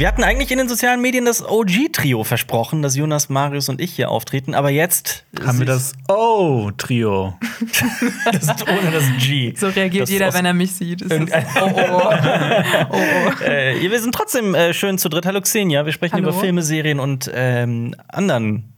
Wir hatten eigentlich in den sozialen Medien das OG-Trio versprochen, dass Jonas, Marius und ich hier auftreten, aber jetzt Haben wir das Oh-Trio. das ist ohne das G. So reagiert Das jeder, wenn er mich sieht. Ist, Irgendein- oh, oh. oh, oh. Äh, wir sind trotzdem äh, schön zu dritt. Hallo Xenia, wir sprechen Hallo. über Filme, Serien und ähm, anderen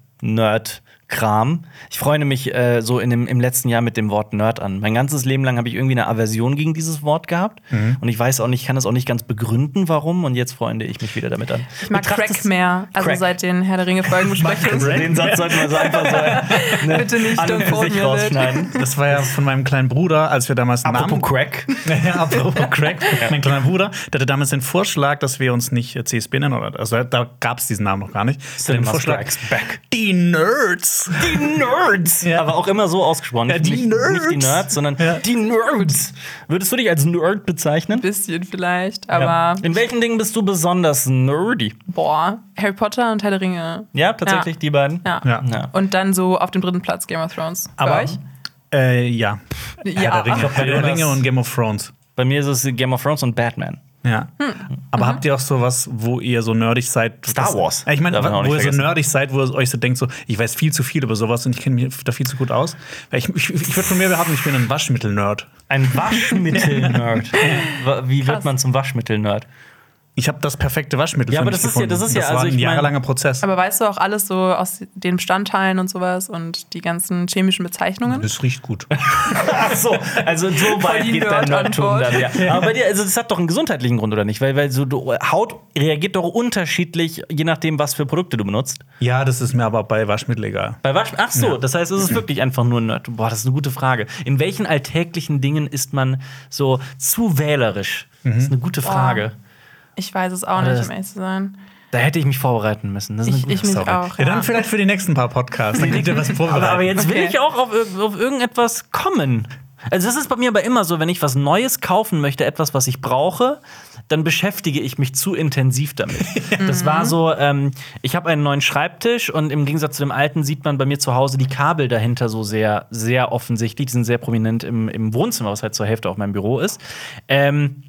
Nerd-Kram. Ich freue mich äh, so in dem, im letzten Jahr mit dem Wort Nerd an. Mein ganzes Leben lang habe ich irgendwie eine Aversion gegen dieses Wort gehabt. Mhm. Und ich weiß auch nicht, kann das auch nicht ganz begründen, warum. Und jetzt freunde ich mich wieder damit an. Ich mag Crack mehr. Also Crack. seit den Herr der Ringe-Folgen besprechen. Den Satz sollten wir so einfach so ne, Bitte nicht, an sich on it. rausschneiden. Das war ja von meinem kleinen Bruder, als wir damals Apropos Namen Crack. Ja, apropos Crack. Mein kleiner Bruder, der hatte damals den Vorschlag, dass wir uns nicht CSB nennen. Oder, also da gab es diesen Namen noch gar nicht. Den Vorschlag, Back. die Nerds. Die Nerds! Ja. Aber auch immer so ausgesprochen. Ja, die nicht, Nerds. Nicht die Nerds, sondern Ja. die Nerds. Würdest du dich als Nerd bezeichnen? Ein bisschen vielleicht. Aber Ja. In welchen Dingen bist du besonders nerdy? boah, Harry Potter und Herr der Ringe. Ja, tatsächlich Ja. die beiden. Ja. Ja. Ja. Und dann so auf dem dritten Platz Game of Thrones. Bei Aber euch? äh, ja. Ja. Herr der Ringe, Herr der Ringe und Game of Thrones. Bei mir ist es Game of Thrones und Batman. Ja. Hm. Aber Mhm. habt ihr auch sowas, wo ihr so nerdig seid? Star Das- Wars. Ich meine, wo ihr so vergessen. nerdig seid, wo ihr euch so denkt, so, ich weiß viel zu viel über sowas und ich kenne mich da viel zu gut aus. Weil ich ich, ich würde von mir behaupten, ich bin ein Waschmittel-Nerd. Ein Waschmittel-Nerd. Wa- Wie wird Krass. man zum Waschmittel-Nerd? Ich habe das perfekte Waschmittel Ja, für aber mich das ist ja- das ist ja- das also war ich ein mein- jahrelanger Prozess. Aber weißt du auch alles so aus den Bestandteilen und sowas und die ganzen chemischen Bezeichnungen? das riecht gut. Ach so, also so weit geht dein Nerdtum Nerd-Antwort. dann, ja. Aber bei dir, also das hat doch einen gesundheitlichen Grund, oder nicht? Weil, weil so, du, Haut reagiert doch unterschiedlich, je nachdem, was für Produkte du benutzt. ja, das ist mir aber bei Waschmittel egal. Bei Wasch Ach so, das heißt, es ist wirklich einfach nur Nerd. Boah, das ist eine gute Frage. In welchen alltäglichen Dingen ist man so zu wählerisch? Das ist eine gute Frage. Ich weiß es auch Aber nicht, um ehrlich zu sein. Da hätte ich mich vorbereiten müssen. Das ist eine Ich, gute ich mich auch. Ja, dann vielleicht für die nächsten paar Podcasts. Dann kriegt ihr was vorbereitet. Aber, aber jetzt will Okay. ich auch auf, auf irgendetwas kommen. Also das ist bei mir aber immer so, wenn ich was Neues kaufen möchte, etwas, was ich brauche, dann beschäftige ich mich zu intensiv damit. Das war so, ähm, ich habe einen neuen Schreibtisch und im Gegensatz zu dem alten sieht man bei mir zu Hause die Kabel dahinter so sehr, sehr offensichtlich. Die sind sehr prominent im, im Wohnzimmer, was halt zur Hälfte auch mein Büro ist. Ähm,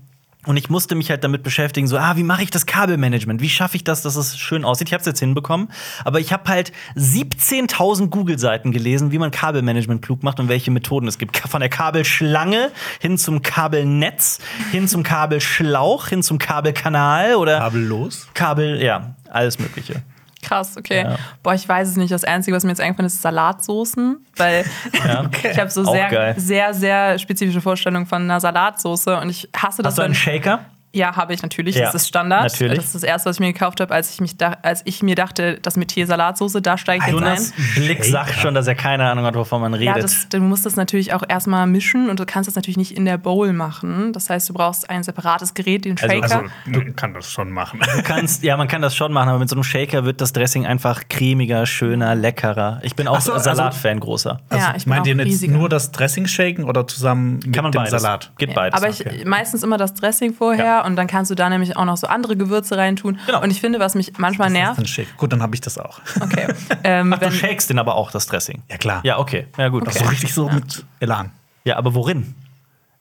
und ich musste mich halt damit beschäftigen, so, ah, wie mache ich das Kabelmanagement? Wie schaffe ich das, dass es schön aussieht? Ich habe es jetzt hinbekommen, aber ich habe halt 17.000 Google-Seiten gelesen, wie man Kabelmanagement klug macht und welche Methoden es gibt. Von der Kabelschlange hin zum Kabelnetz, hin zum Kabelschlauch, hin zum Kabelkanal oder Kabellos? Kabel, ja, alles Mögliche. Krass, okay. Ja. Boah, ich weiß es nicht. Das Einzige, was mir jetzt eingefallen ist, ist Salatsoßen. Weil Ja. ich habe so Auch sehr, geil. sehr, sehr spezifische Vorstellungen von einer Salatsoße. Und ich hasse das, Hast du einen Shaker? Ja, habe ich natürlich. Ja, Das ist Standard. natürlich. Das ist das erste, was ich mir gekauft habe, als ich, mich da, als ich mir dachte, das Metier Salatsoße, da steige ich jetzt Jonas ein. Blick sagt schon, dass er keine Ahnung hat, wovon man Ja, redet. das, du musst das natürlich auch erstmal mischen und du kannst das natürlich nicht in der Bowl machen. Das heißt, du brauchst ein separates Gerät, den Also- Shaker. Also, du kannst das schon machen. Du kannst, ja, man kann das schon machen, aber mit so einem Shaker wird das Dressing einfach cremiger, schöner, leckerer. Ich bin auch so, also- Salatfan großer. ja, ich Meint auch ihr jetzt riesiger. nur das Dressing shaken oder zusammen mit Kann man dem beides. Salat? Geht Ja, beides. Aber ich okay. meistens immer das Dressing vorher Ja. Und dann kannst du da nämlich auch noch so andere Gewürze reintun. Genau. Und ich finde, was mich manchmal Das ist nervt. ein Shake. Gut, dann habe ich das auch. Okay. ähm, Ach, du wenn, shakest den aber auch, das Dressing. Ja, klar. Ja, okay. Ja, gut. Okay. So richtig so mit Elan. Ja, aber worin?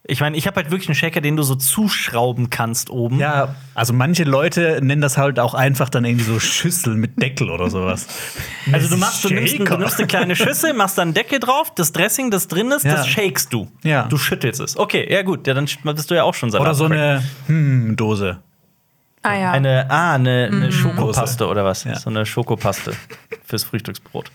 Ich meine, ich habe halt wirklich einen Shaker, den du so zuschrauben kannst oben. Ja, also manche Leute nennen das halt auch einfach dann irgendwie so Schüssel mit Deckel oder sowas. Also du machst, du nimmst, du nimmst eine kleine Schüssel, machst dann einen Deckel drauf, das Dressing, das drin ist, Ja. das shakest du. Ja. Du schüttelst es. Okay, ja gut, ja, dann bist du ja auch schon Salat. Oder so eine hm, Dose. ah ja. Eine, ah, eine, eine Schokopaste oder was? Ja. So eine Schokopaste fürs Frühstücksbrot.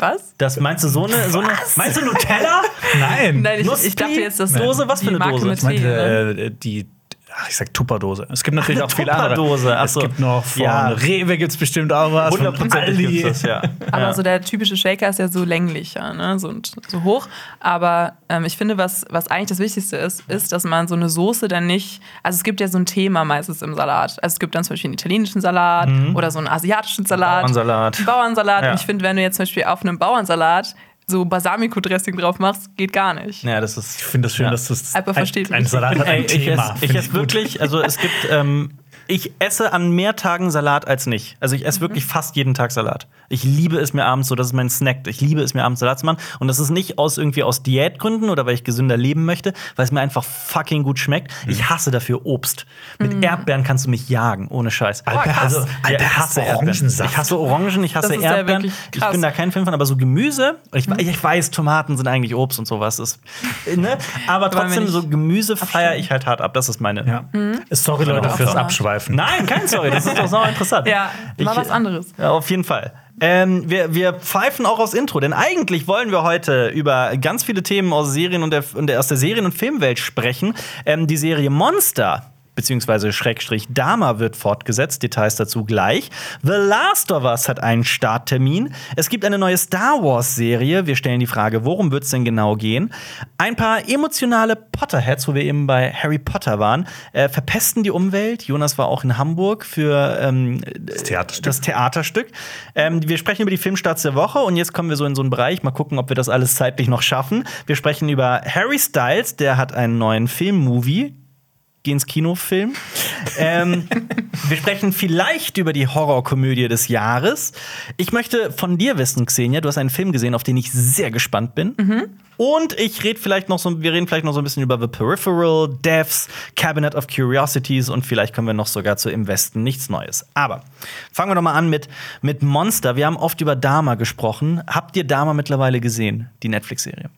Was? Das meinst du so eine, so eine Meinst du Nutella? Nein. Nein, ich, ich dachte jetzt, das Dose? Was für eine Marke Dose? mit Ich meinte, äh, die, ach, ich sag Tupperdose. Es gibt natürlich auch viele andere. Tupperdose, ach so. Es gibt noch von Ja. Rewe gibt's bestimmt auch was. von 100% Aldi. gibt's das, ja. Aber ja. so der typische Shaker ist ja so länglicher, ne? so, und so hoch. Aber ähm, ich finde, was, was eigentlich das Wichtigste ist, ist, dass man so eine Soße dann nicht. Also es gibt ja so ein Thema meistens im Salat. Also es gibt dann zum Beispiel einen italienischen Salat oder so einen asiatischen Salat. Bauernsalat. Einen Bauernsalat. Ja. Und ich finde, wenn du jetzt zum Beispiel auf einem Bauernsalat so Balsamico-Dressing drauf machst, geht gar nicht. ja, das ist. Ich finde das schön, Ja. dass das Aber versteht ein, ein. Salat hat Ey, ein ich Thema. esse, ich Finde esse wirklich, also es gibt, ähm, ich esse an mehr Tagen Salat als nicht. Also ich esse wirklich fast jeden Tag Salat. Ich liebe es mir abends so, das ist mein Snack. Ich liebe es mir abends Salat zu machen. Und das ist nicht aus irgendwie aus Diätgründen oder weil ich gesünder leben möchte, weil es mir einfach fucking gut schmeckt. Ich hasse dafür Obst. Mit Erdbeeren kannst du mich jagen, ohne Scheiß. Alper hasst- ja, Alper ich hasse. Orangensaft. Ich hasse Orangen, ich hasse ja Erdbeeren. ich bin da kein Fan von, aber so Gemüse, ich, ich weiß, Tomaten sind eigentlich Obst und sowas. Ist, ne? Aber trotzdem, so Gemüse feiere ich halt hart ab. Das ist meine. Ja. Sorry, Leute, fürs sagen. Abschweifen. Nein, kein Sorry, das ist doch sau interessant. Ja, mal Ich- was anderes. Ja, auf jeden Fall. Ähm, wir, wir pfeifen auch aufs Intro, denn eigentlich wollen wir heute über ganz viele Themen aus Serien und, der, und der, aus der Serien- und Filmwelt sprechen. Ähm, die Serie Monster beziehungsweise Schrägstrich Dama wird fortgesetzt, Details dazu gleich. The Last of Us hat einen Starttermin. Es gibt eine neue Star Wars Serie. Wir stellen die Frage, worum wird es denn genau gehen? Ein paar emotionale Potterheads, wo wir eben bei Harry Potter waren, äh, verpesten die Umwelt. Jonas war auch in Hamburg für ähm, das Theaterstück. Das Theaterstück. Ähm, wir sprechen über die Filmstarts der Woche und jetzt kommen wir so in so einen Bereich. Mal gucken, ob wir das alles zeitlich noch schaffen. Wir sprechen über Harry Styles, der hat einen neuen Film-Movie. Geh ins Kinofilm. ähm, wir sprechen vielleicht über die Horrorkomödie des Jahres. Ich möchte von dir wissen, Xenia, du hast einen Film gesehen, auf den ich sehr gespannt bin. Und ich rede vielleicht noch so, wir reden vielleicht noch so ein bisschen über The Peripheral, Deaths, Cabinet of Curiosities und vielleicht kommen wir noch sogar zu Im Westen nichts Neues. Aber fangen wir doch mal an mit, mit Monster. Wir haben oft über Dama gesprochen. Habt ihr Dama mittlerweile gesehen, die Netflix-Serie?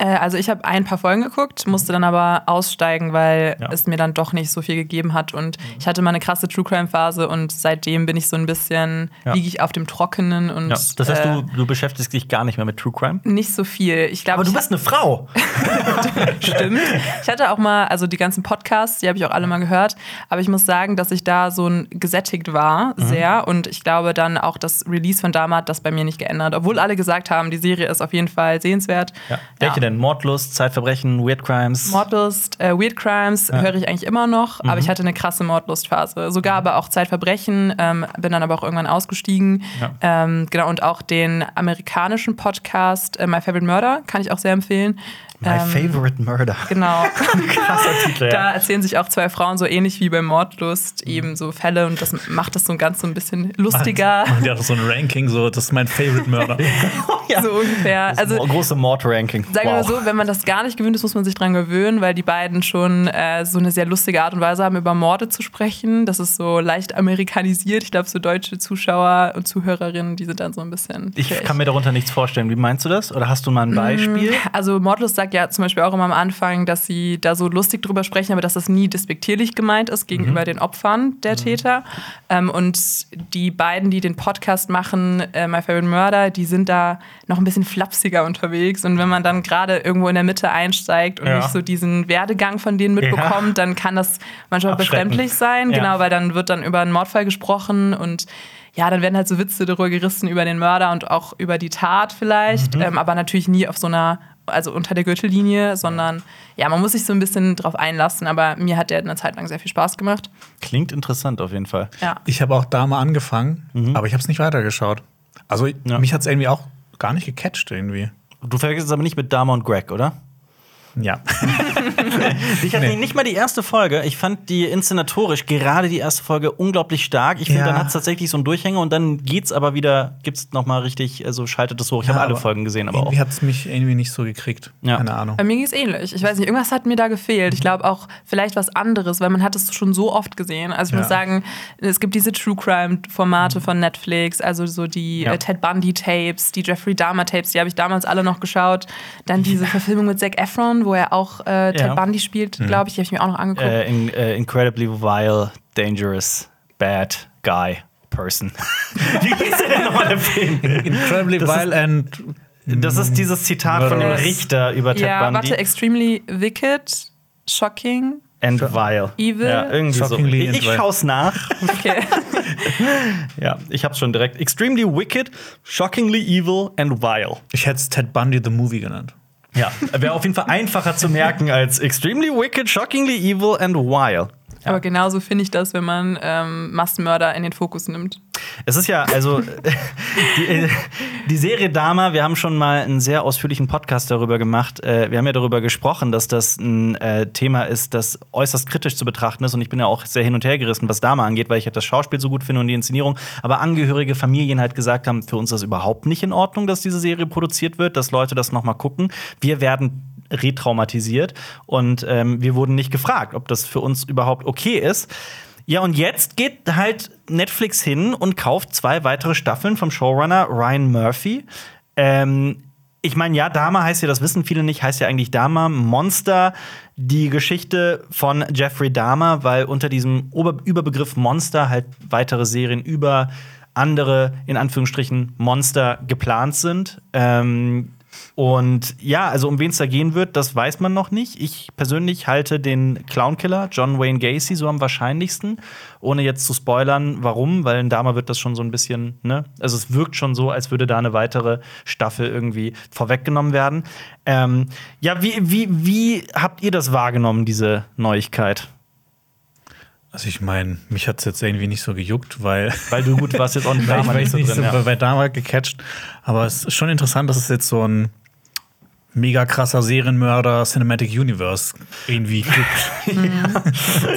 Äh, also ich habe ein paar Folgen geguckt, musste dann aber aussteigen, weil Ja. es mir dann doch nicht so viel gegeben hat. Und ich hatte mal eine krasse True Crime Phase und seitdem bin ich so ein bisschen, Ja. liege ich auf dem Trockenen und Ja. Das heißt, äh, du, du beschäftigst dich gar nicht mehr mit True Crime? nicht so viel. Ich glaube, Aber du bist eine Frau. Stimmt. Ich hatte auch mal, also die ganzen Podcasts, die habe ich auch alle mal gehört, aber ich muss sagen, dass ich da so ein gesättigt war, Mhm. sehr. Und ich glaube dann auch das Release von Dama hat das bei mir nicht geändert. Obwohl alle gesagt haben, die Serie ist auf jeden Fall sehenswert. Welche denn? Mordlust, Zeitverbrechen, Weird Crimes? Mordlust, äh, Weird Crimes höre ich eigentlich immer noch, Mhm. aber ich hatte eine krasse Mordlustphase. Sogar aber auch Zeitverbrechen, ähm, bin dann aber auch irgendwann ausgestiegen. Ja. Ähm, genau, und auch den amerikanischen Podcast äh, My Favorite Murder kann ich auch sehr empfehlen. My Ähm, Favorite Murder. Genau. Krasser Titel, ja. Da erzählen sich auch zwei Frauen so ähnlich wie bei Mordlust eben so Fälle und das macht das so ganz so ein bisschen lustiger. Machen die auch so ein Ranking, so, das ist mein Favorite Murder. Ja. So ungefähr. Also, große Mord-Ranking. Sagen wir mal so, wenn man das gar nicht gewöhnt ist, muss man sich dran gewöhnen, weil die beiden schon äh, so eine sehr lustige Art und Weise haben, über Morde zu sprechen. Das ist so leicht amerikanisiert. Ich glaube, so deutsche Zuschauer und Zuhörerinnen, die sind dann so ein bisschen. Ich kann mir darunter nichts vorstellen. Wie meinst du das? Oder hast du mal ein Beispiel? Also Mordlust sagt ja zum Beispiel auch immer am Anfang, dass sie da so lustig drüber sprechen, aber dass das nie despektierlich gemeint ist gegenüber den Opfern der Täter. Ähm, und die beiden, die den Podcast machen, äh, My Favorite Murder, die sind da noch ein bisschen flapsiger unterwegs. Und wenn man dann gerade irgendwo in der Mitte einsteigt und Ja. nicht so diesen Werdegang von denen mitbekommt, dann kann das manchmal befremdlich sein. Ja. Genau, weil dann wird dann über einen Mordfall gesprochen und ja, dann werden halt so Witze darüber gerissen über den Mörder und auch über die Tat vielleicht, Mhm. ähm, aber natürlich nie auf so einer, also unter der Gürtellinie, sondern ja, man muss sich so ein bisschen drauf einlassen, aber mir hat der eine Zeit lang sehr viel Spaß gemacht. Klingt interessant auf jeden Fall. Ja. Ich habe auch da mal angefangen, aber ich habe es nicht weitergeschaut. Also Ja. mich hat es irgendwie auch gar nicht gecatcht irgendwie. Du vergisst es aber nicht mit Dama und Greg, oder? Ja. Ich hatte Nee. nicht mal die erste Folge. Ich fand die inszenatorisch gerade die erste Folge unglaublich stark. Ich finde, Ja. dann hat es tatsächlich so einen Durchhänger und dann geht's aber wieder, gibt's noch mal richtig, also schaltet es hoch. Ich habe Ja, alle aber Folgen gesehen, aber auch. irgendwie hat es mich irgendwie nicht so gekriegt. Ja. Keine Ahnung. Bei mir ging es ähnlich. Ich weiß nicht, irgendwas hat mir da gefehlt. Ich glaube auch vielleicht was anderes, weil man hat es schon so oft gesehen. Also ich Ja. muss sagen, es gibt diese True Crime-Formate von Netflix, also so die Ja. äh, Ted Bundy-Tapes, die Jeffrey Dahmer-Tapes, die habe ich damals alle noch geschaut. Dann diese Verfilmung mit Zac Efron, wo er auch äh, Ted Ja. Bundy spielt, glaube ich, die habe ich mir auch noch angeguckt. Äh, in, äh, incredibly vile, dangerous, bad guy person. Wie hieß der denn nochmal der Film? Incredibly Das ist- vile and. Das ist dieses Zitat von dem. Richter über Ted ja, Bundy. warte, extremely wicked, shocking. and vile. Evil? Ja, irgendwie so. Shockingly Ich, and ich vile. schau's nach. Okay. ja, ich hab's schon direkt. Extremely wicked, shockingly evil and vile. Ich hätte es Ted Bundy the Movie genannt. Ja, wäre auf jeden Fall einfacher zu merken als extremely wicked, shockingly evil and Aber genauso finde ich das, wenn man ähm, Massenmörder in den Fokus nimmt. Es ist ja, also die, die, Serie Dama, wir haben schon mal einen sehr ausführlichen Podcast darüber gemacht. Äh, wir haben ja darüber gesprochen, dass das ein äh, Thema ist, das äußerst kritisch zu betrachten ist. Und ich bin ja auch sehr hin und her gerissen, was Dama angeht, weil ich halt das Schauspiel so gut finde und die Inszenierung. Aber angehörige Familien halt gesagt haben, für uns ist das überhaupt nicht in Ordnung, dass diese Serie produziert wird, dass Leute das noch mal gucken. Wir werden retraumatisiert und ähm, wir wurden nicht gefragt, ob das für uns überhaupt okay ist. Ja, und jetzt geht halt Netflix hin und kauft zwei weitere Staffeln vom Showrunner Ryan Murphy. Ähm, ich meine, ja, Dama heißt ja, das wissen viele nicht, heißt ja eigentlich Dama Monster, die Geschichte von Jeffrey Dahmer, weil unter diesem Ober Überbegriff Monster halt weitere Serien über andere, in Anführungsstrichen, Monster geplant sind. Ähm, und ja, also um wen es da gehen wird, das weiß man noch nicht. Ich persönlich halte den Clownkiller John Wayne Gacy so am wahrscheinlichsten, ohne jetzt zu spoilern, warum, weil in Dama wird das schon so ein bisschen, ne? Also es wirkt schon so, als würde da eine weitere Staffel irgendwie vorweggenommen werden. Ähm, ja, wie, wie, wie habt ihr das wahrgenommen, diese Neuigkeit? Also ich meine, mich hat es jetzt irgendwie nicht so gejuckt, weil. Weil du gut warst jetzt auch nicht damals nicht so drin. So, ja. Bei damals gecatcht. Aber es ist schon interessant, dass es jetzt so ein mega krasser Serienmörder Cinematic Universe irgendwie gibt. Mhm.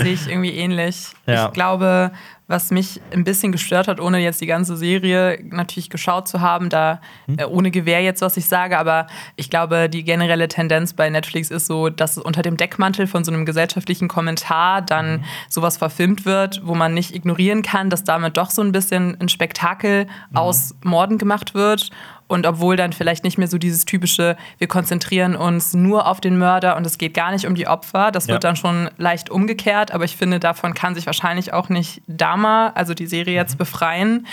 Sehe ich irgendwie ähnlich. Ja. Ich glaube, was mich ein bisschen gestört hat, ohne jetzt die ganze Serie natürlich geschaut zu haben, da hm? äh, ohne Gewehr jetzt, was ich sage, aber ich glaube, die generelle Tendenz bei Netflix ist so, dass unter dem Deckmantel von so einem gesellschaftlichen Kommentar dann mhm. sowas verfilmt wird, wo man nicht ignorieren kann, dass damit doch so ein bisschen ein Spektakel mhm. aus Morden gemacht wird und obwohl dann vielleicht nicht mehr so dieses typische, wir konzentrieren uns nur auf den Mörder und es geht gar nicht um die Opfer, das wird ja. dann schon leicht umgekehrt. Aber ich finde, davon kann sich wahrscheinlich auch nicht Dama, also die Serie jetzt mhm. befreien,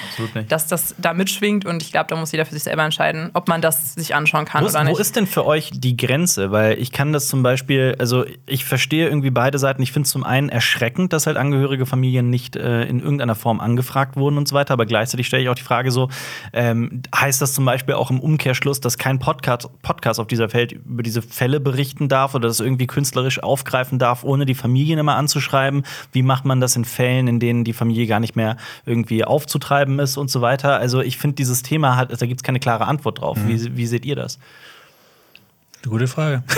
dass das da mitschwingt. Und ich glaube, da muss jeder für sich selber entscheiden, ob man das sich anschauen kann wo ist, oder nicht. Wo ist denn für euch die Grenze? Weil ich kann das zum Beispiel, also ich verstehe irgendwie beide Seiten. Ich finde es zum einen erschreckend, dass halt angehörige Familien nicht äh, in irgendeiner Form angefragt wurden und so weiter. Aber gleichzeitig stelle ich auch die Frage so, ähm, heißt das zum Beispiel, Beispiel auch im Umkehrschluss, dass kein Podcast, Podcast auf dieser Welt über diese Fälle berichten darf oder das irgendwie künstlerisch aufgreifen darf, ohne die Familien immer anzuschreiben. Wie macht man das in Fällen, in denen die Familie gar nicht mehr irgendwie aufzutreiben ist und so weiter? Also ich finde, dieses Thema hat, da gibt es keine klare Antwort drauf. Mhm. Wie, wie seht ihr das? Eine gute Frage.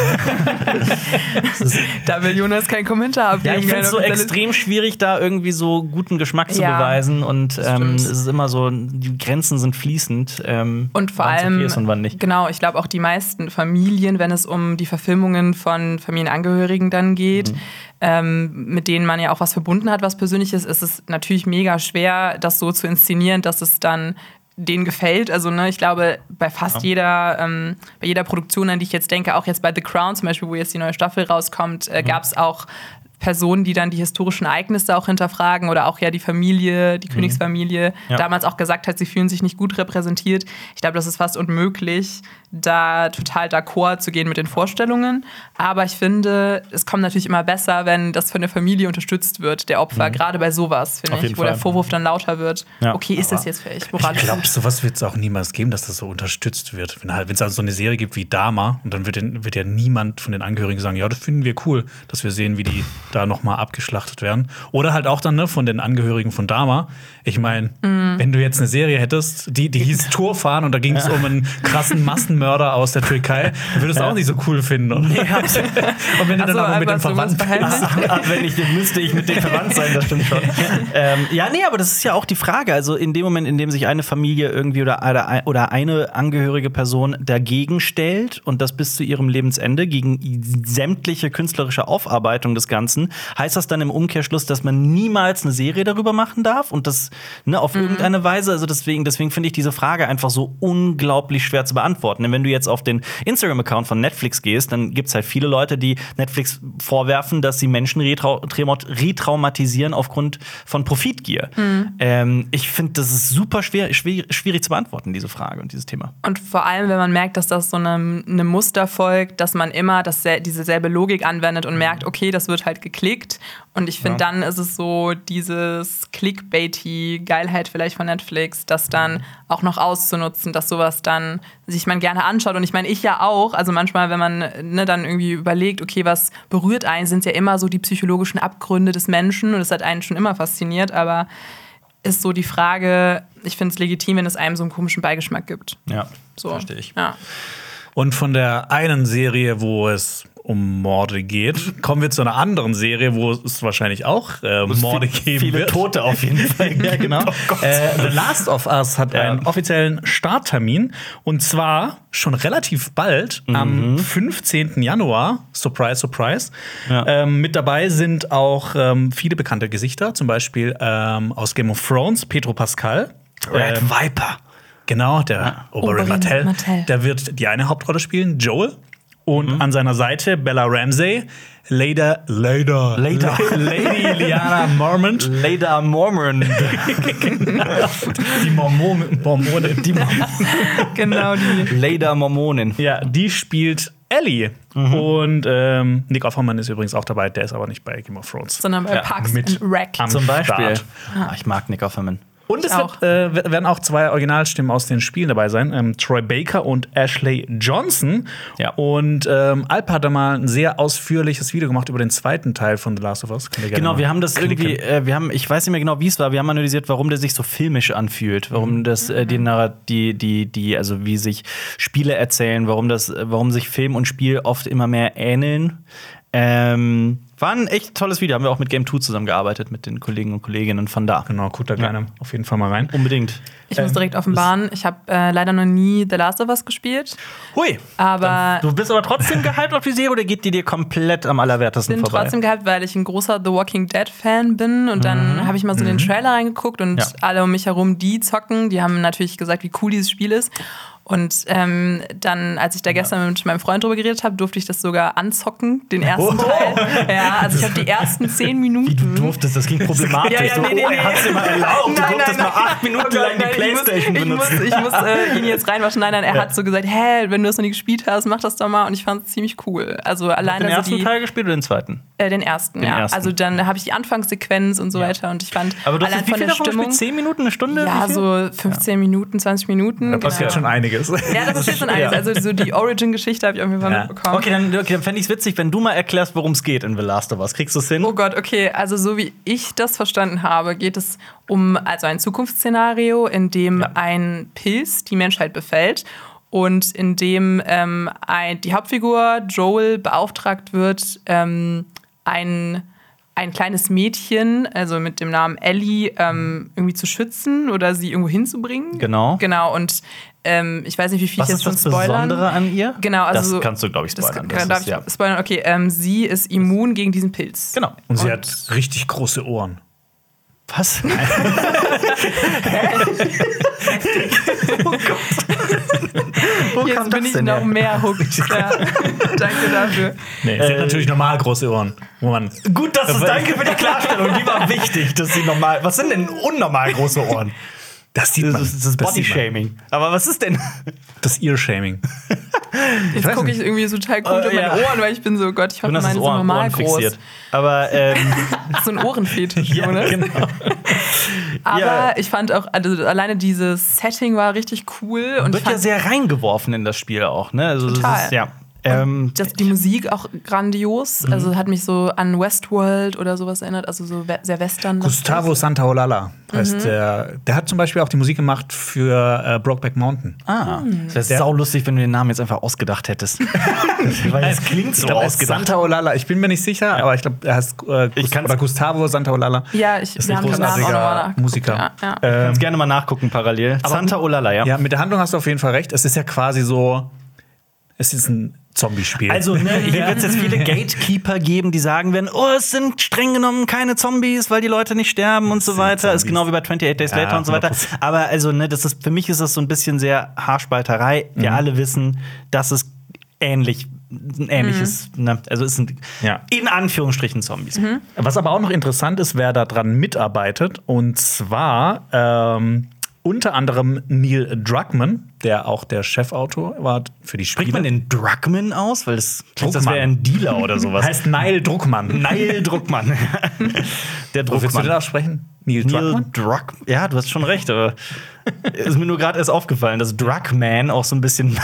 da will Jonas keinen Kommentar abgeben. Ja, ich finde es so extrem schwierig, da irgendwie so guten Geschmack ja, zu beweisen. Und ähm, es ist immer so, die Grenzen sind fließend. Ähm, und vor allem, okay und wann nicht. genau, ich glaube auch die meisten Familien, wenn es um die Verfilmungen von Familienangehörigen dann geht, mhm. ähm, mit denen man ja auch was verbunden hat, was Persönliches, ist es natürlich mega schwer, das so zu inszenieren, dass es dann denen gefällt. Also, ne, ich glaube, bei fast ja. jeder, ähm, bei jeder Produktion, an die ich jetzt denke, auch jetzt bei The Crown zum Beispiel, wo jetzt die neue Staffel rauskommt, äh, mhm. gab es auch Personen, die dann die historischen Ereignisse auch hinterfragen oder auch ja die Familie, die mhm. Königsfamilie, ja. damals auch gesagt hat, sie fühlen sich nicht gut repräsentiert. Ich glaube, das ist fast unmöglich, da total d'accord zu gehen mit den Vorstellungen. Aber ich finde, es kommt natürlich immer besser, wenn das von der Familie unterstützt wird, der Opfer, mhm. gerade bei sowas, finde ich, wo Fall. der Vorwurf dann lauter wird. Ja. Okay, ist Aber das jetzt moralisch? Ich glaube, sowas wird es auch niemals geben, dass das so unterstützt wird. Wenn halt, es also so eine Serie gibt wie Dama und dann wird, wird ja niemand von den Angehörigen sagen, ja, das finden wir cool, dass wir sehen, wie die da nochmal abgeschlachtet werden. Oder halt auch dann ne, von den Angehörigen von Dama. Ich meine, mhm. wenn du jetzt eine Serie hättest, die, die hieß Tourfahren und da ging es ja. um einen krassen Massenmörder aus der Türkei, dann würdest du ja. auch nicht so cool finden. Oder? Nee, und wenn du dann auch mit dem Verwandt bist. wenn ich den müsste ich mit dem verwandt sein, das stimmt schon. ähm, ja, nee, aber das ist ja auch die Frage. Also in dem Moment, in dem sich eine Familie irgendwie oder, oder eine angehörige Person dagegen stellt und das bis zu ihrem Lebensende gegen sämtliche künstlerische Aufarbeitung des Ganzen, heißt das dann im Umkehrschluss, dass man niemals eine Serie darüber machen darf und das ne, auf mhm. irgendeine Weise? Also deswegen, deswegen finde ich diese Frage einfach so unglaublich schwer zu beantworten. Denn wenn du jetzt auf den Instagram-Account von Netflix gehst, dann gibt es halt viele Leute, die Netflix vorwerfen, dass sie Menschen retraumatisieren aufgrund von Profitgier. Mhm. Ähm, ich finde, das ist super schwer, schwierig, schwierig zu beantworten, diese Frage und dieses Thema. Und vor allem, wenn man merkt, dass das so eine, eine Muster folgt, dass man immer das, diese selbe Logik anwendet und mhm. merkt, okay, das wird halt geklickt. Und ich finde, ja. dann ist es so dieses Clickbaity Geilheit vielleicht von Netflix, das dann auch noch auszunutzen, dass sowas dann sich man gerne anschaut. Und ich meine, ich ja auch. Also manchmal, wenn man ne, dann irgendwie überlegt, okay, was berührt einen, sind ja immer so die psychologischen Abgründe des Menschen. Und das hat einen schon immer fasziniert. Aber ist so die Frage, ich finde es legitim, wenn es einem so einen komischen Beigeschmack gibt. Ja, So. verstehe ich. Ja. Und von der einen Serie, wo es um Morde geht, kommen wir zu einer anderen Serie, wo es wahrscheinlich auch äh, Morde geben Viele wird. Tote auf jeden Fall. Ja, genau. Oh äh, The Last of Us hat Ja. einen offiziellen Starttermin und zwar schon relativ bald, am 15. Januar. Surprise, surprise. Ja. Ähm, mit dabei sind auch ähm, viele bekannte Gesichter, zum Beispiel ähm, aus Game of Thrones, Pedro Pascal. Red Ähm, Viper. Genau, der Oberyn Oberyn Martell. Martell. Der wird die eine Hauptrolle spielen, Joel. Und an seiner Seite Bella Ramsey, Leda, Leda, Leda. Lady Liana Mormont, Leda Mormon. die Mormon, Mormonin. Die Genau die. Leda Mormonin. ja, die spielt Ellie. Und ähm, Nick Offerman ist übrigens auch dabei, der ist aber nicht bei Game of Thrones. Sondern bei Ja, Parks mit and Rec. Zum Beispiel. Start. Ah, ich mag Nick Offerman. Und es wird, äh, werden auch zwei Originalstimmen aus den Spielen dabei sein: ähm, Troy Baker und Ashley Johnson. Ja. Und ähm, Alp hat da mal ein sehr ausführliches Video gemacht über den zweiten Teil von The Last of Us. Genau, wir haben das klicken. irgendwie, äh, wir haben, ich weiß nicht mehr genau, wie es war, wir haben analysiert, warum der sich so filmisch anfühlt, warum das äh, die, Narra- die, die, die, also wie sich Spiele erzählen, warum das, warum sich Film und Spiel oft immer mehr ähneln. Ähm, war ein echt tolles Video, haben wir auch mit Game 2 zusammengearbeitet, mit den Kollegen und Kolleginnen von da. Genau, guckt da gerne auf jeden Fall mal rein. Unbedingt. Ich muss Ähm, direkt offenbaren, ich habe äh, leider noch nie The Last of Us gespielt. Hui. Aber Du bist aber trotzdem gehypt auf die Serie oder geht die dir komplett am allerwertesten bin vorbei? trotzdem gehabt, weil ich ein großer The Walking Dead Fan bin und dann habe ich mal so den Trailer reingeguckt und Mhm. Ja. alle um mich herum, die zocken, die haben natürlich gesagt, wie cool dieses Spiel ist. Und ähm, dann, als ich da gestern mit meinem Freund drüber geredet habe, durfte ich das sogar anzocken, den ersten Oh. Teil. Ja, also ich habe die ersten zehn Minuten. Wie du durftest, das klingt problematisch. Ja, ja, so, nee, nee, oh, nee. er hat's dir mal erlaubt. du durftest mal acht Minuten Oh lang die nein, Playstation ich muss, benutzen. Ich muss, ich muss äh, ihn jetzt reinwaschen. Nein, nein, er hat so gesagt, hä, wenn du das noch nie gespielt hast, mach das doch mal. Und ich fand es ziemlich cool. Also alleine den so ersten die, Teil gespielt oder den zweiten? äh, den ersten, Den ja. ersten. Also dann habe ich die Anfangssequenz und so weiter und ich fand Aber du hast allein jetzt wie von viel der davon Stimmung. gespielt? Zehn Minuten, eine Stunde? Ja, so 15 Minuten, 20 Minuten. Da passiert genau. schon einiges. Ja, das passiert schon einiges. Also so die Origin-Geschichte habe ich auf jeden Fall Ja. mitbekommen. Okay, dann, okay, dann fände ich es witzig, wenn du mal erklärst, worum es geht in The Last of Us. Kriegst du es hin? Oh Gott, okay. Also so wie ich das verstanden habe, geht es um also ein Zukunftsszenario, in dem ein Pilz die Menschheit befällt und in dem ähm, ein, die Hauptfigur Joel beauftragt wird, ähm, ein ein kleines Mädchen, also mit dem Namen Ellie, ähm, irgendwie zu schützen oder sie irgendwo hinzubringen. Genau. Genau, und ähm, ich weiß nicht, wie viel Was ich ist jetzt das schon spoilern. Besondere an ihr? Genau, also das so- kannst du, glaube ich, Das spoilern. kann, Das darf ist, ich ja. spoilern? Okay, ähm, sie ist immun gegen diesen Pilz. Genau. Und sie hat richtig große Ohren. Was? Wo Jetzt bin ich noch her? mehr hooked. Ja. Danke dafür. Nee, sie hat natürlich normal große Ohren. Wo man Gut, dass du danke für die Klarstellung. Die war wichtig, dass sie normal. Was sind denn unnormal große Ohren? Das sieht man. Das ist das. Body-Shaming. Aber was ist denn? Das Ear-Shaming. Jetzt gucke ich irgendwie total cool Äh, auf meine ja. Ohren, weil ich bin so, Gott, ich hoffe, meine sind Ohr, normal Ohren groß. fixiert. Aber ähm, So ein Ohrenfetisch, ja, ne? genau. Aber Ja. ich fand auch, also alleine dieses Setting war richtig cool. Und ich Wird ja sehr reingeworfen in das Spiel auch, ne? Also Total. Das ist, ja. Ähm, das, die Musik auch grandios. Mhm. Also hat mich so an Westworld oder sowas erinnert, also so we sehr western. Gustavo Santaolalla heißt Mhm. der. Der hat zum Beispiel auch die Musik gemacht für äh, Brokeback Mountain. ah, Hm. das wäre saulustig, wenn du den Namen jetzt einfach ausgedacht hättest. Weil es klingt so Ich glaub, ist ausgedacht. Santaolalla. Ich bin mir nicht sicher, aber ich glaube, er heißt äh, Ich Gust oder Gustavo Santaolalla. Ja, ich, ist wir ein haben großartiger. Musiker. Ja, ja. Ähm, Kannst gerne mal nachgucken parallel. Santa Olala, ja. ja, mit der Handlung hast du auf jeden Fall recht. Es ist ja quasi so, es ist ein Zombie-Spiel. Also, ne, hier wird es jetzt viele Gatekeeper geben, die sagen werden, oh, es sind streng genommen keine Zombies, weil die Leute nicht sterben und so sind weiter. Ist Zombies. genau wie bei 28 Days Ja, Later und so weiter. 100%. Aber also, ne, das ist, für mich ist das so ein bisschen sehr Haarspalterei. Wir Mhm. alle wissen, dass es ähnlich ein ähnliches, ne, also es sind Ja. in Anführungsstrichen Zombies. Was aber auch noch interessant ist, wer daran mitarbeitet, und zwar ähm, unter anderem Neil Druckmann, der auch der Chefautor war für die Spiele. Spricht man den Druckmann aus? Weil das klingt, als Druckmann. wäre er ein Dealer oder sowas. Heißt Neil Druckmann. Neil Druckmann. Der Willst du Druckmann. den aussprechen? Neil Neil Druckmann? Druck. Ja, du hast schon recht, aber ist mir nur gerade erst aufgefallen, dass Druckman auch so ein bisschen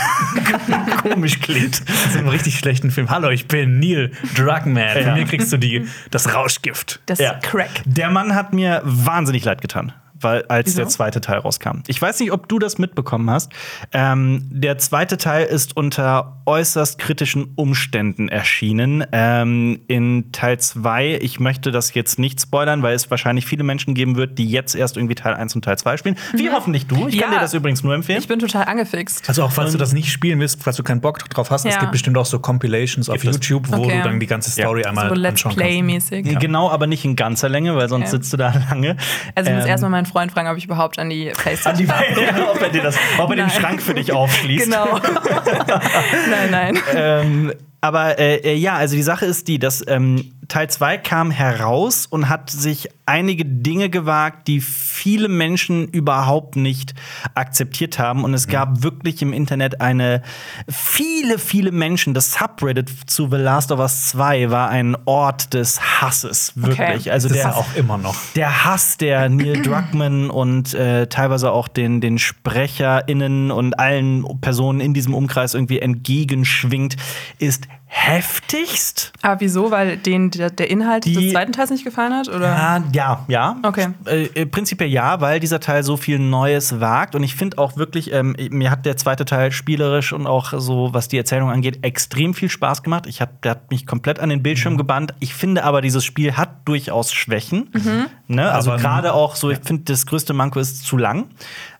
komisch klingt. Das ist ein richtig schlechten Film. Hallo, ich bin Neil Druckmann. Ja. Von mir kriegst du die, das Rauschgift. Das Ja. Crack. Der Mann hat mir wahnsinnig leid getan. Weil, als Wieso? der zweite Teil rauskam. Ich weiß nicht, ob du das mitbekommen hast. Ähm, der zweite Teil ist unter äußerst kritischen Umständen erschienen. Ähm, in Teil 2, ich möchte das jetzt nicht spoilern, weil es wahrscheinlich viele Menschen geben wird, die jetzt erst irgendwie Teil 1 und Teil 2 spielen. Wie hoffentlich du. Ich kann Ja. dir das übrigens nur empfehlen. Ich bin total angefixt. Also auch falls du das nicht spielen willst, falls du keinen Bock drauf hast, es Ja. gibt bestimmt auch so Compilations auf Gibt es. YouTube, wo Okay. du dann die ganze Story Ja. einmal so Let's anschauen kannst. Play-mäßig. Genau, aber nicht in ganzer Länge, weil sonst Okay. sitzt du da lange. Also ich muss Ähm, erstmal meinen Freund fragen, ob ich überhaupt an die an Playstation die ja, ob er, dir das, ob er den Nein. Schrank für dich aufschließt. Genau. nein, nein. ähm, aber äh, äh, ja, also die Sache ist die, dass ähm, Teil 2 kam heraus und hat sich einige Dinge gewagt, die viele Menschen überhaupt nicht akzeptiert haben. Und es gab wirklich im Internet eine viele, viele Menschen. Das Subreddit zu The Last of Us 2 war ein Ort des Hasses, wirklich. Okay. Also Das der auch immer noch. der Hass, der Neil Druckmann und äh, teilweise auch den, den SprecherInnen und allen Personen in diesem Umkreis irgendwie entgegenschwingt, ist heftigst. Aber wieso? Weil denen der, der Inhalt Die- des zweiten Teils nicht gefallen hat? Oder? Ja, ja, ja. Okay. Äh, äh, prinzipiell ja, weil dieser Teil so viel Neues wagt. Und ich finde auch wirklich, ähm, mir hat der zweite Teil spielerisch und auch so, was die Erzählung angeht, extrem viel Spaß gemacht. Ich hab, der hat mich komplett an den Bildschirm gebannt. Ich finde aber, dieses Spiel hat durchaus Schwächen. Ne? Also gerade auch so, ich finde, das größte Manko ist zu lang.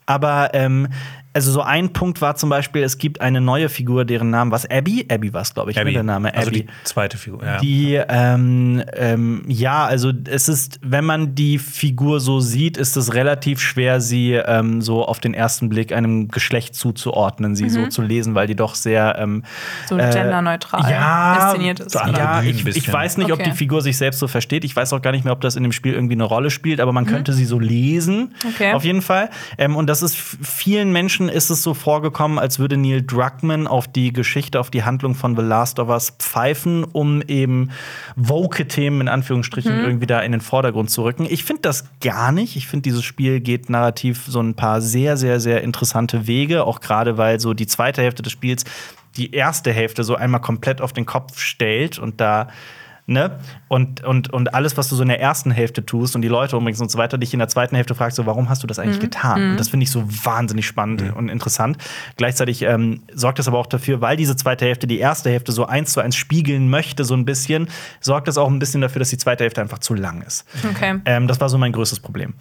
Aber ähm, also so ein Punkt war zum Beispiel, es gibt eine neue Figur, deren Name was Abby? Abby war es, glaube ich, ne, Abby. der Name Also Abby. die zweite Figur. Ja. Die, ähm, ähm, ja, also es ist, wenn man die Figur so sieht, ist es relativ schwer, sie ähm, so auf den ersten Blick einem Geschlecht zuzuordnen, sie so zu lesen, weil die doch sehr ähm, So äh, genderneutral ja, inszeniert ist. ja, ich, ich weiß nicht, ob Okay. die Figur sich selbst so versteht. Ich weiß auch gar nicht mehr, ob das in dem Spiel irgendwie eine Rolle spielt, aber man könnte sie so lesen. Okay. Auf jeden Fall. Ähm, und das ist vielen Menschen ist es so vorgekommen, als würde Neil Druckmann auf die Geschichte, auf die Handlung von The Last of Us pfeifen, um eben woke Themen in Anführungsstrichen irgendwie da in den Vordergrund zu rücken. Ich finde das gar nicht. Ich finde, dieses Spiel geht narrativ so ein paar sehr, sehr, sehr interessante Wege, auch gerade weil so die zweite Hälfte des Spiels die erste Hälfte so einmal komplett auf den Kopf stellt und da Ne? Und, und, und alles, was du so in der ersten Hälfte tust und die Leute umbringst und so weiter, dich in der zweiten Hälfte fragst, so, warum hast du das eigentlich getan? Und das finde ich so wahnsinnig spannend und interessant. Gleichzeitig ähm, sorgt es aber auch dafür, weil diese zweite Hälfte die erste Hälfte so eins zu eins spiegeln möchte, so ein bisschen, sorgt es auch ein bisschen dafür, dass die zweite Hälfte einfach zu lang ist. Okay. Ähm, das war so mein größtes Problem.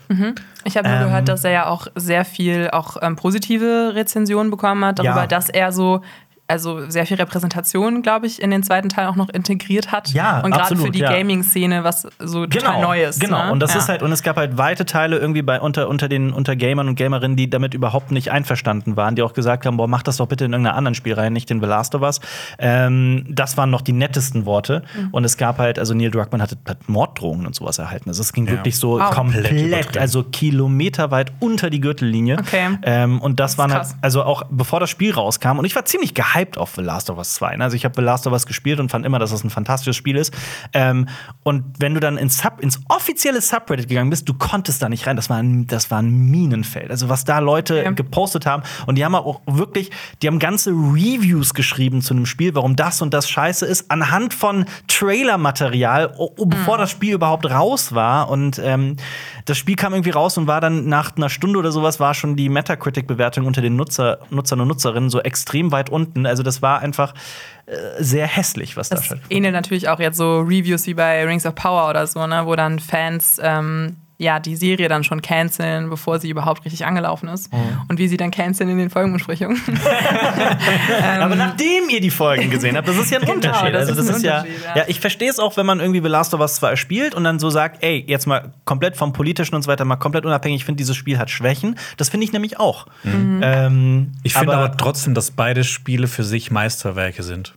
Ich habe nur Ähm, gehört, dass er ja auch sehr viel auch ähm, positive Rezensionen bekommen hat, darüber, Ja. dass er so also sehr viel Repräsentation, glaube ich, in den zweiten Teil auch noch integriert hat. Ja, und gerade für die ja. Gaming-Szene, was so total neu ist. Genau, ne? und das ja. ist halt, und es gab halt weite Teile irgendwie bei unter, unter den unter Gamern und Gamerinnen, die damit überhaupt nicht einverstanden waren, die auch gesagt haben, boah, mach das doch bitte in irgendeiner anderen Spielreihe, nicht in The Last of Us. Ähm, das waren noch die nettesten Worte. Mhm. Und es gab halt, also Neil Druckmann hatte, hat Morddrohungen und sowas erhalten. Also es ging Ja. wirklich so Wow. komplett, also kilometerweit unter die Gürtellinie. Okay. Ähm, und das, Das waren halt, also auch bevor das Spiel rauskam, und ich war ziemlich gehypt auf The Last of Us 2. ne? Also ich habe The Last of Us gespielt und fand immer, dass es ein fantastisches Spiel ist. Ähm, und wenn du dann ins, Sub, ins offizielle Subreddit gegangen bist, du konntest da nicht rein. Das war ein, das war ein Minenfeld. Also was da Leute Ja. gepostet haben. Und die haben auch wirklich, die haben ganze Reviews geschrieben zu einem Spiel, warum das und das scheiße ist, anhand von Trailer-Material, o- bevor das Spiel überhaupt raus war. Und ähm, das Spiel kam irgendwie raus und war dann nach einer Stunde oder sowas, war schon die Metacritic-Bewertung unter den Nutzer, Nutzern und Nutzerinnen so extrem weit unten. Also das war einfach äh, sehr hässlich, was da Das stattfindet. ähnelt natürlich auch jetzt so Reviews wie bei Rings of Power oder so, ne, wo dann Fans ähm, ja die Serie dann schon canceln, bevor sie überhaupt richtig angelaufen ist. Mhm. Und wie sie dann canceln in den Folgenbesprechungen. Aber nachdem ihr die Folgen gesehen habt, das ist ja ein Genau, Unterschied. das also ist das ein ist ja, Unterschied, ja. ja. ich verstehe es auch, wenn man irgendwie The Last of Us 2 spielt und dann so sagt, ey, jetzt mal komplett vom politischen und so weiter, mal komplett unabhängig, ich finde, dieses Spiel hat Schwächen. Das finde ich nämlich auch. Ähm, Ich finde aber, trotzdem, dass beide Spiele für sich Meisterwerke sind.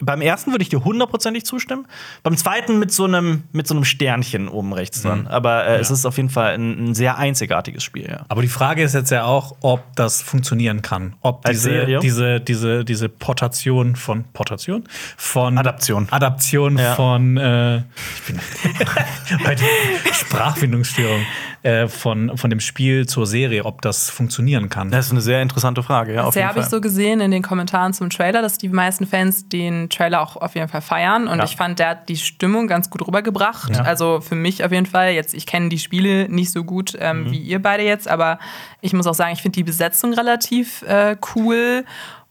Beim ersten würde ich dir hundertprozentig zustimmen. Beim zweiten mit so einem, mit so einem Sternchen oben rechts dran. Aber äh, es ist auf jeden Fall ein, ein sehr einzigartiges Spiel, ja. Aber die Frage ist jetzt ja auch, ob das funktionieren kann. Ob Als diese, Serie? diese, diese, diese Portation von Portation? Von Adaption. Adaption Ja. von äh, ich bin heute Sprachfindungsstörung äh, von, von dem Spiel zur Serie, ob das funktionieren kann. Das ist eine sehr interessante Frage, ja. Bisher habe ich so gesehen in den Kommentaren zum Trailer, dass die meisten Fans den den Trailer auch auf jeden Fall feiern. Und Ja. ich fand, der hat die Stimmung ganz gut rübergebracht. Ja. Also für mich auf jeden Fall. Jetzt, ich kenne die Spiele nicht so gut ähm, Mhm. wie ihr beide jetzt, aber ich muss auch sagen, ich finde die Besetzung relativ äh, cool.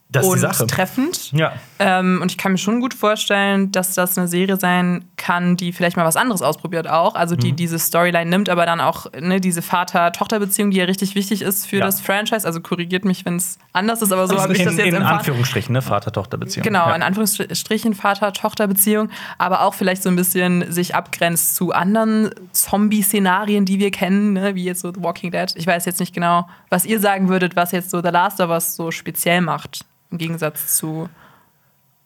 Das ist die und Sache. treffend. Ja. Ähm, und ich kann mir schon gut vorstellen, dass das eine Serie sein kann, die vielleicht mal was anderes ausprobiert auch. Also die Mhm. diese Storyline nimmt, aber dann auch ne, diese Vater-Tochter-Beziehung, die ja richtig wichtig ist für Ja. das Franchise. Also korrigiert mich, wenn es anders ist, aber so habe ich das in, jetzt in empfangen. Anführungsstrichen, ne? Vater-Tochter-Beziehung. Genau, ja. in Anführungsstrichen Vater-Tochter-Beziehung, aber auch vielleicht so ein bisschen sich abgrenzt zu anderen Zombie-Szenarien, die wir kennen, ne? wie jetzt so The Walking Dead. Ich weiß jetzt nicht genau, was ihr sagen würdet, was jetzt so The Last of Us so speziell macht, im Gegensatz zu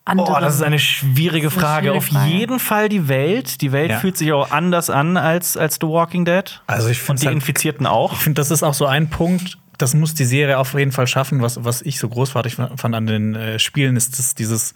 anderen. Boah, das ist eine schwierige ist eine Frage. schwierige Auf Frage. jeden Fall die Welt. Die Welt Ja. fühlt sich auch anders an als, als The Walking Dead. Also ich Und finde die halt, Infizierten auch. ich finde, das ist auch so ein Punkt, das muss die Serie auf jeden Fall schaffen. Was, was ich so großartig fand an den äh, Spielen, ist das, dieses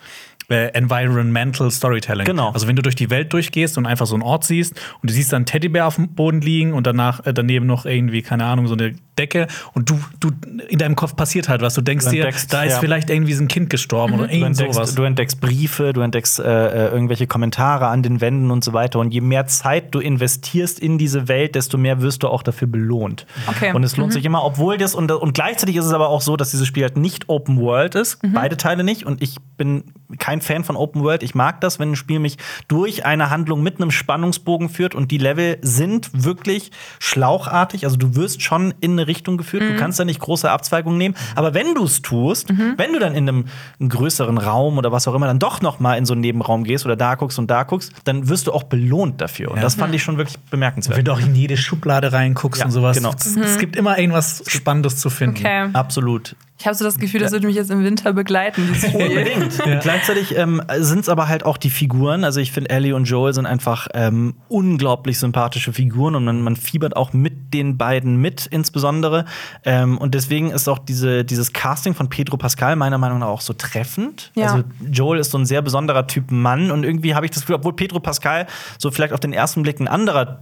äh, Environmental Storytelling. Genau. Also wenn du durch die Welt durchgehst und einfach so einen Ort siehst und du siehst dann einen Teddybär auf dem Boden liegen und danach äh, daneben noch irgendwie, keine Ahnung, so eine Decke und du, du in deinem Kopf passiert halt was. Du denkst Du dir, entdeckst, da ist ja. vielleicht irgendwie so ein Kind gestorben oder Du irgend sowas. entdeckst, du entdeckst Briefe, du entdeckst äh, äh, irgendwelche Kommentare an den Wänden und so weiter. Und je mehr Zeit du investierst in diese Welt, desto mehr wirst du auch dafür belohnt. Okay. Und es lohnt sich immer, obwohl das und, und gleichzeitig ist es aber auch so, dass dieses Spiel halt nicht Open World ist, beide Teile nicht. Und ich bin kein Fan von Open World. Ich mag das, wenn ein Spiel mich durch eine Handlung mit einem Spannungsbogen führt und die Level sind wirklich schlauchartig. Also du wirst schon in eine Richtung geführt. Du kannst da nicht große Abzweigungen nehmen. Aber wenn du es tust, wenn du dann in einem, einem größeren Raum oder was auch immer dann doch noch mal in so einen Nebenraum gehst oder da guckst und da guckst, dann wirst du auch belohnt dafür. Und Ja. das fand ich schon wirklich bemerkenswert. wenn du auch in jede Schublade reinguckst Ja, und sowas. genau. Es, es gibt immer irgendwas Spannendes zu finden. Okay. Absolut. Ich habe so das Gefühl, das würde mich jetzt im Winter begleiten. Unbedingt. Gleichzeitig ähm, sind es aber halt auch die Figuren. Also ich finde, Ellie und Joel sind einfach ähm, unglaublich sympathische Figuren und man, man fiebert auch mit den beiden mit, insbesondere. Ähm, und deswegen ist auch diese, dieses Casting von Pedro Pascal meiner Meinung nach auch so treffend. Ja. Also Joel ist so ein sehr besonderer Typ Mann und irgendwie habe ich das Gefühl, obwohl Pedro Pascal so vielleicht auf den ersten Blick ein anderer m-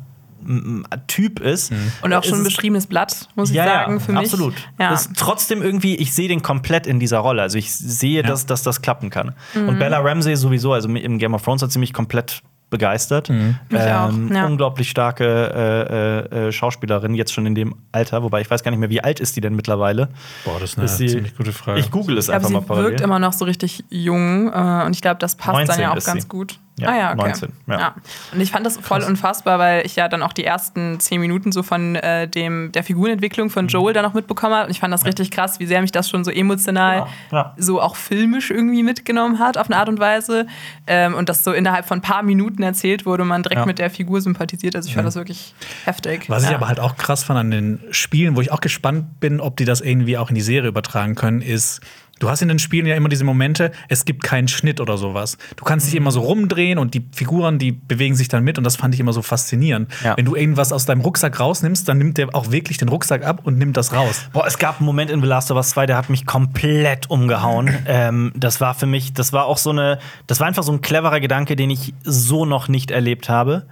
Typ ist. Und auch schon ein es- beschriebenes Blatt, muss ich ja, sagen, ja, für mich. Absolut. Ja. Das ist trotzdem irgendwie, ich sehe den komplett in dieser Rolle. Also ich sehe, dass, dass das klappen kann. Und Bella Ramsey sowieso, also im Game of Thrones hat sie mich komplett begeistert. Mich auch, ja. Unglaublich starke äh, äh, äh, Schauspielerin, jetzt schon in dem Alter. Wobei ich weiß gar nicht mehr, wie alt ist die denn mittlerweile? Boah, das ist eine Ist sie- ziemlich gute Frage. Ich google es Ich glaube, einfach sie mal parallel. wirkt immer noch so richtig jung äh, und ich glaube, das passt dann 19 ja auch ganz sie. gut. Ja, ah ja, okay. 19, ja. Und ich fand das voll unfassbar, weil ich ja dann auch die ersten zehn Minuten so von äh, dem, der Figurenentwicklung von Joel dann noch mitbekommen habe. Und ich fand das richtig krass, wie sehr mich das schon so emotional, ja. so auch filmisch irgendwie mitgenommen hat, auf eine Art und Weise. Ähm, und das so innerhalb von ein paar Minuten erzählt wurde und man direkt Ja. mit der Figur sympathisiert. Also ich fand das wirklich heftig. Was ich Ja. aber halt auch krass fand an den Spielen, wo ich auch gespannt bin, ob die das irgendwie auch in die Serie übertragen können, ist, du hast in den Spielen ja immer diese Momente, es gibt keinen Schnitt oder sowas. Du kannst dich immer so rumdrehen und die Figuren, die bewegen sich dann mit und das fand ich immer so faszinierend. Ja. Wenn du irgendwas aus deinem Rucksack rausnimmst, dann nimmt der auch wirklich den Rucksack ab und nimmt das raus. Boah, es gab einen Moment in The Last of Us 2, der hat mich komplett umgehauen. ähm, das war für mich, das war auch so eine, das war einfach so ein cleverer Gedanke, den ich so noch nicht erlebt habe.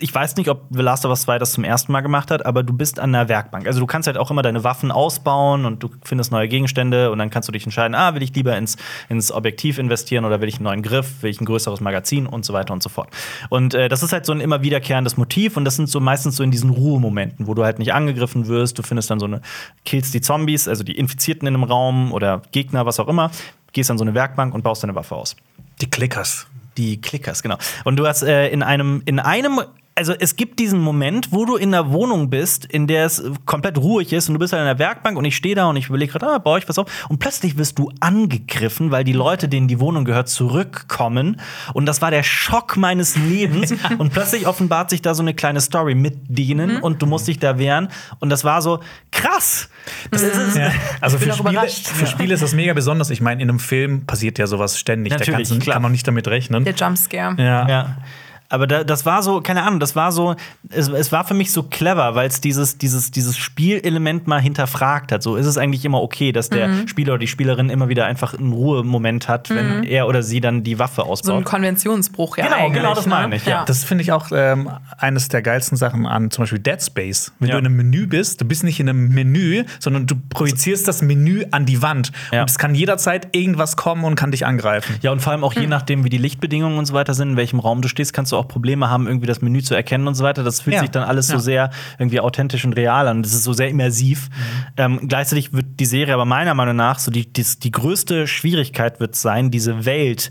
Ich weiß nicht, ob The Last of Us 2 das zum ersten Mal gemacht hat, aber du bist an einer Werkbank. Also du kannst halt auch immer deine Waffen ausbauen und du findest neue Gegenstände und dann kannst du dich entscheiden, ah, will ich lieber ins, ins Objektiv investieren oder will ich einen neuen Griff, will ich ein größeres Magazin und so weiter und so fort. Und äh, das ist halt so ein immer wiederkehrendes Motiv und das sind so meistens so in diesen Ruhemomenten, wo du halt nicht angegriffen wirst, du findest dann so eine, killst die Zombies, also die Infizierten in einem Raum oder Gegner, was auch immer, gehst an so eine Werkbank und baust deine Waffe aus. Die Clickers. Die Clickers, genau. Und du hast äh, in einem, in einem, also es gibt diesen Moment, wo du in einer Wohnung bist, in der es komplett ruhig ist und du bist halt in der Werkbank und ich stehe da und ich überlege gerade, ah, baue ich was auf. Und plötzlich wirst du angegriffen, weil die Leute, denen die Wohnung gehört, zurückkommen. Und das war der Schock meines Lebens. und plötzlich offenbart sich da so eine kleine Story mit denen und du musst dich da wehren. Und das war so krass. Das ist, Ja. Also für Spiele, für Spiele ist das mega besonders. Ich meine, in einem Film passiert ja sowas ständig. da Natürlich, kannst du, klar. kann man nicht damit rechnen. Der Jumpscare. Ja. Ja. Aber da, das war so, keine Ahnung, das war so, es, es war für mich so clever, weil es dieses, dieses, dieses Spielelement mal hinterfragt hat. So ist es eigentlich immer okay, dass der Mhm. Spieler oder die Spielerin immer wieder einfach einen Ruhemoment hat, wenn er oder sie dann die Waffe So ein ausbaut. Konventionsbruch, ja. Genau, genau, das ne? meine ich, ja. Das finde ich auch ähm, eines der geilsten Sachen an zum Beispiel Dead Space. Wenn Ja. du in einem Menü bist, du bist nicht in einem Menü, sondern du projizierst das Menü an die Wand. Ja. Und es kann jederzeit irgendwas kommen und kann dich angreifen. Ja, und vor allem auch Hm. je nachdem, wie die Lichtbedingungen und so weiter sind, in welchem Raum du stehst, kannst du auch Probleme haben, irgendwie das Menü zu erkennen und so weiter. Das fühlt Ja. sich dann alles so Ja. sehr irgendwie authentisch und real an. Das ist so sehr immersiv. Ähm, gleichzeitig wird die Serie aber meiner Meinung nach so die, die, die größte Schwierigkeit wird sein, diese Welt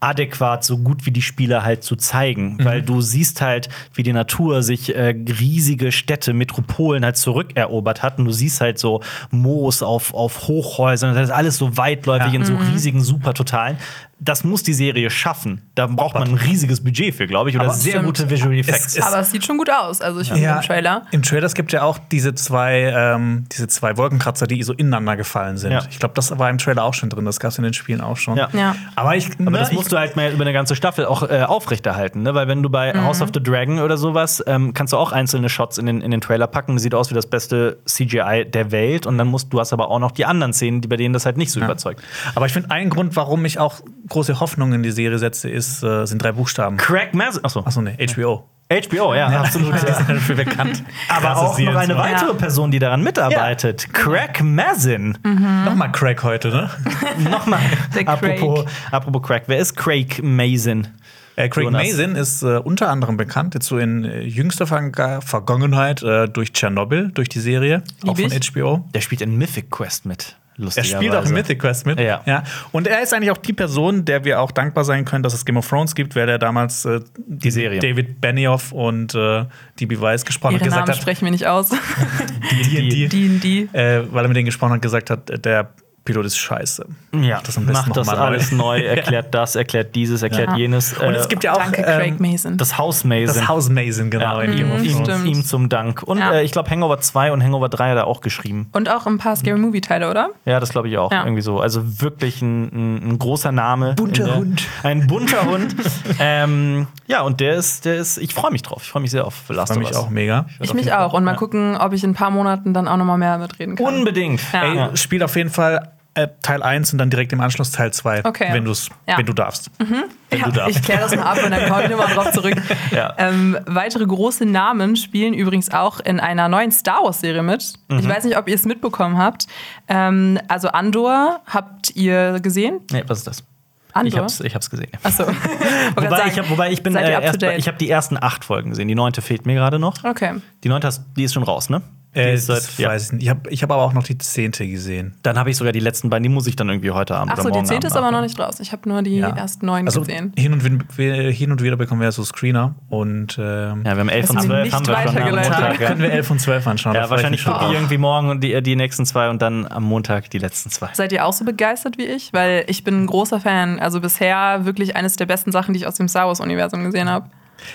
adäquat so gut wie die Spieler halt zu zeigen, weil du siehst halt, wie die Natur sich äh, riesige Städte, Metropolen halt zurückerobert hat und du siehst halt so Moos auf, auf Hochhäusern, das ist alles so weitläufig Ja. in so riesigen Supertotalen. Das muss die Serie schaffen. Da braucht man ein riesiges Budget für, glaube ich, oder Aber sehr gute Visual Effects. es- Aber es sieht schon gut aus. Also ich finde im Trailer. Im Trailer es gibt ja auch diese zwei, ähm, diese zwei Wolkenkratzer, die so ineinander gefallen sind. Ja. Ich glaube, das war im Trailer auch schon drin. Das gab es in den Spielen auch schon. Ja. Ja. Aber ich, Aber ne, das ich- musst du halt mal über eine ganze Staffel auch äh, aufrechterhalten, ne? Weil wenn du bei House of the Dragon oder sowas, ähm, kannst du auch einzelne Shots in den, in den Trailer packen. Sieht aus wie das beste CGI der Welt. Und dann musst du hast aber auch noch die anderen Szenen, die bei denen das halt nicht so überzeugt. Aber ich finde, ein Grund, warum ich auch große Hoffnung in die Serie setze, ist, äh, sind drei Buchstaben. Craig Mazin. Achso. Achso, ne, HBO. HBO, ja, absolut. Die sind dafür bekannt. Aber Krasse auch noch eine machen. weitere Ja. Person, die daran mitarbeitet. Craig Mazin. Nochmal Crack heute, ne? Nochmal. Der Craig. apropos, apropos Craig. Wer ist Craig Mazin? Äh, Craig Jonas. Mazin ist äh, unter anderem bekannt, jetzt so in äh, jüngster Verga- Vergangenheit, äh, durch Tschernobyl, durch die Serie, auch Lieb von ich. HBO. Der spielt in Mythic Quest mit. Er spielt auch in Mythic Quest mit. Ja. Und er ist eigentlich auch die Person, der wir auch dankbar sein können, dass es Game of Thrones gibt, wer der damals äh, die Serie. David Benioff und äh, DB Weiss gesprochen Ihre hat, gesagt Namen hat, sprechen wir nicht aus. die, die, D&D. äh, weil er mit denen gesprochen hat, gesagt hat, der Pilot ist scheiße. Ja, Das macht das mal neu. alles neu, erklärt das, erklärt dieses, erklärt Ja. jenes. Und es gibt ja auch Danke, ähm, Craig Mason. das Haus Mason. das Haus Mason, genau, ja, in of ihm. Stimmt. ihm zum Dank. Und Ja. äh, ich glaube, Hangover 2 und Hangover 3 hat er auch geschrieben. Und auch ein paar Scary Movie-Teile, oder? Ja, das glaube ich auch. Ja. Irgendwie so. Also wirklich ein, ein, ein großer Name. Bunter der- Hund. Ein bunter Hund. ähm, ja, und der ist, der ist, ich freue mich drauf. Ich freue mich sehr auf Last Freue of mich Us. auch mega. Ich mich auch. Und mal gucken, ob ich in ein paar Monaten dann auch noch mal mehr mitreden kann. Unbedingt. Ja. Ey, Ja. spiel auf jeden Fall äh, Teil 1 und dann direkt im Anschluss Teil 2, Okay. wenn, du's, Ja. wenn du darfst. Wenn Ja, du darfst. ich kläre das mal ab und dann komme ich nochmal drauf zurück. Ja. ähm, weitere große Namen spielen übrigens auch in einer neuen Star Wars-Serie mit. Mhm. Ich weiß nicht, ob ihr es mitbekommen habt. Ähm, also Andor habt ihr gesehen? Nee, was ist das? Andor? Ich hab's, ich hab's gesehen. Achso. Wobei, ich hab, wobei ich bin äh, erst ich habe die ersten acht Folgen gesehen. Die neunte fehlt mir gerade noch. Okay. Die neunte hast, die ist schon raus, ne? Äh, seit- das ja. weiß ich nicht. Ich habe ich hab aber auch noch die 10. gesehen. Dann habe ich sogar die letzten beiden, die muss ich dann irgendwie heute Abend Achso, die zehnte ist aber noch nicht raus. Ich habe nur die Ja. ersten neun Also gesehen. hin und, wir- hin und wieder bekommen wir so Screener und ähm, Ja, wir haben 11 Hast und du mir 12 nicht haben wir schon am? Montag. Ja, können wir 11 und 12 anschauen. ja wahrscheinlich schon irgendwie morgen die, die nächsten zwei und dann am Montag die letzten zwei. Seid ihr auch so begeistert wie ich? Weil ich bin ein großer Fan. Also bisher wirklich eines der besten Sachen, die ich aus dem Star Wars-Universum gesehen habe.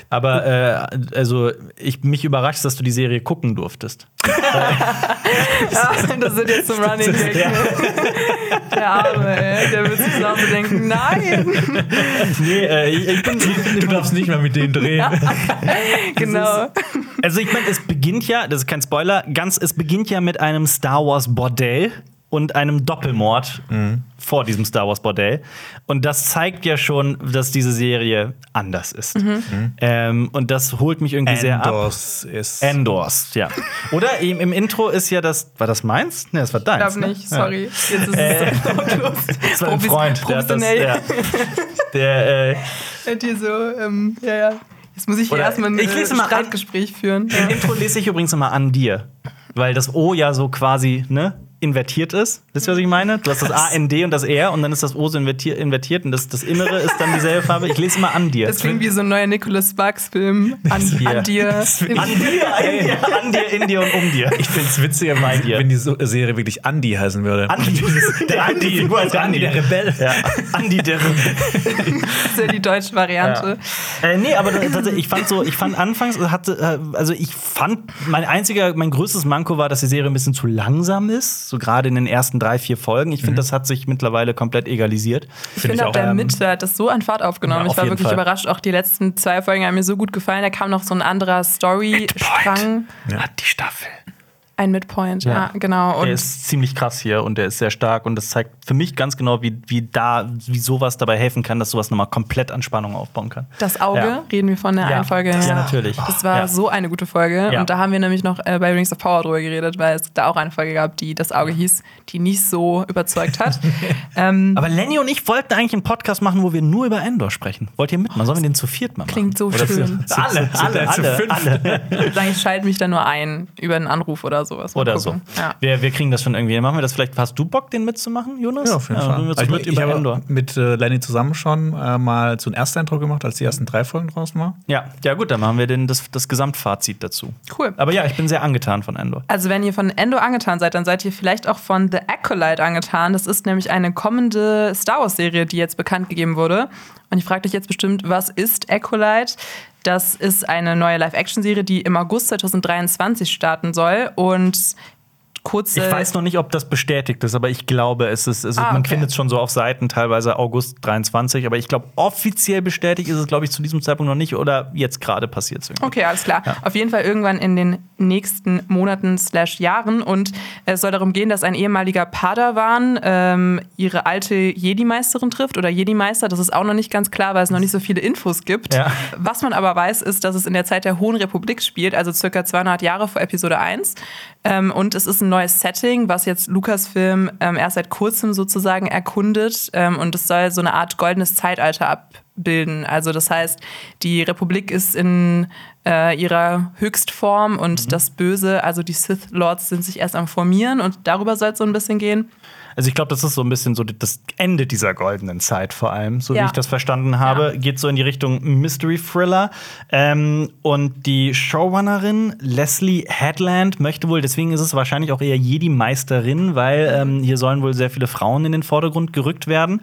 Aber äh, also ich mich überrascht, dass du die Serie gucken durftest. das wird jetzt zum Running Gag. ne? Der Arme, ey. Der wird sich so denken, nein. Nee, äh, ich, ich bin, Du darfst nicht mehr mit denen drehen. genau. Also ich meine, es beginnt ja, das ist kein Spoiler, ganz, es beginnt ja mit einem Star Wars Bordell und einem Doppelmord vor diesem Star Wars Bordell. Und das zeigt ja schon, dass diese Serie anders ist. Ähm, und das holt mich irgendwie sehr ab. Endors ist. Endors, ja. Oder im, im Intro ist ja das, war das meins? Ne, das war Ich deins. glaube ne? nicht, sorry. Jetzt ist Äh, es so lautlos. Das war ein Freund, der hat das, professionell. der, der äh, Hört ihr so, ähm, ja, ja. Jetzt muss ich hier erstmal ein ich lese äh, mal an- Streitgespräch führen. Im Intro lese ich übrigens immer an dir. Weil das O ja so quasi, ne, invertiert ist. Wisst ihr, was ich meine? Du hast das A, N, D und das R und dann ist das O so invertiert, invertiert und das, das Innere ist dann dieselbe Farbe. Ich lese immer an dir. Das klingt wie so ein neuer Nicholas Sparks-Film. An, an dir. an dir, an dir, an dir, in dir und um dir. Ich finde es witziger, Bei dir. wenn die Serie wirklich Andy heißen würde. Andi, der Andi, die Figur heißt Andi. der Rebell. Ja, Andi, der Rebell. Das ist ja die deutsche Variante. Äh, nee, aber tatsächlich, ich fand so, ich fand anfangs, hatte, äh, also ich fand, mein einziger, mein größtes Manko war, dass die Serie ein bisschen zu langsam ist. So gerade in den ersten drei, vier Folgen. Ich finde, das hat sich mittlerweile komplett egalisiert. Ich Find finde auch, auch, der ähm, Mitte hat das so an Fahrt aufgenommen. Ja, auf ich war wirklich Fall. überrascht. Auch die letzten zwei Folgen haben mir so gut gefallen. Da kam noch so ein anderer Story-Strang. Hat die Staffel. Ein Midpoint, ja, Ja. genau. Und Der ist ziemlich krass hier und der ist sehr stark und das zeigt für mich ganz genau, wie, wie da, wie sowas dabei helfen kann, dass sowas nochmal komplett an Spannung aufbauen kann. das Auge, Ja. reden wir von der Ja. einen Folge. Ja, natürlich. Das war Ja. so eine gute Folge. Ja. Und da haben wir nämlich noch äh, bei Rings of Power drüber geredet, weil es da auch eine Folge gab, die das Auge hieß, die nicht so überzeugt hat. ähm, Aber Lenny und ich wollten eigentlich einen Podcast machen, wo wir nur über Endor sprechen. Wollt ihr mitmachen? Sollen wir den zu viert mal machen? Klingt so Oder schön. Zu, alle, zu- alle, zu alle, fünf. alle. ich würde sagen, ich schalte mich da nur ein über einen Anruf oder sowas. Mal Oder gucken. so. Ja. Wir, wir kriegen das schon irgendwie. Machen wir das vielleicht. Hast du Bock, den mitzumachen, Jonas? Ja, auf jeden Fall. zu Also ich ich habe Endor. mit äh, Lenny zusammen schon äh, mal so einen Ersteindruck gemacht, als die ersten drei Folgen draußen waren. Ja, ja, gut, dann machen wir den, das, das Gesamtfazit dazu. Cool. Aber ja, ich bin sehr angetan von Endor. Also, wenn ihr von Endo angetan seid, dann seid ihr vielleicht auch von The Acolyte angetan. Das ist nämlich eine kommende Star Wars-Serie, die jetzt bekannt gegeben wurde. Und ich frage dich jetzt bestimmt, was ist Acolyte? Das ist eine neue Live-Action-Serie, die im August 2023 starten soll. Und kurz. Ich weiß noch nicht, ob das bestätigt ist, aber ich glaube, es ist. Also Ah, Man okay. findet es schon so auf Seiten, teilweise August 23, aber ich glaube, offiziell bestätigt ist es, glaube ich, zu diesem Zeitpunkt noch nicht oder jetzt gerade passiert es irgendwie. Okay, alles klar. Auf jeden Fall irgendwann in den nächsten Monaten slash Jahren. Und es soll darum gehen, dass ein ehemaliger Padawan ähm, ihre alte Jedi-Meisterin trifft oder Jedi-Meister. Das ist auch noch nicht ganz klar, weil es noch nicht so viele Infos gibt. Ja. Was man aber weiß, ist, dass es in der Zeit der Hohen Republik spielt, also circa 200 Jahre vor Episode 1. Ähm, und es ist ein neues Setting, was jetzt Lucasfilm ähm, erst seit kurzem sozusagen erkundet. Ähm, und es soll so eine Art goldenes Zeitalter abbilden. Also das heißt, die Republik ist in äh, ihrer Höchstform und das Böse, also die Sith Lords sind sich erst am Formieren und darüber soll es so ein bisschen gehen. Also ich glaube, das ist so ein bisschen so das Ende dieser goldenen Zeit vor allem, so wie Ja. ich das verstanden habe, Ja. geht so in die Richtung Mystery Thriller. Ähm, und die Showrunnerin Leslie Headland möchte wohl, deswegen ist es wahrscheinlich auch eher Jedi-Meisterin, weil ähm, hier sollen wohl sehr viele Frauen in den Vordergrund gerückt werden.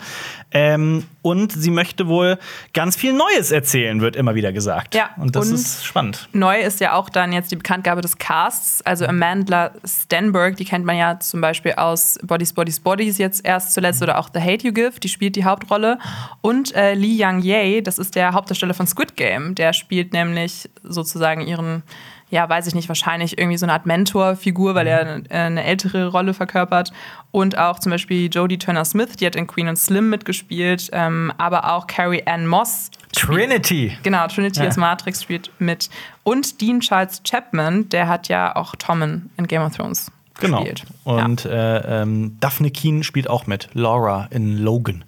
Ähm, und sie möchte wohl ganz viel Neues erzählen, wird immer wieder gesagt. Ja, Und das und- ist spannend. Neu ist ja auch dann jetzt die Bekanntgabe des Casts. Also Amanda Stenberg, die kennt man ja zum Beispiel aus Bodies, Bodies, Bodies jetzt erst zuletzt oder auch The Hate You Give, die spielt die Hauptrolle. Und äh, Lee Young Ye, das ist der Hauptdarsteller von Squid Game. Der spielt nämlich sozusagen ihren, ja, weiß ich nicht, wahrscheinlich irgendwie so eine Art Mentorfigur, weil er äh, eine ältere Rolle verkörpert. Und auch zum Beispiel Jodie Turner-Smith, die hat in Queen und Slim mitgespielt, ähm, aber auch Carrie Ann Moss Trinity. Genau, Trinity Ja. als Matrix spielt mit. Und Dean Charles Chapman, der hat ja auch Tommen in Game of Thrones Genau. gespielt. Und äh, ähm, Daphne Keen spielt auch mit. Laura in Logan.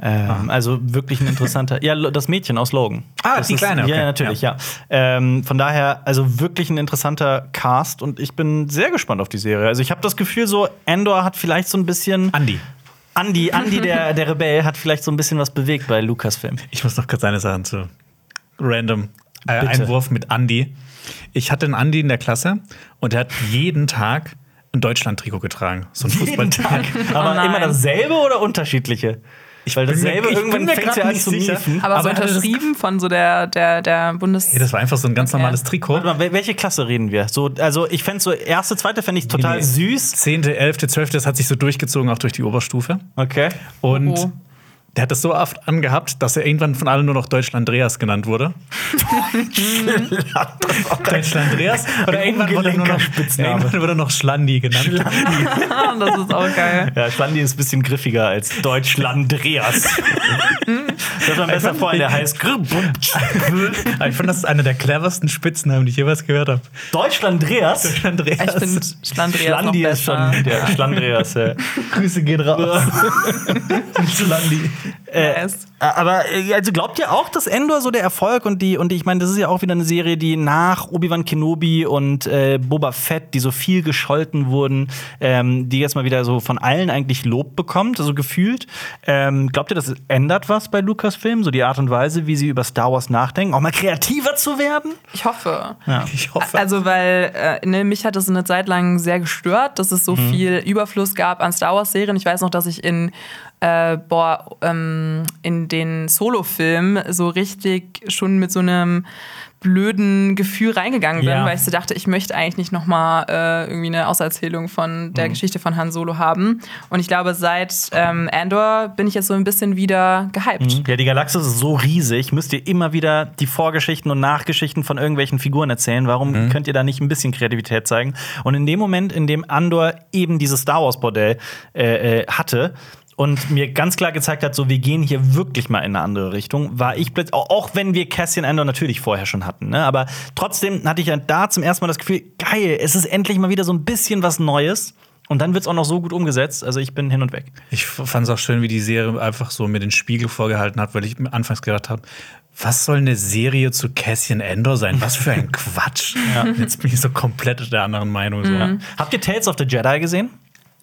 Ähm, Also wirklich ein interessanter. ja, das Mädchen aus Logan. Ah, das die ist, Kleine, Ja, okay. ja, natürlich, ja. Ähm, von daher, also wirklich ein interessanter Cast und ich bin sehr gespannt auf die Serie. Also ich habe das Gefühl, so Endor hat vielleicht so ein bisschen. Andi. Andy, Andy der, der Rebell, hat vielleicht so ein bisschen was bewegt bei Lucasfilm. Ich muss noch kurz eine Sache zu random äh. Einwurf mit Andi. Ich hatte einen Andi in der Klasse und der hat jeden Tag ein Deutschland-Trikot getragen. So ein Fußball. Aber Oh immer dasselbe oder unterschiedliche? Weil bin mir- dasselbe ich irgendwann fängt ja an nicht zu miefen. Aber, so Aber das- unterschrieben von so der, der, der Bundes. Hey, das war einfach so ein ganz Okay. normales Trikot. Warte mal, wel- welche Klasse reden wir? So, also ich fände so erste, zweite fände ich total Nee. süß. Zehnte, elfte, zwölfte, das hat sich so durchgezogen, auch durch die Oberstufe. Okay. Und Oh. Der hat das so oft angehabt, dass er irgendwann von allen nur noch Deutschland Andreas genannt wurde. Deutschland Andreas. Oder irgendwann wurde, er nur noch, Spitzname. irgendwann wurde er noch Schlandi genannt. das ist auch geil. Ja, Schlandi ist ein bisschen griffiger als Deutschlandreas. das war besser vorhin, der heißt Aber ich fand, das ist einer der cleversten Spitznamen, die ich jemals gehört habe. Deutschlandreas? Andreas. Ich finde Schlandreas noch Schlandi ist besser. schon der Schlandreas. Ja. Grüße gehen raus. Schlandi. Äh, aber äh, also glaubt ihr auch, dass Endor so der Erfolg und die und die, ich meine, das ist ja auch wieder eine Serie, die nach Obi-Wan Kenobi und äh, Boba Fett, die so viel gescholten wurden, ähm, die jetzt mal wieder so von allen eigentlich Lob bekommt, also gefühlt. Ähm, glaubt ihr, das ändert was bei Lucasfilm, so die Art und Weise, wie sie über Star Wars nachdenken, auch mal kreativer zu werden? Ich hoffe. Ja. Ich hoffe. Also, weil äh, ne, mich hat es eine Zeit lang sehr gestört, dass es so viel Überfluss gab an Star Wars-Serien. Ich weiß noch, dass ich in äh, boah, ähm, in den Solo-Film so richtig schon mit so einem blöden Gefühl reingegangen bin, Ja. weil ich so dachte, ich möchte eigentlich nicht nochmal äh, irgendwie eine Auserzählung von der Geschichte von Han Solo haben. Und ich glaube, seit ähm, Andor bin ich jetzt so ein bisschen wieder gehypt. Ja, die Galaxis ist so riesig, müsst ihr immer wieder die Vorgeschichten und Nachgeschichten von irgendwelchen Figuren erzählen. Warum könnt ihr da nicht ein bisschen Kreativität zeigen? Und in dem Moment, in dem Andor eben dieses Star Wars-Bordell äh, äh, hatte, und mir ganz klar gezeigt hat, so wir gehen hier wirklich mal in eine andere Richtung, war ich plötzlich, auch, wenn wir Cassian Andor natürlich vorher schon hatten, ne? aber trotzdem hatte ich ja da zum ersten Mal das Gefühl, geil, es ist endlich mal wieder so ein bisschen was Neues. Und dann wird es auch noch so gut umgesetzt. Also ich bin hin und weg. Ich fand es auch schön, wie die Serie einfach so mir den Spiegel vorgehalten hat, weil ich mir anfangs gedacht habe, was soll eine Serie zu Cassian Endor sein? Was für ein Quatsch. Jetzt bin ich so komplett der anderen Meinung. So. Habt ihr Tales of the Jedi gesehen?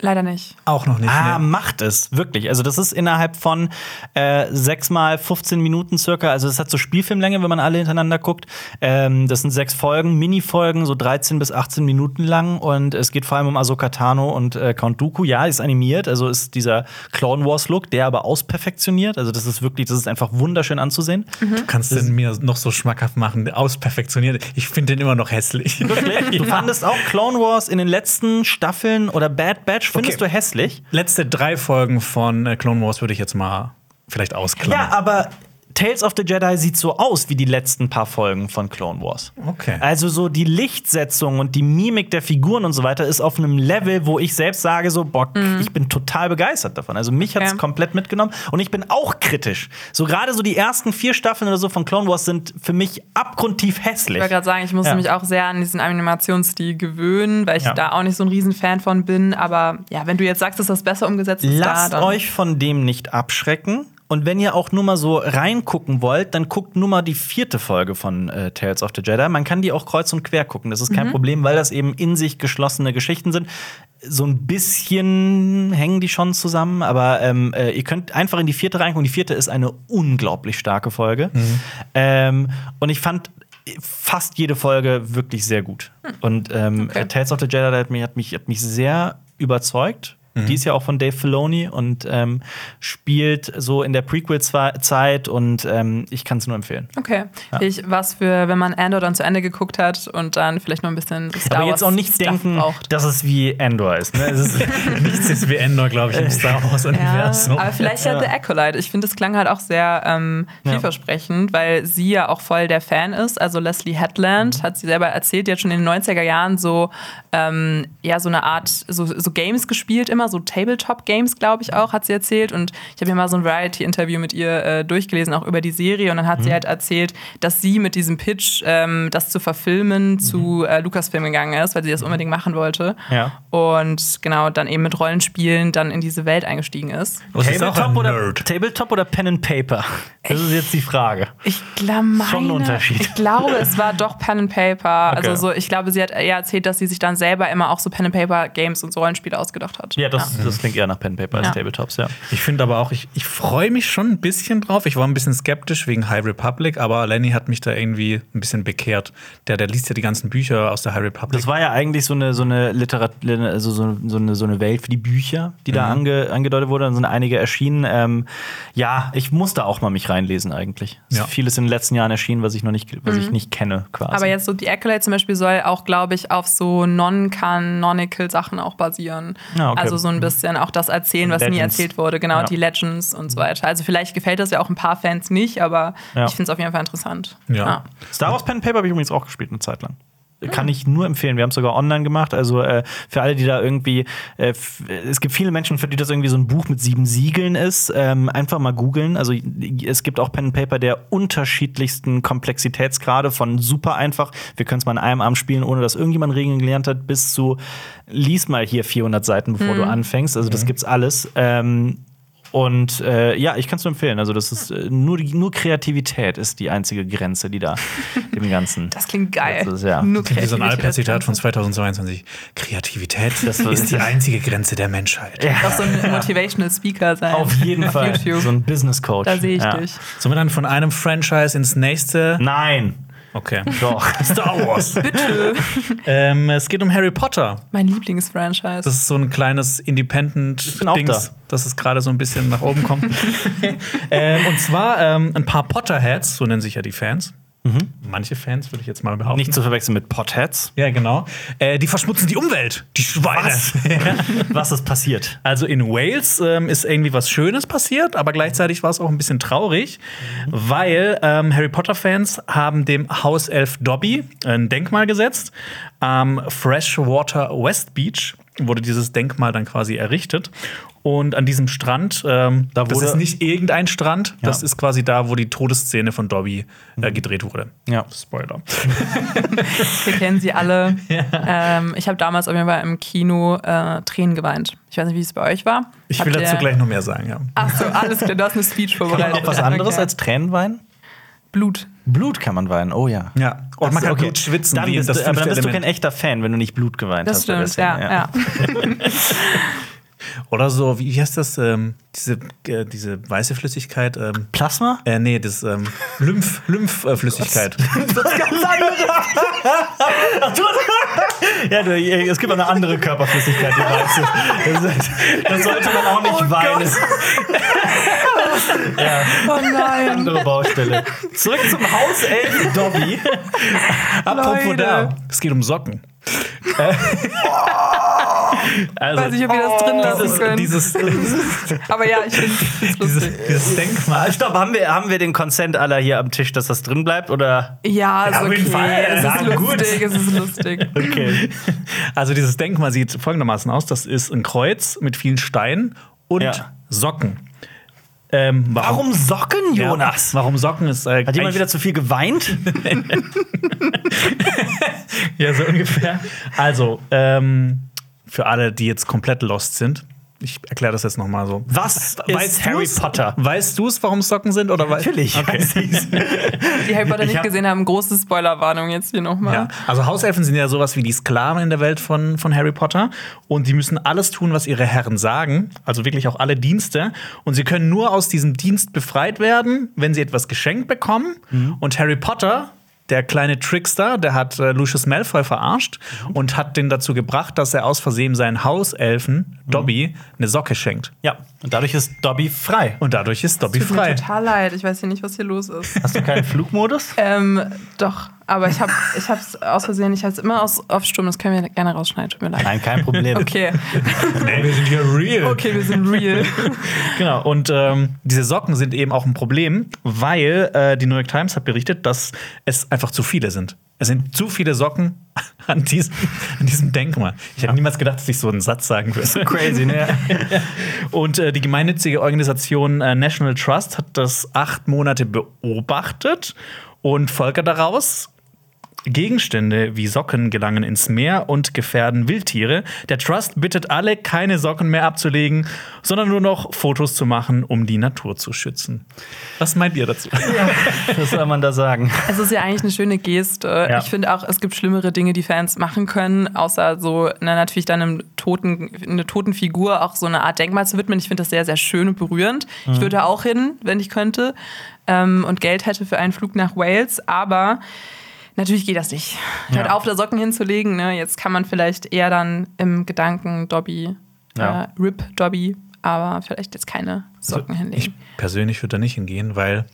Leider nicht. Auch noch nicht. Ah, ne? macht es, wirklich. Also, das ist innerhalb von äh, 6 mal 15 Minuten circa. Also, es hat so Spielfilmlänge, wenn man alle hintereinander guckt. Ähm, das sind sechs Folgen, Mini-Folgen, so 13 bis 18 Minuten lang. Und es geht vor allem um Ahsoka Tano und äh, Count Dooku. Ja, ist animiert, also ist dieser Clone Wars-Look, der aber ausperfektioniert. Also, das ist wirklich, das ist einfach wunderschön anzusehen. Du kannst den mir noch so schmackhaft machen, ausperfektioniert. Ich finde den immer noch hässlich. Wirklich? Du fandest auch Clone Wars in den letzten Staffeln oder Bad Batch, findest Okay. du hässlich? Letzte drei Folgen von äh, Clone Wars würde ich jetzt mal vielleicht ausklammern. Ja, aber Tales of the Jedi sieht so aus wie die letzten paar Folgen von Clone Wars. Okay. Also so die Lichtsetzung und die Mimik der Figuren und so weiter ist auf einem Level, wo ich selbst sage so, boah, ich bin total begeistert davon. Also mich hat's Okay. komplett mitgenommen und ich bin auch kritisch. So gerade so die ersten vier Staffeln oder so von Clone Wars sind für mich abgrundtief hässlich. Ich wollte gerade sagen, ich musste Ja. mich auch sehr an diesen Animationsstil gewöhnen, weil ich Ja. da auch nicht so ein Riesenfan von bin. Aber ja, wenn du jetzt sagst, dass das besser umgesetzt ist, Lasst da, dann euch von dem nicht abschrecken. Und wenn ihr auch nur mal so reingucken wollt, dann guckt nur mal die vierte Folge von äh, Tales of the Jedi. Man kann die auch kreuz und quer gucken. Das ist kein Problem, weil das eben in sich geschlossene Geschichten sind. So ein bisschen hängen die schon zusammen, aber ähm, äh, ihr könnt einfach in die vierte reingucken. Die vierte ist eine unglaublich starke Folge. Ähm, und ich fand fast jede Folge wirklich sehr gut. Und ähm, Okay. Tales of the Jedi hat mich, hat mich, hat mich sehr überzeugt. Die ist ja auch von Dave Filoni und ähm, spielt so in der Prequel-Zeit und ähm, ich kann es nur empfehlen. Okay. Ich, was für, wenn man Andor dann zu Ende geguckt hat und dann vielleicht noch ein bisschen Star Aber jetzt auch nicht Stuff denken, braucht. dass es wie Endor ist. Ne? Es ist Nichts ist wie Endor, glaube ich, im Star Ja, Wars-Universum. aber vielleicht ja, The Acolyte. Ich finde, das klang halt auch sehr ähm, Ja. vielversprechend, weil sie ja auch voll der Fan ist. Also Leslie Headland Mhm. hat sie selber erzählt, die hat schon in den 90er Jahren so, ähm, ja, so eine Art, so, so Games gespielt, immer so Tabletop-Games, glaube ich auch, hat sie erzählt. Und ich habe ja mal so ein Variety-Interview mit ihr äh, durchgelesen, auch über die Serie. Und dann hat Mhm. sie halt erzählt, dass sie mit diesem Pitch, ähm, das zu verfilmen, zu äh, Lucasfilm gegangen ist, weil sie das unbedingt machen wollte. Mhm. Ja. Und genau, dann eben mit Rollenspielen dann in diese Welt eingestiegen ist. Ist Tabletop ein oder. Tabletop oder Pen and Paper? Das ist jetzt die Frage. Ich glaube, Schon ein Unterschied. Ich glaube, es war doch Pen and Paper. Okay. Also so, ich glaube, sie hat eher erzählt, dass sie sich dann selber immer auch so Pen and Paper Games und so Rollenspiele ausgedacht hat. Ja, das, das klingt eher nach Pen and Paper als Ja. Tabletops, ja. Ich finde aber auch, ich, ich freue mich schon ein bisschen drauf. Ich war ein bisschen skeptisch wegen High Republic, aber Lenny hat mich da irgendwie ein bisschen bekehrt. Der, der liest ja die ganzen Bücher aus der High Republic. Das war ja eigentlich so eine, so eine Literatur, also so, so, eine, so eine Welt für die Bücher, die da ange, angedeutet wurde. Dann sind einige erschienen. Ähm, ja, ich musste auch mal mich reinlesen eigentlich. Es Ja. ist vieles in den letzten Jahren erschienen, was ich noch nicht, was ich nicht kenne, quasi. Aber jetzt so die Acolyte zum Beispiel soll auch, glaube ich, auf so non-canonical Sachen auch basieren. Ah, okay. Also so ein bisschen auch das erzählen, was nie Legends. erzählt wurde. Genau, Ja. die Legends und so weiter. Also vielleicht gefällt das ja auch ein paar Fans nicht, aber Ja. ich finde es auf jeden Fall interessant. Ja. Star Wars Pen and Paper habe ich übrigens auch gespielt eine Zeit lang. Kann ich nur empfehlen. Wir haben es sogar online gemacht. Also äh, für alle, die da irgendwie, äh, es gibt viele Menschen, für die das irgendwie so ein Buch mit sieben Siegeln ist. Ähm, einfach mal googeln. Also es gibt auch Pen and Paper der unterschiedlichsten Komplexitätsgrade von super einfach. Wir können es mal in einem Abend spielen, ohne dass irgendjemand Regeln gelernt hat, bis zu lies mal hier 400 Seiten, bevor du anfängst. Also das gibt's alles. Ähm, und äh, ja, ich kann es nur empfehlen. Also, das ist äh, nur, nur Kreativität ist die einzige Grenze, die da dem Ganzen. Das klingt geil. Das ist, ja. Nur Wie so ein Kreativität. Alper-Zitat von 2022. Kreativität ist die einzige Grenze der Menschheit. Ja. Auch so ein Motivational Speaker sein. Auf jeden Fall. YouTube. So ein Business Coach. Da sehe ich ja. dich. Sollen wir dann von einem Franchise ins nächste? Nein. Okay. Doch. Star Wars. Bitte. ähm, es geht um Harry Potter. Mein Lieblingsfranchise. Das ist so ein kleines Independent-Dings, da. dass es gerade so ein bisschen nach oben kommt. ähm, und zwar ähm, ein paar Potterheads, so nennen sich ja die Fans. Manche Fans, würde ich jetzt mal behaupten. Nicht zu verwechseln mit Potheads. Ja, genau. Äh, die verschmutzen die Umwelt, die Schweine. Was ist passiert? Also in Wales ähm, ist irgendwie was Schönes passiert, aber gleichzeitig war es auch ein bisschen traurig, weil ähm, Harry Potter-Fans haben dem Hauself Dobby ein Denkmal gesetzt. Am Freshwater West Beach wurde dieses Denkmal dann quasi errichtet. Und an diesem Strand, ähm, Da das wurde- ist nicht irgendein Strand, das Ja. ist quasi da, wo die Todesszene von Dobby äh, gedreht wurde. Ja. Spoiler. Wir kennen sie alle. ähm, ich habe damals auf jeden Fall im Kino äh, Tränen geweint. Ich weiß nicht, wie es bei euch war. Ich Habt will dazu gleich noch mehr sagen, ja. Ach so, alles klar. Du hast eine Speech vorbereitet. Noch was anderes Okay. als Tränen weinen? Blut. Blut kann man weinen, oh ja. Ja, und man kann Okay. Blut schwitzen, Dann wie bist das du, aber dann bist du kein Element. echter Fan, wenn du nicht Blut geweint Das hast. stimmt, ja, Szene, ja. Oder so, wie heißt das? Ähm, diese, äh, diese weiße Flüssigkeit. Ähm, Plasma? äh, nee, das ähm, Lymph, Lymphflüssigkeit. Ja, du, es gibt eine andere Körperflüssigkeit, die weiß ist. Das sollte man auch nicht weinen. Oh nein. Andere Baustelle. Zurück zum Hauself Dobby. Apropos Leute. da, es geht um Socken. Äh, also, Weiß nicht, ob wir das drin lassen dieses, können. dieses, Aber ja, ich finde es dieses, lustig. dieses Denkmal. Stopp, haben wir, haben wir den Consent aller hier am Tisch, dass das drin bleibt? Oder? Ja, ist auf okay. jeden Fall. Es ist gut. lustig, es ist lustig. Okay. Also dieses Denkmal sieht folgendermaßen aus: Das ist ein Kreuz mit vielen Steinen und Ja. Socken. Ähm, Warum Socken, Ja, Jonas? warum Socken ist äh, Hat jemand wieder zu viel geweint? Ja, so ungefähr. Also, ähm, für alle, die jetzt komplett lost sind, ich erkläre das jetzt noch mal so. Was ist Harry? Potter? Weißt du es, warum Socken sind? Oder Natürlich. Okay. Die Harry Potter Ich nicht hab- gesehen haben, große Spoilerwarnung jetzt hier nochmal. Ja. Also Hauselfen sind ja sowas wie die Sklaven in der Welt von, von Harry Potter. Und die müssen alles tun, was ihre Herren sagen. Also wirklich auch alle Dienste. Und sie können nur aus diesem Dienst befreit werden, wenn sie etwas geschenkt bekommen. Und Harry Potter, der kleine Trickster, der hat äh, Lucius Malfoy verarscht und hat den dazu gebracht, dass er aus Versehen seinen Hauselfen, Dobby, eine Socke schenkt. Ja, und dadurch ist Dobby frei. Und dadurch ist Dobby Tut mir frei. total leid, ich weiß hier nicht, was hier los ist. Hast du keinen Flugmodus? ähm, doch, aber ich habe ich es aus Versehen, ich habe es immer aus, auf Stumm, das können wir gerne rausschneiden, tut mir leid. Nein, kein Problem. Okay, Nee, wir sind hier real. okay, wir sind real. Genau, und ähm, diese Socken sind eben auch ein Problem, weil äh, die New York Times hat berichtet, dass es einfach zu viele sind. Es sind zu viele Socken an diesem, an diesem Denkmal. Ich hätte niemals gedacht, dass ich so einen Satz sagen würde. Crazy, ne? Und äh, die gemeinnützige Organisation äh, National Trust hat das acht Monate beobachtet und folgert daraus, Gegenstände wie Socken gelangen ins Meer und gefährden Wildtiere. Der Trust bittet alle, keine Socken mehr abzulegen, sondern nur noch Fotos zu machen, um die Natur zu schützen. Was meint ihr dazu? Was soll man da sagen? Es ist ja eigentlich eine schöne Geste. Ja. Ich finde auch, es gibt schlimmere Dinge, die Fans machen können, außer so na, natürlich dann einem toten, eine toten Figur auch so eine Art Denkmal zu widmen. Ich finde das sehr, sehr schön und berührend. Ich würde auch hin, wenn ich könnte ähm, und Geld hätte für einen Flug nach Wales, aber natürlich geht das nicht. Hört Ja. auf, da Socken hinzulegen. Ne? Jetzt kann man vielleicht eher dann im Gedanken Dobby, Ja. äh, Rip Dobby, aber vielleicht jetzt keine Socken hinlegen. Ich persönlich würde da nicht hingehen, weil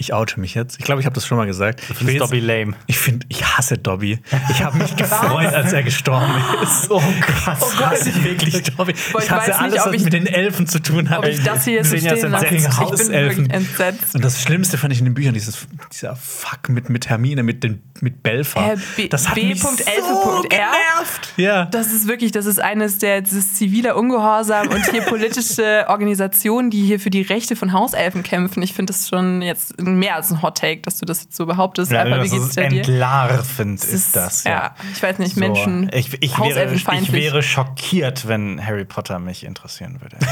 ich oute mich jetzt. Ich glaube, ich habe das schon mal gesagt. Ich Das ist Dobby lame. Ich finde, ich hasse Dobby. Ich habe mich gefreut, als er gestorben ist. Oh Gott, ich hasse wirklich Dobby. Boah, ich ich hasse weiß nicht, alles, ob was ich- mit den Elfen zu tun hat. Ob ich das hier jetzt so stehen lasse. fucking Ich bin Hauselfen. wirklich entsetzt. Und das Schlimmste fand ich in den Büchern, dieses, dieser Fuck mit, mit Hermine, mit, den, mit Belfa. Äh, B- das hat mich so B.L.R.. genervt. Ja. Das ist wirklich, das ist eines der das ist ziviler Ungehorsam und hier politische Organisationen, die hier für die Rechte von Hauselfen kämpfen. Ich finde das schon jetzt mehr als ein Hot Take, dass du das jetzt so behauptest. Alper, wie geht's ist dir? entlarvt. nervend ist das. Ja, ich weiß nicht, So, Menschen. Ich, ich, wäre, ich wäre schockiert, wenn Harry Potter mich interessieren würde.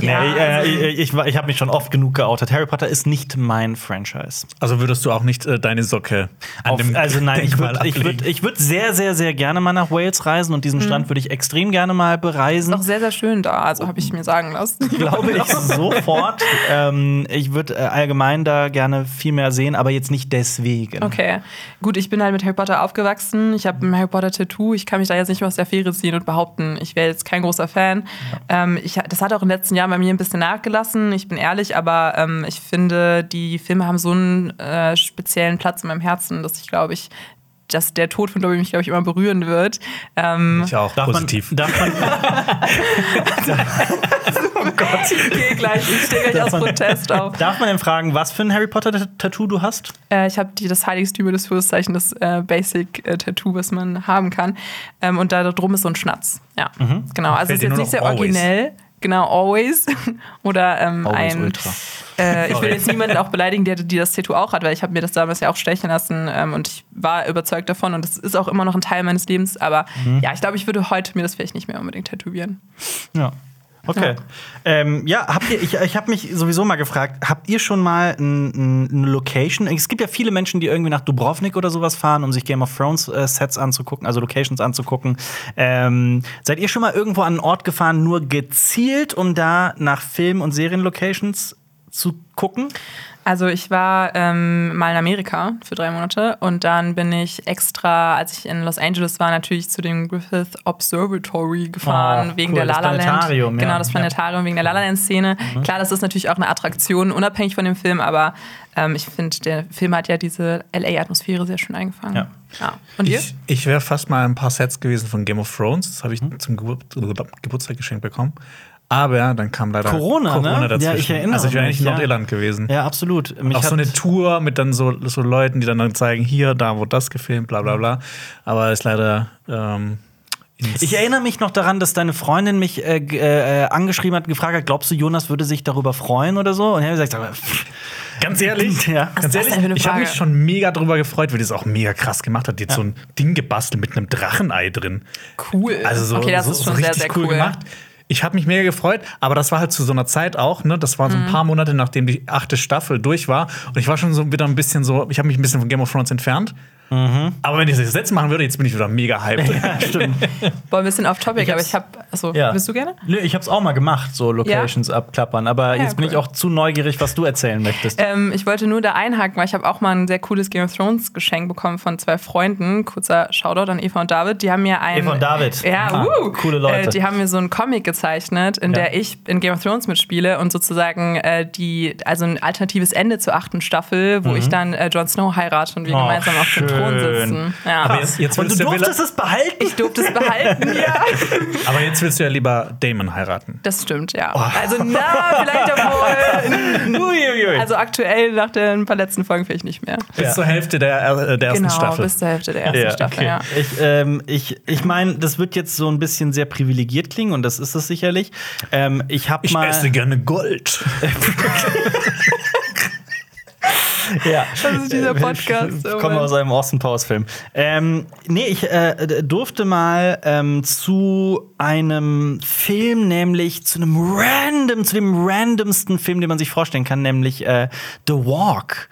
Ja, nee, äh, also- ich ich, ich habe mich schon oft genug geoutet. Harry Potter ist nicht mein Franchise. Also würdest du auch nicht äh, deine Socke an Auf, dem also nein, ich Denkmal würde ich würd, ich würd sehr, sehr, sehr gerne mal nach Wales reisen und diesen Strand würde ich extrem gerne mal bereisen. Ist auch sehr, sehr schön da, also habe ich mir sagen lassen. glaube ich sofort. ähm, ich würde allgemein da gerne viel mehr sehen, aber jetzt nicht deswegen. Okay, gut, ich bin halt mit Harry Potter aufgewachsen. Ich habe ein Harry Potter Tattoo. Ich kann mich da jetzt nicht mehr aus der Fähre ziehen und behaupten, ich wäre jetzt kein großer Fan. Ähm, ich, das hat auch in den letzten Jahren bei mir ein bisschen nachgelassen. Ich bin ehrlich, aber ähm, ich finde, die Filme haben so einen äh, speziellen Platz in meinem Herzen, dass ich glaube ich, dass der Tod von Dobby mich, glaube ich, immer berühren wird. Ähm, Ich auch Darf positiv. man, darf man, oh Gott, ich gehe gleich, ich stehe gleich aus Protest auf. darf man denn fragen, was für ein Harry Potter-Tattoo du hast? Äh, ich habe das Heiligstümer des Fürstezeichen, das äh, Basic-Tattoo, was man haben kann. Ähm, und da drum ist so ein Schnatz. Ja, genau. Also Fällt ist jetzt nicht sehr always. originell. Genau, always. Oder ähm, Always ein. Ultra. Äh, ich will jetzt niemanden auch beleidigen, der, die das Tattoo auch hat, weil ich habe mir das damals ja auch stechen lassen ähm, und ich war überzeugt davon und das ist auch immer noch ein Teil meines Lebens. Aber ja, ich glaube, ich würde heute mir das vielleicht nicht mehr unbedingt tätowieren. Ja. Okay. Ähm, ja, habt ihr, ich, ich habe mich sowieso mal gefragt, habt ihr schon mal ein, ein, eine Location? Es gibt ja viele Menschen, die irgendwie nach Dubrovnik oder sowas fahren, um sich Game of Thrones äh, Sets anzugucken, also Locations anzugucken. Ähm, seid ihr schon mal irgendwo an einen Ort gefahren, nur gezielt, um da nach Film- und Serienlocations zu gucken? Also ich war ähm, mal in Amerika für drei Monate und dann bin ich extra, als ich in Los Angeles war, natürlich zu dem Griffith Observatory gefahren, Oh, wegen cool, der das La La Land. Planetarium, ja. Genau, das Planetarium wegen der La La Land Szene. Klar, das ist natürlich auch eine Attraktion, unabhängig von dem Film, aber ähm, ich finde, der Film hat ja diese LA-Atmosphäre sehr schön eingefangen. Ja. Ja. Und ihr? Ich, ich wäre fast mal ein paar Sets gewesen von Game of Thrones. Das habe ich Mhm. zum Gebur Geburtstag geschenkt bekommen. Aber dann kam leider Corona, ne? Ja, dazwischen. ich erinnere also ich wäre eigentlich in ja. Nordirland gewesen. Ja, absolut. Mich Auch so eine Tour mit dann so, so Leuten, die dann, dann zeigen, hier, da wurde das gefilmt, bla bla bla. Aber ist leider ähm, Ich erinnere mich noch daran, dass deine Freundin mich äh, g- äh, angeschrieben hat, gefragt hat, glaubst du, Jonas würde sich darüber freuen oder so? Und er hat gesagt, aber, pff, Ganz ehrlich, Ja. Ganz ehrlich, ich habe mich schon mega drüber gefreut, weil die es auch mega krass gemacht hat. Die hat so ein Ding gebastelt mit einem Drachenei drin. Cool. Also so, okay, das so, ist so schon sehr, richtig sehr cool, cool. gemacht. Ich habe mich mega gefreut, aber das war halt zu so einer Zeit auch, ne? Das war so Mhm. ein paar Monate, nachdem die achte Staffel durch war. Und ich war schon so wieder ein bisschen so, ich habe mich ein bisschen von Game of Thrones entfernt. Mhm. Aber wenn ich das jetzt machen würde, jetzt bin ich wieder mega hyped. stimmt. Boah, ein bisschen off-topic, Ich aber ich habe. Achso, Ja. willst du gerne? Nö, ich hab's auch mal gemacht, so Locations abklappern. Aber Ja, jetzt bin cool. ich auch zu neugierig, was du erzählen möchtest. Ähm, ich wollte nur da einhaken, weil ich habe auch mal ein sehr cooles Game of Thrones Geschenk bekommen von zwei Freunden. Kurzer Shoutout an Eva und David. Die haben mir ein Eva und David. Ja, Ah, wuh. coole Leute. Äh, die haben mir so einen Comic gezeichnet, in Ja. der ich in Game of Thrones mitspiele und sozusagen äh, die, also ein alternatives Ende zur achten Staffel, wo ich dann äh, Jon Snow heirate und wir Oh, gemeinsam auf dem Thron schön. sitzen. Ja. Aber jetzt, jetzt Und du du ja durftest es behalten? ich durfte es behalten, ja. aber jetzt willst du ja lieber Damon heiraten. Das stimmt, ja. Also, na, vielleicht obwohl. Uiuiui. Also aktuell nach den paar letzten Folgen vielleicht nicht mehr. Bis Ja. zur Hälfte der, äh, der ersten Genau, Staffel. bis zur Hälfte der ersten Staffel, ja. Ich, ähm, ich, ich meine, das wird jetzt so ein bisschen sehr privilegiert klingen und das ist es sicherlich. Ähm, ich habe ich mal. esse gerne Gold. Ja. Das ist dieser Podcast, Ich oh komme aus einem Austin Powers Film. Ähm, nee, ich äh, durfte mal ähm, zu einem Film, nämlich zu einem random, zu dem randomsten Film, den man sich vorstellen kann, nämlich äh, The Walk.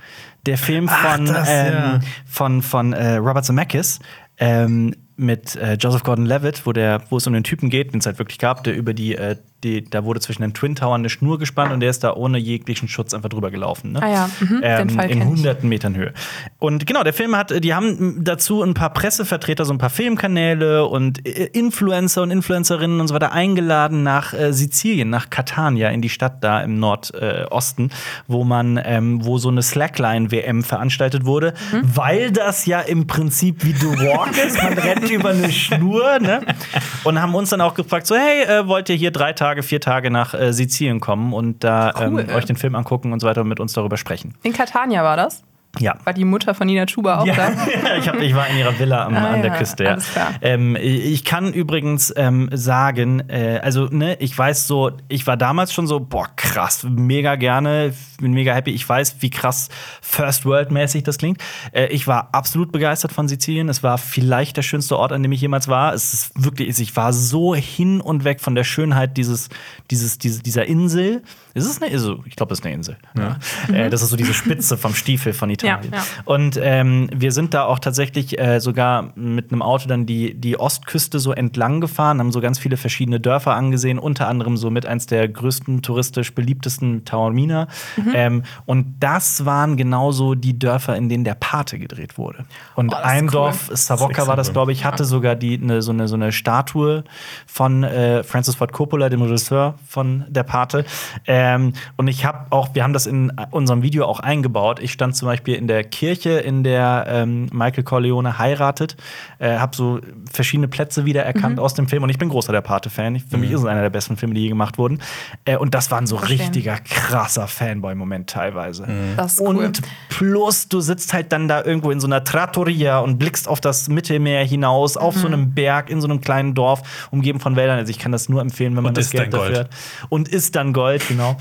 Der Film Ach, von, das, ähm, ja. von, von äh, Robert Zemeckis. Ähm, mit äh, Joseph Gordon-Levitt, wo der, wo es um den Typen geht, den es halt wirklich gab, der über die, äh, die, da wurde zwischen den Twin Towern eine Schnur gespannt und der ist da ohne jeglichen Schutz einfach drüber gelaufen. Ne? Ah ja, mhm, den ähm, Fall in hunderten Metern Höhe. Und genau, der Film hat, die haben dazu ein paar Pressevertreter, so ein paar Filmkanäle und äh, Influencer und Influencerinnen und so weiter eingeladen nach äh, Sizilien, nach Catania, in die Stadt da im Nordosten, wo man, ähm, wo so eine Slackline-WM veranstaltet wurde, Mhm. weil das ja im Prinzip wie The Walk ist. Man rennt über eine Schnur, ne? Und haben uns dann auch gefragt, so, hey, äh, wollt ihr hier drei Tage, vier Tage nach äh, Sizilien kommen und da Cool. ähm, euch den Film angucken und so weiter und mit uns darüber sprechen. In Catania war das? Ja. War die Mutter von Nina Chuba auch Ja, da? ich, hab, ich war in ihrer Villa am, Ah, an der ja, Küste. Ja. alles klar. Ähm, ich kann übrigens ähm, sagen, äh, also ne, ich weiß so, ich war damals schon so, boah, krass, mega gerne, bin mega happy. Ich weiß, wie krass First World mäßig das klingt. Äh, ich war absolut begeistert von Sizilien. Es war vielleicht der schönste Ort, an dem ich jemals war. Es ist wirklich, ich war so hin und weg von der Schönheit dieses, dieses, diese, dieser Insel. Ist es eine Insel? Ich glaube, es ist eine Insel. Ja. Äh, das ist so diese Spitze vom Stiefel von Italien. Ja, ja. Und ähm, wir sind da auch tatsächlich äh, sogar mit einem Auto dann die, die Ostküste so entlang gefahren, haben so ganz viele verschiedene Dörfer angesehen, unter anderem so mit eins der größten touristisch beliebtesten Taormina. Mhm. Ähm, und das waren genauso die Dörfer, in denen der Pate gedreht wurde. Und Oh, ein cool. Dorf, Savoca war das, glaube ich, hatte sogar die, ne, so, eine, so eine Statue von äh, Francis Ford Coppola, dem Regisseur von Der Pate. Ähm, und ich habe auch, wir haben das in unserem Video auch eingebaut. Ich stand zum Beispiel in der Kirche, in der ähm, Michael Corleone heiratet, äh, habe so verschiedene Plätze wiedererkannt aus dem Film. Und ich bin großer Der Pate-Fan. Für mich ist es einer der besten Filme, die je gemacht wurden. Äh, und das war ein so richtiger, krasser Fanboy-Moment teilweise. Das ist cool. Und plus, du sitzt halt dann da irgendwo in so einer Trattoria und blickst auf das Mittelmeer hinaus, auf Mhm. so einem Berg, in so einem kleinen Dorf, umgeben von Wäldern. Also ich kann das nur empfehlen, wenn man Und das Geld dafür Gold. hat. Und ist dann Gold, genau.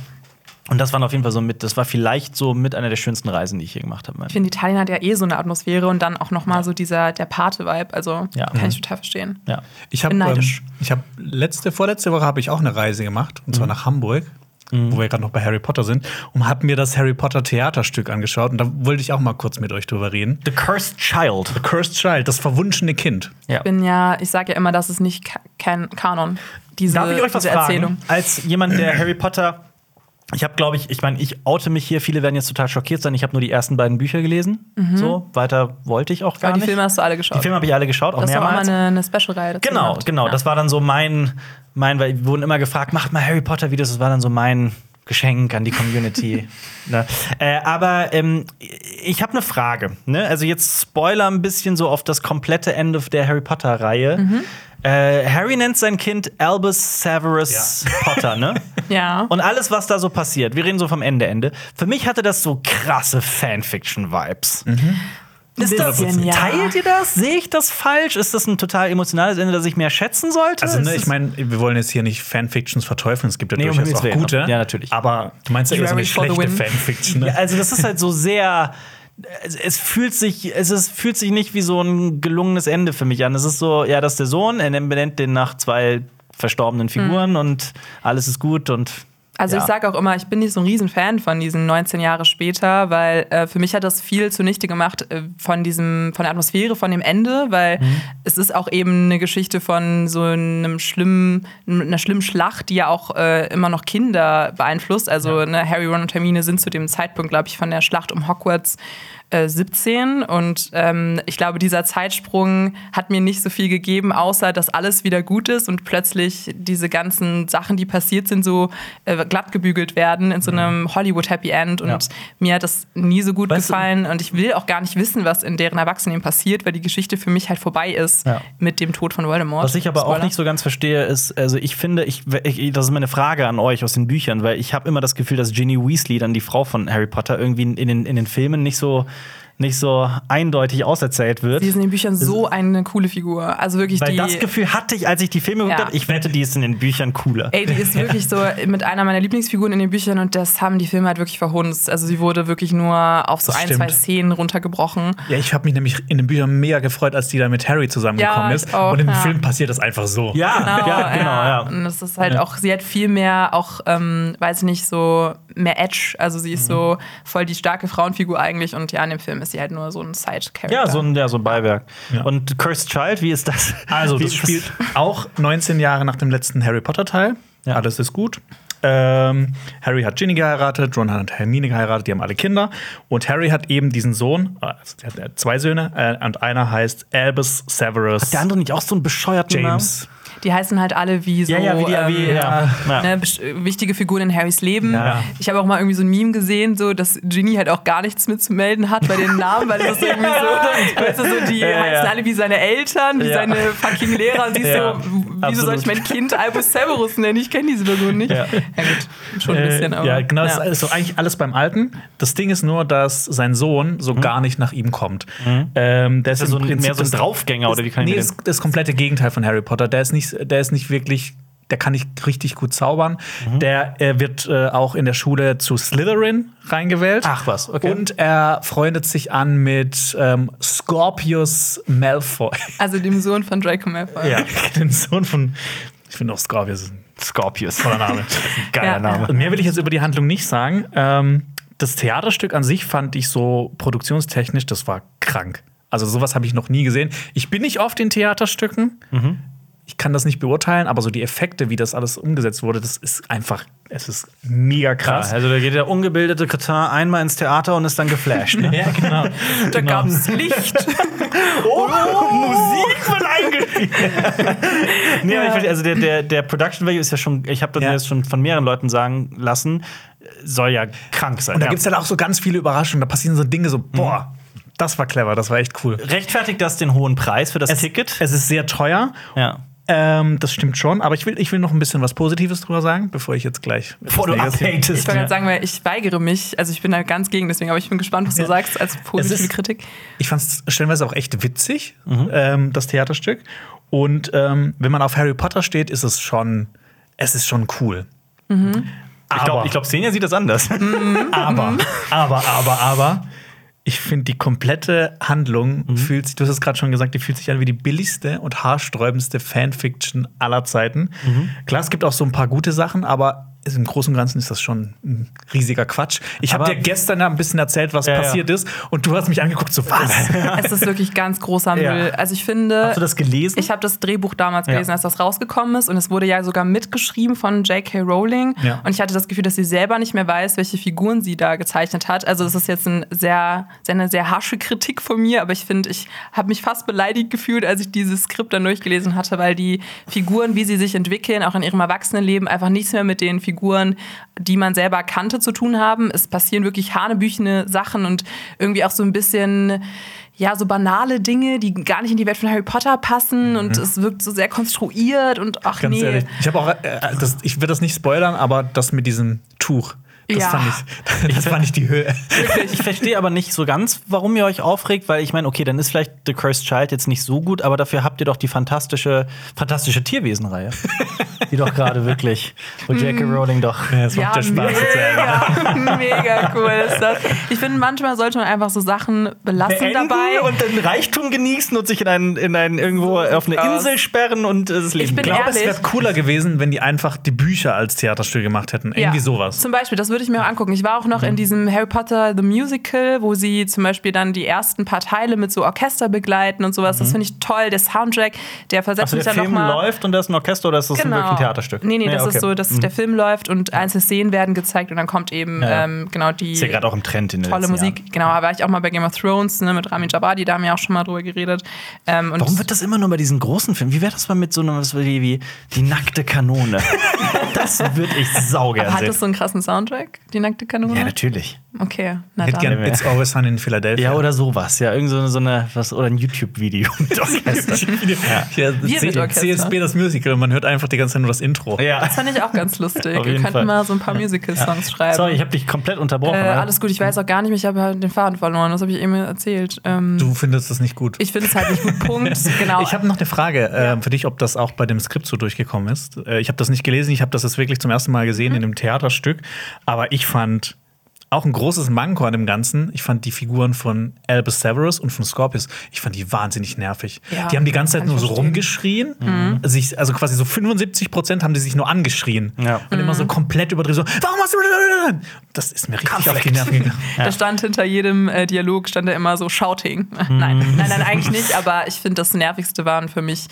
Und das waren auf jeden Fall so mit, das war vielleicht so mit einer der schönsten Reisen, die ich hier gemacht habe. Ich finde, Italien hat ja eh so eine Atmosphäre und dann auch noch mal so dieser der Pate-Vibe. Also Ja. kann ich total verstehen. Ja. Ich habe ähm, ich habe letzte vorletzte Woche habe ich auch eine Reise gemacht und zwar nach Hamburg. Wo wir gerade noch bei Harry Potter sind und habe mir das Harry Potter Theaterstück angeschaut und da wollte ich auch mal kurz mit euch drüber reden. The Cursed Child. The Cursed Child, das verwunschene Kind. Ja. Ich bin ja, ich sage ja immer, das ist nicht Kan Kanon. Diese, Darf ich euch was diese fragen? Erzählung. Als jemand, der Harry Potter ich habe, glaube ich, ich meine, ich oute mich hier. Viele werden jetzt total schockiert sein. Ich habe nur die ersten beiden Bücher gelesen. So, weiter wollte ich auch gar Aber die nicht. Filme hast du alle geschaut. die Filme habe ich alle geschaut, auch das war auch mal mehrmals. eine, eine Special-Reihe. Genau, gehabt. genau. Ja. Das war dann so mein, mein, weil wir wurden immer gefragt, macht mal Harry Potter Videos. Das war dann so mein Geschenk an die Community. ne? äh, aber ähm, ich habe eine Frage. Ne? Also jetzt Spoiler ein bisschen so auf das komplette Ende der Harry Potter Reihe. Mhm. Äh, Harry nennt sein Kind Albus Severus Potter, ne? Ja. Und alles, was da so passiert, wir reden so vom Ende, Ende. Für mich hatte das so krasse Fanfiction-Vibes. Ist das, Bisschen, ja. Teilt ihr das? Sehe ich das falsch? Ist das ein total emotionales Ende, das ich mehr schätzen sollte? Also, ne, ich meine, wir wollen jetzt hier nicht Fanfictions verteufeln. Es gibt ja Nee, durchaus auch gute. Ja, natürlich. Aber du meinst ja eher so eine schlechte. Fanfiction. Ne? Ja, also das ist halt so sehr. Es, es fühlt sich, es ist, fühlt sich nicht wie so ein gelungenes Ende für mich an. Es ist so, ja, das ist der Sohn, er benennt den nach zwei verstorbenen Figuren und alles ist gut und Also ja. ich sage auch immer, ich bin nicht so ein Riesenfan von diesen 19 Jahre später, weil äh, für mich hat das viel zunichte gemacht äh, von diesem, von der Atmosphäre, von dem Ende, weil Mhm. es ist auch eben eine Geschichte von so einem schlimmen, einer schlimmen Schlacht, die ja auch äh, immer noch Kinder beeinflusst. Also ne, Harry, Ron und Hermine sind zu dem Zeitpunkt, glaube ich, von der Schlacht um Hogwarts äh, 17 und ähm, ich glaube, dieser Zeitsprung hat mir nicht so viel gegeben, außer dass alles wieder gut ist und plötzlich diese ganzen Sachen, die passiert sind, so äh, glatt gebügelt werden in so einem Hollywood Happy End und Ja. mir hat das nie so gut Weißt du- gefallen und ich will auch gar nicht wissen, was in deren Erwachsenen passiert, weil die Geschichte für mich halt vorbei ist Ja. mit dem Tod von Voldemort. Was ich aber auch Spoiler. nicht so ganz verstehe, ist, also ich finde, ich, ich, das ist meine Frage an euch aus den Büchern, weil ich habe immer das Gefühl, dass Ginny Weasley, dann die Frau von Harry Potter, irgendwie in den, in den Filmen nicht so, nicht so eindeutig auserzählt wird. Sie ist in den Büchern so eine coole Figur. Also wirklich Weil die. das Gefühl hatte ich, als ich die Filme geguckt Ja. habe. Ich wette, die ist in den Büchern cooler. Ey, die ist wirklich so mit einer meiner Lieblingsfiguren in den Büchern und das haben die Filme halt wirklich verhunzt. Also sie wurde wirklich nur auf so Das ein, stimmt. zwei Szenen runtergebrochen. Ja, ich habe mich nämlich in den Büchern mega gefreut, als die da mit Harry zusammengekommen Ja, ist. auch, und im ja. Film passiert das einfach so. Ja, Genau, ja, genau, ja. Und das ist halt auch, sie hat viel mehr auch, ähm, weiß ich nicht, so mehr Edge. Also sie Mhm. ist so voll die starke Frauenfigur eigentlich und ja, in dem Film ist sie halt nur so ein Side-Character. Ja, so ein, ja, so ein Beiwerk. Ja. Und Cursed Child, wie ist das? Also, das spielt auch 19 Jahre nach dem letzten Harry Potter-Teil. Ja. Alles ist gut. Ähm, Harry hat Ginny geheiratet, Ron hat Hermine geheiratet, die haben alle Kinder. Und Harry hat eben diesen Sohn, also er hat zwei Söhne, äh, und einer heißt Albus Severus Der andere nicht auch so ein bescheuerten James. Die heißen halt alle wie so Ja, ja, wie die, wie, ähm, ja. ja. ne, wichtige Figuren in Harrys Leben. Ja. Ich habe auch mal irgendwie so ein Meme gesehen, so dass Ginny halt auch gar nichts mitzumelden hat bei den Namen, weil das ist irgendwie so, weißt du, so die heißen ja. alle wie seine Eltern, wie Ja. seine fucking Lehrer. Und sie ist Ja, so, wieso soll ich absolut. mein Kind Albus Severus nennen? Ich kenne diese Person nicht. Ja. Ja, gut, schon ein bisschen, Äh, aber. ja, genau, das ist so eigentlich alles beim Alten. Das Ding ist nur, dass sein Sohn so gar nicht nach ihm kommt. Ähm, der ist Mhm. Ist so ein- mehr so ein das- Draufgänger, oder wie kann ich nee, das, das komplette Gegenteil von Harry Potter. Der ist nicht, der ist nicht wirklich. Der kann nicht richtig gut zaubern. Mhm. Der äh, wird äh, auch in der Schule zu Slytherin reingewählt. Ach was, okay. Und er freundet sich an mit ähm, Scorpius Malfoy. Also dem Sohn von Draco Malfoy. ja, den Sohn von. Ich finde auch Scorpius ist ein Scorpius. toller Name. Geiler Ja. Name. Und mehr will ich jetzt über die Handlung nicht sagen. Ähm, das Theaterstück an sich fand ich so produktionstechnisch, das war krank. Also sowas habe ich noch nie gesehen. Ich bin nicht oft in Theaterstücken. Ich kann das nicht beurteilen, aber so die Effekte, wie das alles umgesetzt wurde, das ist einfach, es ist mega krass. Also da geht der ungebildete Katar einmal ins Theater und ist dann geflasht. Ne? Ja, genau. Da gab es Licht. Oh, Musik wird eingespielt. nee, ich verstehe, also der, der, der Production Value ist ja schon, ich habe das Ja. mir jetzt schon von mehreren Leuten sagen lassen, soll ja krank sein. Und da ja. gibt es halt auch so ganz viele Überraschungen. Da passieren so Dinge so, boah, das war clever, das war echt cool. Rechtfertigt das den hohen Preis für das Es, Ticket? es ist sehr teuer. ja. Ähm, das stimmt schon, aber ich will, ich will noch ein bisschen was Positives drüber sagen, bevor ich jetzt gleich. Bevor du updatest. Ich wollte gerade sagen, weil ich weigere mich, also ich bin da ganz gegen, deswegen, aber ich bin gespannt, was du Ja. sagst als positive ist- Kritik. Ich fand es stellenweise auch echt witzig, ähm, das Theaterstück. Und ähm, wenn man auf Harry Potter steht, ist es schon, es ist schon cool. Ich Aber- glaube, ich glaub, Senja sieht das anders. Aber, aber, aber, aber, ich finde die komplette Handlung Mhm. fühlt sich, du hast es gerade schon gesagt, die fühlt sich an wie die billigste und haarsträubendste Fanfiction aller Zeiten. Mhm. Klar, es gibt auch so ein paar gute Sachen, aber im Großen und Ganzen ist das schon ein riesiger Quatsch. Ich habe dir gestern ja ein bisschen erzählt, was Ja, ja. passiert ist, und du hast mich angeguckt, so was? Es ist wirklich ganz großer Ja. Müll. Also ich finde. Hast du das gelesen? Ich habe das Drehbuch damals Ja. gelesen, als das rausgekommen ist. Und es wurde ja sogar mitgeschrieben von J.K. Rowling. Ja. Und ich hatte das Gefühl, dass sie selber nicht mehr weiß, welche Figuren sie da gezeichnet hat. Also, das ist jetzt ein sehr, sehr eine sehr harsche Kritik von mir. Aber ich finde, ich habe mich fast beleidigt gefühlt, als ich dieses Skript dann durchgelesen hatte, weil die Figuren, wie sie sich entwickeln, auch in ihrem Erwachsenenleben, einfach nichts mehr mit den Figuren, die man selber kannte, zu tun haben. Es passieren wirklich hanebüchene Sachen und irgendwie auch so ein bisschen ja, so banale Dinge, die gar nicht in die Welt von Harry Potter passen und es wirkt so sehr konstruiert und ach Mhm. Ganz nee. ehrlich. Ich habe auch, äh, das, ich will das nicht spoilern, aber das mit diesem Tuch, das, Ja. fand, ich, das fand ich die Höhe. Ich verstehe aber nicht so ganz, warum ihr euch aufregt, weil ich meine, okay, dann ist vielleicht The Cursed Child jetzt nicht so gut, aber dafür habt ihr doch die fantastische, fantastische Tierwesenreihe. die doch gerade wirklich, wo J.K. Rowling doch. Ja, es macht ja Spaß. mega, mega cool ist das. Ich finde, manchmal sollte man einfach so Sachen belassen Beenden dabei. und den Reichtum genießen und sich in einen, in einen irgendwo auf eine. Insel sperren und das Leben bin Ich glaube, es wäre cooler gewesen, wenn die einfach die Bücher als Theaterstück gemacht hätten. Irgendwie sowas. Zum Beispiel, das würde ich mir auch angucken. Ich war auch noch in diesem Harry Potter The Musical, wo sie zum Beispiel dann die ersten paar Teile mit so Orchester begleiten und sowas. Das finde ich toll. Der Soundtrack, der versetzt Also mich der dann Film nochmal. läuft und da ist ein Orchester oder ist das wirklich ein Theaterstück? Nee, nee, das okay. ist so, dass der Film läuft und einzelne Szenen werden gezeigt und dann kommt eben Ja, ähm, genau die Ist ja gerade auch im Trend in den tolle Musik. Jahren. Genau, da war ich auch mal bei Game of Thrones ne, mit Rami Jabadi, da haben wir auch schon mal drüber geredet. Ähm, und Warum wird das immer nur bei diesen großen Filmen? Wie wäre das mal mit so einem, was wie, wie die nackte Kanone? das würde ich saugern aber hat sehen. das so einen krassen Soundtrack, die nackte Kanone? Ja, natürlich. Okay, na hätte dann. gern It's Always Sunny in Philadelphia. Ja, oder sowas. Ja, irgend so eine, so eine was, oder ein YouTube-Video mit Orchester. Ja, Wir C- mit Orchester. CSB, das Musical. Man hört einfach die ganze Zeit nur das Intro. ja. Das fand ich auch ganz lustig. Auf Wir jeden könnten Fall. mal so ein paar Musical-Songs schreiben. Sorry, ich habe dich komplett unterbrochen. äh, alles gut, ich weiß auch gar nicht mehr, ich habe halt den Faden verloren. Das habe ich eben erzählt. Ähm, Du findest das nicht gut. ich finde es halt nicht gut. Punkt. Genau. Ich habe noch eine Frage äh, für dich, ob das auch bei dem Skript so durchgekommen ist. Äh, ich habe das nicht gelesen, ich habe das jetzt wirklich zum ersten Mal gesehen Mhm. in einem Theaterstück. Aber ich fand auch ein großes Manko an dem Ganzen. Ich fand die Figuren von Albus Severus und von Scorpius, ich fand die wahnsinnig nervig. Ja, die haben die ganze Zeit nur so verstehen. rumgeschrien. Sich, also quasi so 75 Prozent haben die sich nur angeschrien. Ja. Und immer so komplett überdreht, so, warum hast du. Das ist mir richtig auf die Nerven gegangen. Da stand hinter jedem äh, Dialog stand da immer so Shouting. nein, nein, nein, eigentlich nicht. Aber ich finde, das Nervigste waren für mich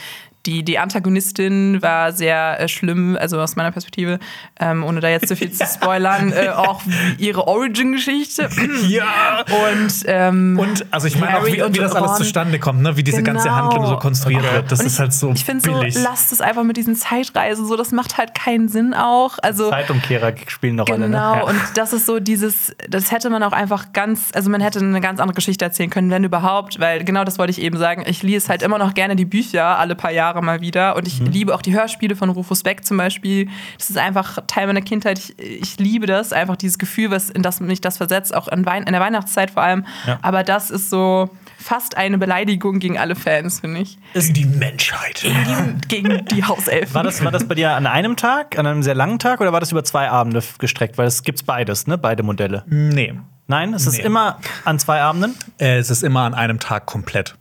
die, die Antagonistin war sehr äh, schlimm, also aus meiner Perspektive, ähm, ohne da jetzt zu viel zu spoilern, äh, auch ihre Origin-Geschichte. Ja! Und, ähm, Und also ich meine auch, wie, wie das alles zustande kommt, ne? wie diese ganze Genau. Handlung so konstruiert wird. Das und ist halt so Ich finde so, lasst es einfach mit diesen Zeitreisen, so, das macht halt keinen Sinn auch. Also, Zeitumkehrer spielen eine Rolle. Genau, Ne? Ja. und das ist so dieses, das hätte man auch einfach ganz, also man hätte eine ganz andere Geschichte erzählen können, wenn überhaupt, weil genau das wollte ich eben sagen. Ich lese halt immer noch gerne die Bücher alle paar Jahre mal wieder und ich Mhm. liebe auch die Hörspiele von Rufus Beck zum Beispiel. Das ist einfach Teil meiner Kindheit. Ich, ich liebe das, einfach dieses Gefühl, was in das mich das versetzt, auch in, Wein in der Weihnachtszeit vor allem. Ja. Aber das ist so fast eine Beleidigung gegen alle Fans, finde ich. Gegen die Menschheit. Gegen, gegen die Hauselfen. War das, war das bei dir an einem Tag, an einem sehr langen Tag oder war das über zwei Abende gestreckt? Weil es gibt beides, ne? Beide Modelle. Nee. Nein, es ist Nee. immer an zwei Abenden. Äh, es ist immer an einem Tag komplett.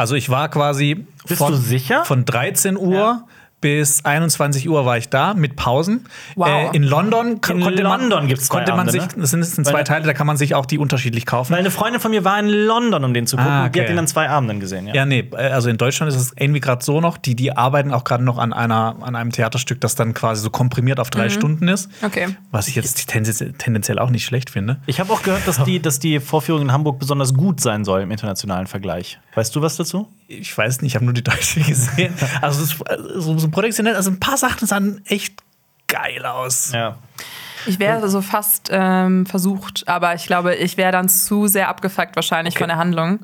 Also ich war quasi Bist von, du sicher? von 13 Uhr bis 21 Uhr war ich da mit Pausen. Wow. Äh, in London In konnte London man, gibt's zwei konnte man Abende, sich, ne? das sind, das sind zwei Teile, da kann man sich auch die unterschiedlich kaufen. Weil eine Freundin von mir war in London, um den zu gucken. Ah, und Die hat okay. ihn an zwei Abenden gesehen. Ja. Ja, nee, äh, also in Deutschland ist es irgendwie gerade so noch, die, die arbeiten auch gerade noch an, einer, an einem Theaterstück, das dann quasi so komprimiert auf drei Stunden ist. Okay. Was ich jetzt tendenziell, tendenziell auch nicht schlecht finde. Ich habe auch gehört, dass die, dass die Vorführung in Hamburg besonders gut sein soll im internationalen Vergleich. Weißt du was dazu? Ich weiß nicht, ich habe nur die Deutsche gesehen. Also es so, so professionell, also ein paar Sachen sahen echt geil aus. Ja. Ich wäre so fast ähm, versucht, aber ich glaube, ich wäre dann zu sehr abgefuckt wahrscheinlich von der Handlung.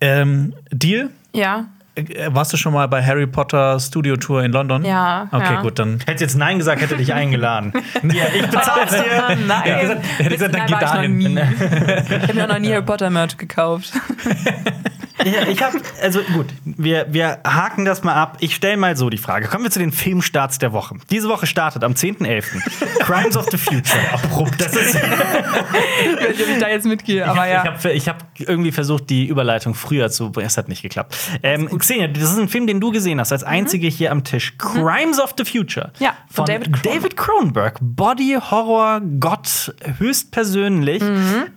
Ähm, Deal? Ja. Äh, Warst du schon mal bei Harry Potter Studio Tour in London? Ja, Okay, ja. gut, dann. Hätte jetzt Nein gesagt, hätte dich eingeladen. ja, ich bezahl's dir. Nein. Hat gesagt- hat gesagt, dann Nein, geh dahin. nie. Ich habe mir auch noch nie Harry Potter Merch gekauft. Ja, ich habe, also gut, wir, wir haken das mal ab. Ich stelle mal so die Frage. Kommen wir zu den Filmstarts der Woche. Diese Woche startet am 10.11. Crimes of the Future. Abrupt. Das ist, Ich weiß nicht, ob ich da jetzt mitgehe, aber ja. Ich habe ich hab irgendwie versucht, die Überleitung früher zu. Es hat nicht geklappt. Ähm, Xenia, das ist ein Film, den du gesehen hast, als einzige hier am Tisch. Crimes of the Future. Ja, von von David Cronenberg. David Cronenberg. Body Horror Gott höchstpersönlich.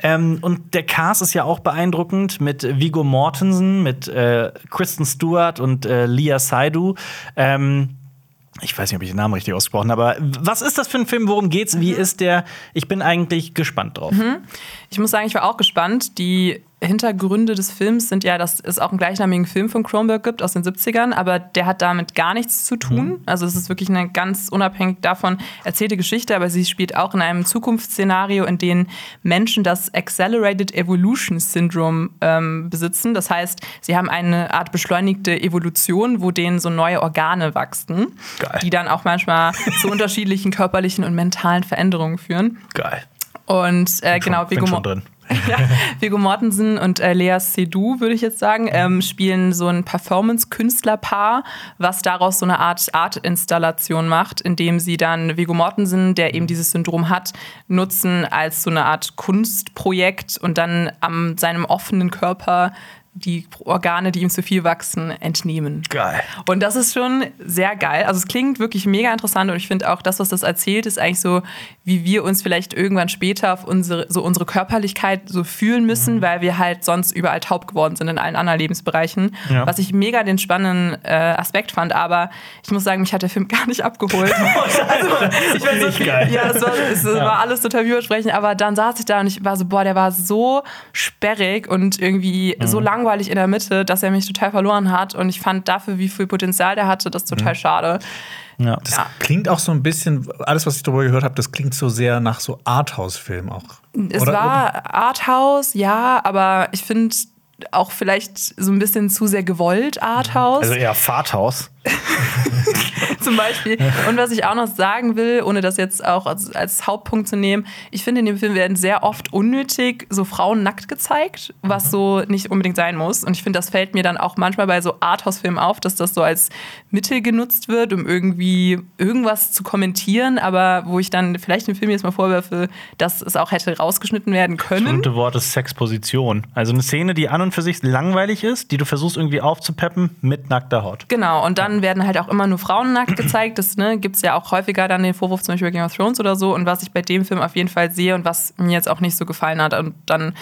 Ähm, und der Cast ist ja auch beeindruckend mit Vigo Mortensen, mit äh, Kristen Stewart und äh, Leah Seydoux. Ähm, ich weiß nicht, ob ich den Namen richtig ausgesprochen habe, aber was ist das für ein Film? Worum geht's? Wie ist der? Ich bin eigentlich gespannt drauf. Ich muss sagen, ich war auch gespannt. Die Hintergründe des Films sind ja, dass es auch einen gleichnamigen Film von Cronenberg gibt aus den 70ern, aber der hat damit gar nichts zu tun. Also es ist wirklich eine ganz unabhängig davon erzählte Geschichte, aber sie spielt auch in einem Zukunftsszenario, in dem Menschen das Accelerated Evolution Syndrome ähm, besitzen. Das heißt, sie haben eine Art beschleunigte Evolution, wo denen so neue Organe wachsen, Geil. die dann auch manchmal zu unterschiedlichen körperlichen und mentalen Veränderungen führen. Geil. Und äh, genau, bin Viggo, schon Mo drin. Ja, Viggo Mortensen und äh, Lea Seydoux, würde ich jetzt sagen, ähm, spielen so ein Performance-Künstlerpaar, was daraus so eine Art Art-Installation macht, indem sie dann Viggo Mortensen, der eben dieses Syndrom hat, nutzen als so eine Art Kunstprojekt und dann an seinem offenen Körper die Organe, die ihm zu viel wachsen, entnehmen. Geil. Und das ist schon sehr geil. Also es klingt wirklich mega interessant und ich finde auch das, was das erzählt, ist eigentlich so, wie wir uns vielleicht irgendwann später auf unsere, so unsere Körperlichkeit so fühlen müssen, Mhm. weil wir halt sonst überall taub geworden sind in allen anderen Lebensbereichen. Ja. Was ich mega den spannenden äh, Aspekt fand, aber ich muss sagen, mich hat der Film gar nicht abgeholt. also, ich war so, Nicht geil. Ja, es war, es war alles total vielversprechend, aber dann saß ich da und ich war so, boah, der war so sperrig und irgendwie Mhm. so langweilig in der Mitte, dass er mich total verloren hat und ich fand dafür, wie viel Potenzial der hatte, das Mhm. total schade. Ja. Das Ja. klingt auch so ein bisschen, alles, was ich darüber gehört habe, das klingt so sehr nach so Arthouse-Film auch. Es Oder- war Arthouse, ja, aber ich finde auch vielleicht so ein bisschen zu sehr gewollt Arthouse. Also eher Fahrthaus. zum Beispiel. Und was ich auch noch sagen will, ohne das jetzt auch als, als Hauptpunkt zu nehmen, ich finde, in dem Film werden sehr oft unnötig so Frauen nackt gezeigt, was so nicht unbedingt sein muss. Und ich finde, das fällt mir dann auch manchmal bei so Arthouse-Filmen auf, dass das so als Mittel genutzt wird, um irgendwie irgendwas zu kommentieren, aber wo ich dann vielleicht dem Film jetzt mal vorwerfe, dass es auch hätte rausgeschnitten werden Das können. berühmte Wort ist Sexposition. Also eine Szene, die an und für sich langweilig ist, die du versuchst irgendwie aufzupeppen mit nackter Haut. Genau, und dann werden halt auch immer nur Frauen nackt gezeigt. Das ne, gibt es ja auch häufiger dann den Vorwurf zum Beispiel bei Game of Thrones oder so. Und was ich bei dem Film auf jeden Fall sehe und was mir jetzt auch nicht so gefallen hat, und dann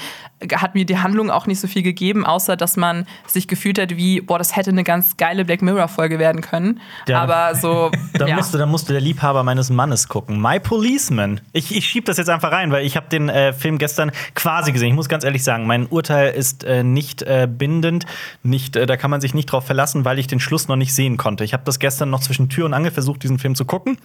hat mir die Handlung auch nicht so viel gegeben, außer dass man sich gefühlt hat wie, boah, das hätte eine ganz geile Black Mirror-Folge werden können. Ja. Aber so. Da, ja. musste, da musste der Liebhaber meines Mannes gucken. My Policeman. Ich, ich schieb das jetzt einfach rein, weil ich habe den äh, Film gestern quasi gesehen. Ich muss ganz ehrlich sagen, mein Urteil ist äh, nicht äh, bindend. Nicht, äh, da kann man sich nicht drauf verlassen, weil ich den Schluss noch nicht sehen konnte. Ich habe das gestern noch zwischen Tür und Angel versucht, diesen Film zu gucken.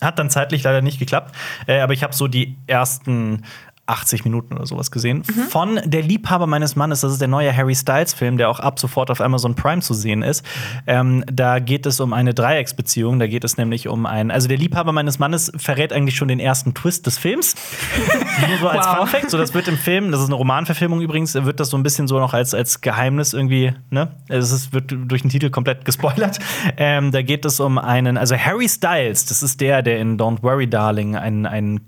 Hat dann zeitlich leider nicht geklappt. Äh, aber ich habe so die ersten 80 Minuten oder sowas gesehen. Von Der Liebhaber meines Mannes, das ist der neue Harry Styles-Film, der auch ab sofort auf Amazon Prime zu sehen ist. Ähm, da geht es um eine Dreiecksbeziehung. Da geht es nämlich um einen. Also, der Liebhaber meines Mannes verrät eigentlich schon den ersten Twist des Films. Nur so als Wow. Fun Fact. So, das wird im Film, das ist eine Romanverfilmung übrigens, wird das so ein bisschen so noch als, als Geheimnis irgendwie, ne? Es ist, wird durch den Titel komplett gespoilert. Ähm, da geht es um einen, also Harry Styles, das ist der, der in Don't Worry Darling einen, einen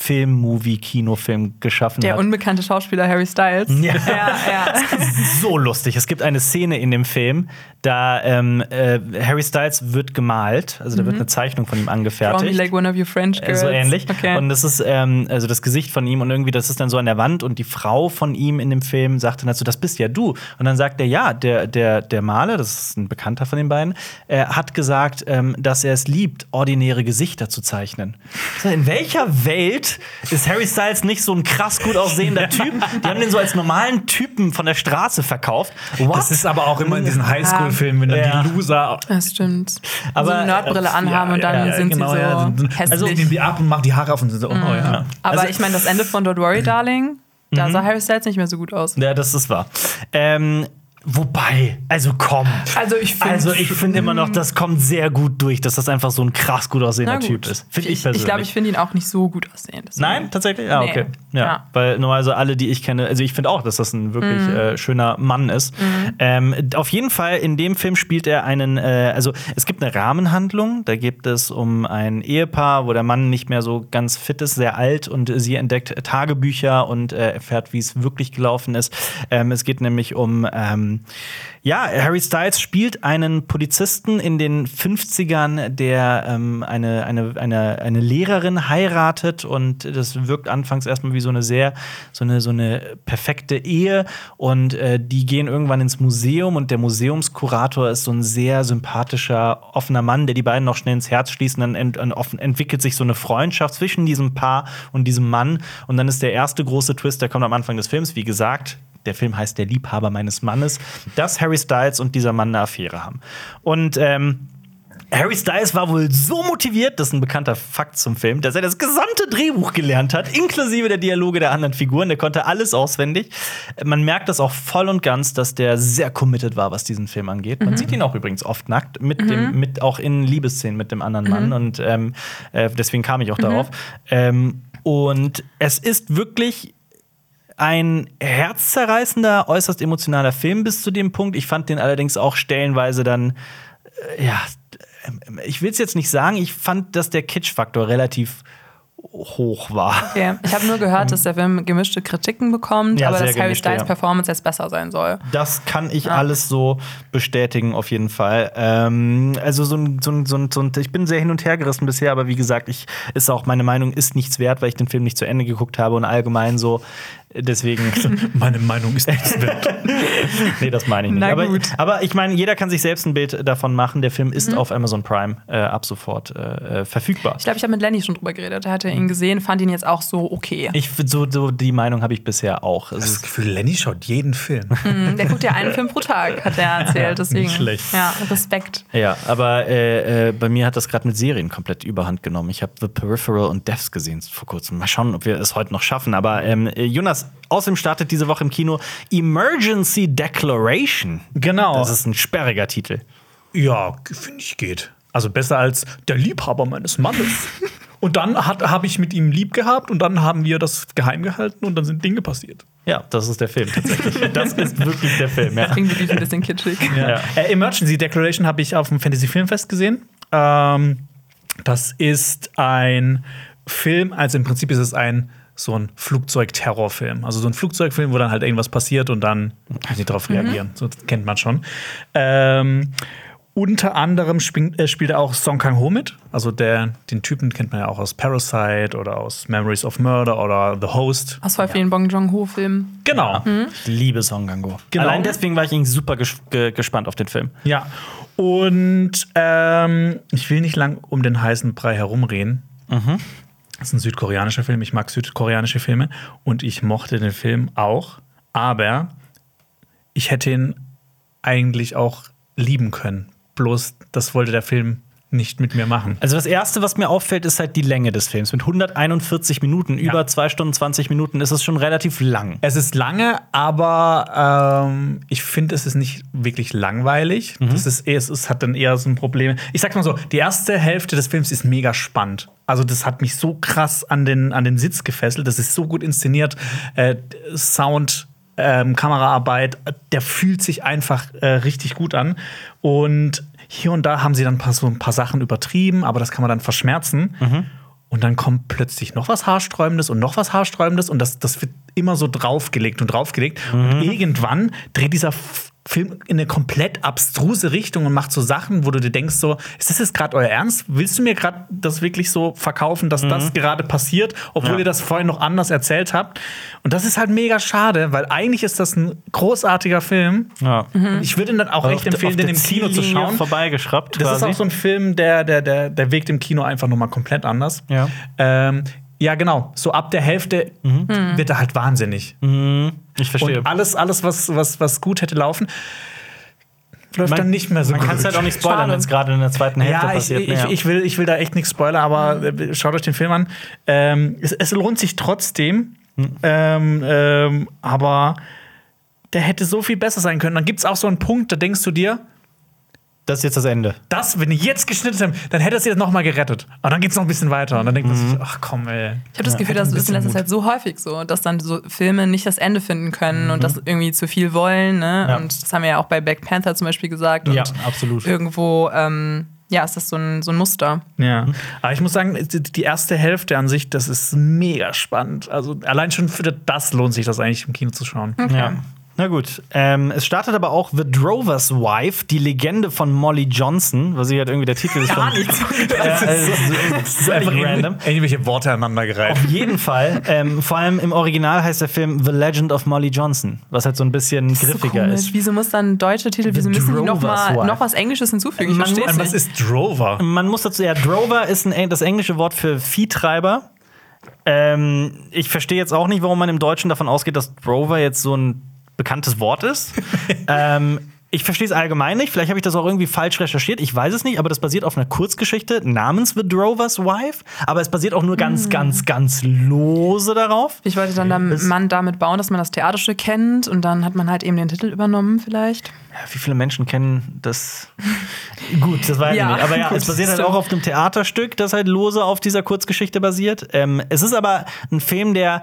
Film-Movie-Kinofilm geschaffen der hat. unbekannte Schauspieler Harry Styles. Ja. ja, ja. so lustig. Es gibt eine Szene in dem Film, da ähm, äh, Harry Styles wird gemalt, also da wird eine Zeichnung von ihm Draw me angefertigt. like one of your French Äh, girls. So ähnlich. Okay. Und das ist ähm, also das Gesicht von ihm und irgendwie, das ist dann so an der Wand und die Frau von ihm in dem Film sagt dann dazu, das bist ja du. Und dann sagt er, ja, der, der, der Maler, das ist ein Bekannter von den beiden, äh, hat gesagt, ähm, dass er es liebt, ordinäre Gesichter zu zeichnen. In welcher Welt ist Harry Styles nicht so ein krass gut aussehender Typ? Die haben den so als normalen Typen von der Straße verkauft. What? Das ist aber auch immer in diesen Highschool-Filmen, wenn dann Ja. die Loser. das stimmt. Aber, so eine Nerdbrille anhaben und dann ja, sind genau, sie so ja. hässlich. Also nehmen die ab und machen die Haare auf und sind so, oh, ja. Aber Also- ich meine, das Ende von Don't Worry, Darling, da sah Harry Styles nicht mehr so gut aus. Ja, das ist wahr. Ähm, wobei, also komm. Also ich finde- Also ich finde immer noch, das kommt sehr gut durch, dass das einfach so ein krass gut aussehender Na Typ gut. ist. Finde ich, ich persönlich. ich glaube, ich finde ihn auch nicht so gut aussehend. deswegen. Nein, tatsächlich? Ah, Nee. okay. Ja. Ja. Weil normalerweise alle, die ich kenne, also ich finde auch, dass das ein wirklich Mhm. äh, schöner Mann ist. Ähm, auf jeden Fall, in dem Film spielt er einen, äh, also es gibt eine Rahmenhandlung, da gibt es um ein Ehepaar, wo der Mann nicht mehr so ganz fit ist, sehr alt und sie entdeckt Tagebücher und äh, erfährt, wie es wirklich gelaufen ist. Ähm, es geht nämlich um, ähm, ja, Harry Styles spielt einen Polizisten in den 50ern, der ähm, eine, eine, eine, eine Lehrerin heiratet und das wirkt anfangs erstmal wie so eine sehr, so eine, so eine perfekte Ehe und äh, die gehen irgendwann ins Museum und der Museumskurator ist so ein sehr sympathischer, offener Mann, der die beiden noch schnell ins Herz schließt und dann ent, entwickelt sich so eine Freundschaft zwischen diesem Paar und diesem Mann und dann ist der erste große Twist, der kommt am Anfang des Films, wie gesagt, der Film heißt Der Liebhaber meines Mannes, dass Harry Styles und dieser Mann eine Affäre haben. Und ähm, Harry Styles war wohl so motiviert, das ist ein bekannter Fakt zum Film, dass er das gesamte Drehbuch gelernt hat, inklusive der Dialoge der anderen Figuren. Der konnte alles auswendig. Man merkt das auch voll und ganz, dass der sehr committed war, was diesen Film angeht. Man sieht ihn auch übrigens oft nackt, mit dem, mit auch in Liebesszenen mit dem anderen Mann. Und ähm, äh, deswegen kam ich auch darauf. Ähm, und es ist wirklich ein herzzerreißender, äußerst emotionaler Film bis zu dem Punkt. Ich fand den allerdings auch stellenweise dann, äh, ja, äh, ich will es jetzt nicht sagen, ich fand, dass der Kitsch-Faktor relativ hoch war. Okay. Ich habe nur gehört, dass der Film gemischte Kritiken bekommt, Ja, aber dass Harry Styles ja. Performance jetzt besser sein soll. Das kann ich Ja. alles so bestätigen, auf jeden Fall. Ähm, also so ein, so, ein, so, ein, so ein, ich bin sehr hin und her gerissen bisher, aber wie gesagt, ich ist auch meine Meinung ist nichts wert, weil ich den Film nicht zu Ende geguckt habe und allgemein so. Deswegen, Meine Meinung ist nichts wert. nee, das meine ich nicht. Na aber, gut. aber ich meine, jeder kann sich selbst ein Bild davon machen. Der Film ist auf Amazon Prime äh, ab sofort äh, äh, verfügbar. Ich glaube, ich habe mit Lenny schon drüber geredet. Er hatte ihn gesehen, fand ihn jetzt auch so okay. Ich so, so die Meinung habe ich bisher auch. Das ist, Gefühl, Lenny schaut jeden Film. Mhm, Der guckt ja einen Film pro Tag, hat er erzählt. Deswegen. nicht schlecht. Ja, Respekt. ja, aber äh, äh, bei mir hat das gerade mit Serien komplett überhand genommen. Ich habe The Peripheral und Devs gesehen vor kurzem. Mal schauen, ob wir es heute noch schaffen. Aber ähm, äh, Jonas, außerdem startet diese Woche im Kino Emergency Declaration. Genau. Das ist ein sperriger Titel. Ja, finde ich geht. Also besser als der Liebhaber meines Mannes. und dann habe ich mit ihm lieb gehabt und dann haben wir das geheim gehalten und dann sind Dinge passiert. Ja, das ist der Film tatsächlich. das ist wirklich der Film, ja. Klingt wirklich ein bisschen kitschig. Ja. Äh, Emergency Declaration habe ich auf dem Fantasy Filmfest gesehen. Ähm, das ist ein Film, also im Prinzip ist es ein so ein Flugzeugterrorfilm. Also so ein Flugzeugfilm, wo dann halt irgendwas passiert und dann sie darauf reagieren. So das kennt man schon. Ähm, unter anderem spielt, äh, spielt auch Song Kang-ho mit. Also der, den Typen kennt man ja auch aus Parasite oder aus Memories of Murder oder The Host. Aus voll vielen Bong Joon-ho-Filmen. Genau. Ich liebe Song Gango. Genau. Allein deswegen war ich irgendwie super ges ge gespannt auf den Film. Ja. Und ähm, ich will nicht lang um den heißen Brei herumreden. Das ist ein südkoreanischer Film. Ich mag südkoreanische Filme und ich mochte den Film auch. Aber ich hätte ihn eigentlich auch lieben können. Bloß das wollte der Film nicht mit mir machen. Also das erste, was mir auffällt, ist halt die Länge des Films. Mit 141 Minuten, über 2 Stunden 20 Minuten, ist es schon relativ lang. Es ist lange, aber ähm, ich finde, es ist nicht wirklich langweilig. Das ist eher, es ist, hat dann eher so ein Problem. Ich sag's mal so: Die erste Hälfte des Films ist mega spannend. Also, das hat mich so krass an den, an den Sitz gefesselt. Das ist so gut inszeniert. Äh, Sound, ähm, Kameraarbeit, der fühlt sich einfach äh, richtig gut an. Und hier und da haben sie dann ein paar, so ein paar Sachen übertrieben, aber das kann man dann verschmerzen. Und dann kommt plötzlich noch was Haarsträubendes und noch was Haarsträubendes und das, das wird immer so draufgelegt und draufgelegt. Und irgendwann dreht dieser Film in eine komplett abstruse Richtung und macht so Sachen, wo du dir denkst, so, ist das jetzt gerade euer Ernst? Willst du mir gerade das wirklich so verkaufen, dass das gerade passiert, obwohl Ja. ihr das vorhin noch anders erzählt habt? Und das ist halt mega schade, weil eigentlich ist das ein großartiger Film. Ja. Ich würde ihn dann auch echt empfehlen, den im Kino zu schauen. Vorbeigeschraubt Das quasi. ist auch so ein Film, der, der, der, der wirkt im Kino einfach nochmal komplett anders. Ja. Ähm, ja, genau. So ab der Hälfte wird er halt wahnsinnig. ich verstehe. Und alles, alles was, was, was gut hätte laufen, läuft Man- dann nicht mehr so Man gut. kann es halt auch nicht spoilern, wenn es gerade in der zweiten Hälfte ja, ich, passiert. ich, Ja. ich, will, ich will da echt nichts spoilern, aber äh, schaut euch den Film an. Ähm, es, es lohnt sich trotzdem, ähm, ähm, aber der hätte so viel besser sein können. Dann gibt es auch so einen Punkt, da denkst du dir, das ist jetzt das Ende. das, wenn die jetzt geschnitten haben, dann hätte es jetzt noch mal gerettet. Aber dann geht es noch ein bisschen weiter. Und dann denkt man sich, ach komm, ey. Ich habe das Gefühl, das ist in letzter Zeit so häufig so, dass dann so Filme nicht das Ende finden können und das irgendwie zu viel wollen. Ne? Ja. Und das haben wir ja auch bei Black Panther zum Beispiel gesagt. Und Ja, absolut. Irgendwo, ähm, ja, ist das so ein, so ein Muster. Ja, aber ich muss sagen, die- die erste Hälfte an sich, das ist mega spannend. Also allein schon für das lohnt sich das eigentlich im Kino zu schauen. Ja. Na gut. Ähm, es startet aber auch The Drover's Wife, die Legende von Molly Johnson, was sie halt irgendwie der Titel ist. Gar von- nicht. Ja, Das äh, ist völlig einfach random. irgendw- irgendwelche Worte aneinandergereiht. Auf jeden Fall. Ähm, vor allem im Original heißt der Film The Legend of Molly Johnson, was halt so ein bisschen So griffiger komisch. ist. Wieso muss dann ein deutscher Titel, wieso müssen die noch, Drover's mal, noch was Englisches hinzufügen? Ich Man verstehe muss- Was ist Drover? Man muss dazu, ja, Drover ist ein, das englische Wort für Viehtreiber. Ähm, ich verstehe jetzt auch nicht, warum man im Deutschen davon ausgeht, dass Drover jetzt so ein bekanntes Wort ist. ähm, ich verstehe es allgemein nicht. Vielleicht habe ich das auch irgendwie falsch recherchiert. Ich weiß es nicht, aber das basiert auf einer Kurzgeschichte namens The Drover's Wife. Aber es basiert auch nur ganz, ganz, ganz lose darauf. Ich wollte dann Das- da, man damit bauen, dass man das Theaterstück kennt und dann hat man halt eben den Titel übernommen vielleicht. Ja, wie viele Menschen kennen das? Gut, das weiß Ja, ich nicht. Aber ja, gut, es basiert halt auch auf einem Theaterstück, das halt lose auf dieser Kurzgeschichte basiert. Ähm, es ist aber ein Film, der.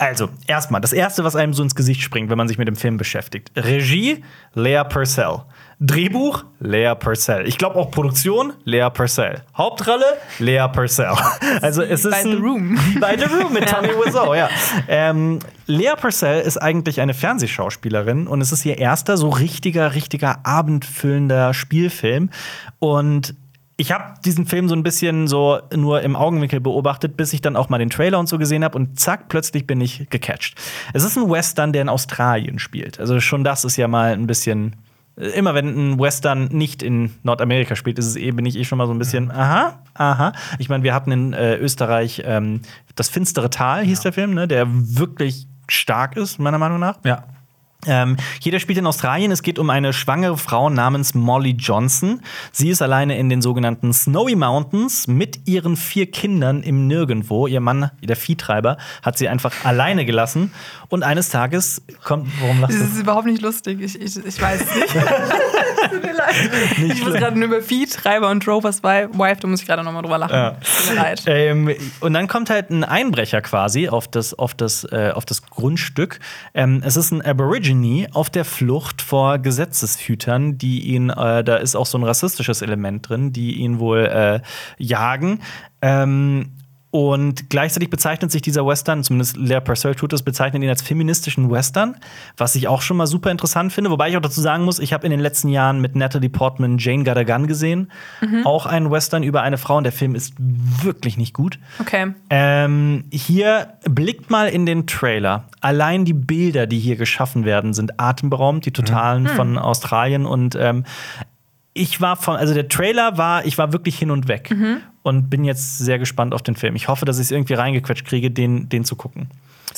Also, erstmal, das erste, was einem so ins Gesicht springt, wenn man sich mit dem Film beschäftigt. Regie, Lea Purcell. Drehbuch, Lea Purcell. Ich glaube auch Produktion, Lea Purcell. Hauptrolle, Lea Purcell. Also es ist bei The Room. Bei The Room mit Tommy Wiseau, ja. Ähm, Lea Purcell ist eigentlich eine Fernsehschauspielerin und es ist ihr erster so richtiger, richtiger abendfüllender Spielfilm. Und ich habe diesen Film so ein bisschen so nur im Augenwinkel beobachtet, bis ich dann auch mal den Trailer und so gesehen habe und zack, plötzlich bin ich gecatcht. Es ist ein Western, der in Australien spielt. Also schon das ist ja mal ein bisschen immer wenn ein Western nicht in Nordamerika spielt, ist es eh, bin ich eh schon mal so ein bisschen, aha, aha. Ich meine, wir hatten in äh, Österreich ähm, das finstere Tal, hieß der Film, ne, der wirklich stark ist, meiner Meinung nach. Ja. Ähm, hier, der spielt in Australien. Es geht um eine schwangere Frau namens Molly Johnson. Sie ist alleine in den sogenannten Snowy Mountains mit ihren vier Kindern im Nirgendwo. Ihr Mann, der Viehtreiber, hat sie einfach alleine gelassen. Und eines Tages kommt. Warum lachst Das du? ist überhaupt nicht lustig. Ich, ich, ich weiß es nicht. Tut mir leid. ich muss gerade nur über Viehtreiber und Drovers Wife, da muss ich gerade noch mal drüber lachen. Ja. Tut mir leid. Ähm, und dann kommt halt ein Einbrecher quasi auf das, auf das, äh, auf das Grundstück. Ähm, es ist ein Aborigine auf der Flucht vor Gesetzeshütern, die ihn, äh, da ist auch so ein rassistisches Element drin, die ihn wohl äh, jagen. Ähm, Und gleichzeitig bezeichnet sich dieser Western, zumindest Lea Purcell tut es, bezeichnet ihn als feministischen Western, was ich auch schon mal super interessant finde. Wobei ich auch dazu sagen muss, ich habe in den letzten Jahren mit Natalie Portman Jane Got a Gun gesehen. Auch ein Western über eine Frau und der Film ist wirklich nicht gut. Okay. Ähm, hier blickt mal in den Trailer. Allein die Bilder, die hier geschaffen werden, sind atemberaubend, die totalen von Australien. Und ähm, ich war von, also der Trailer war, ich war wirklich hin und weg und bin jetzt sehr gespannt auf den Film. Ich hoffe, dass ich es irgendwie reingequetscht kriege, den, den zu gucken.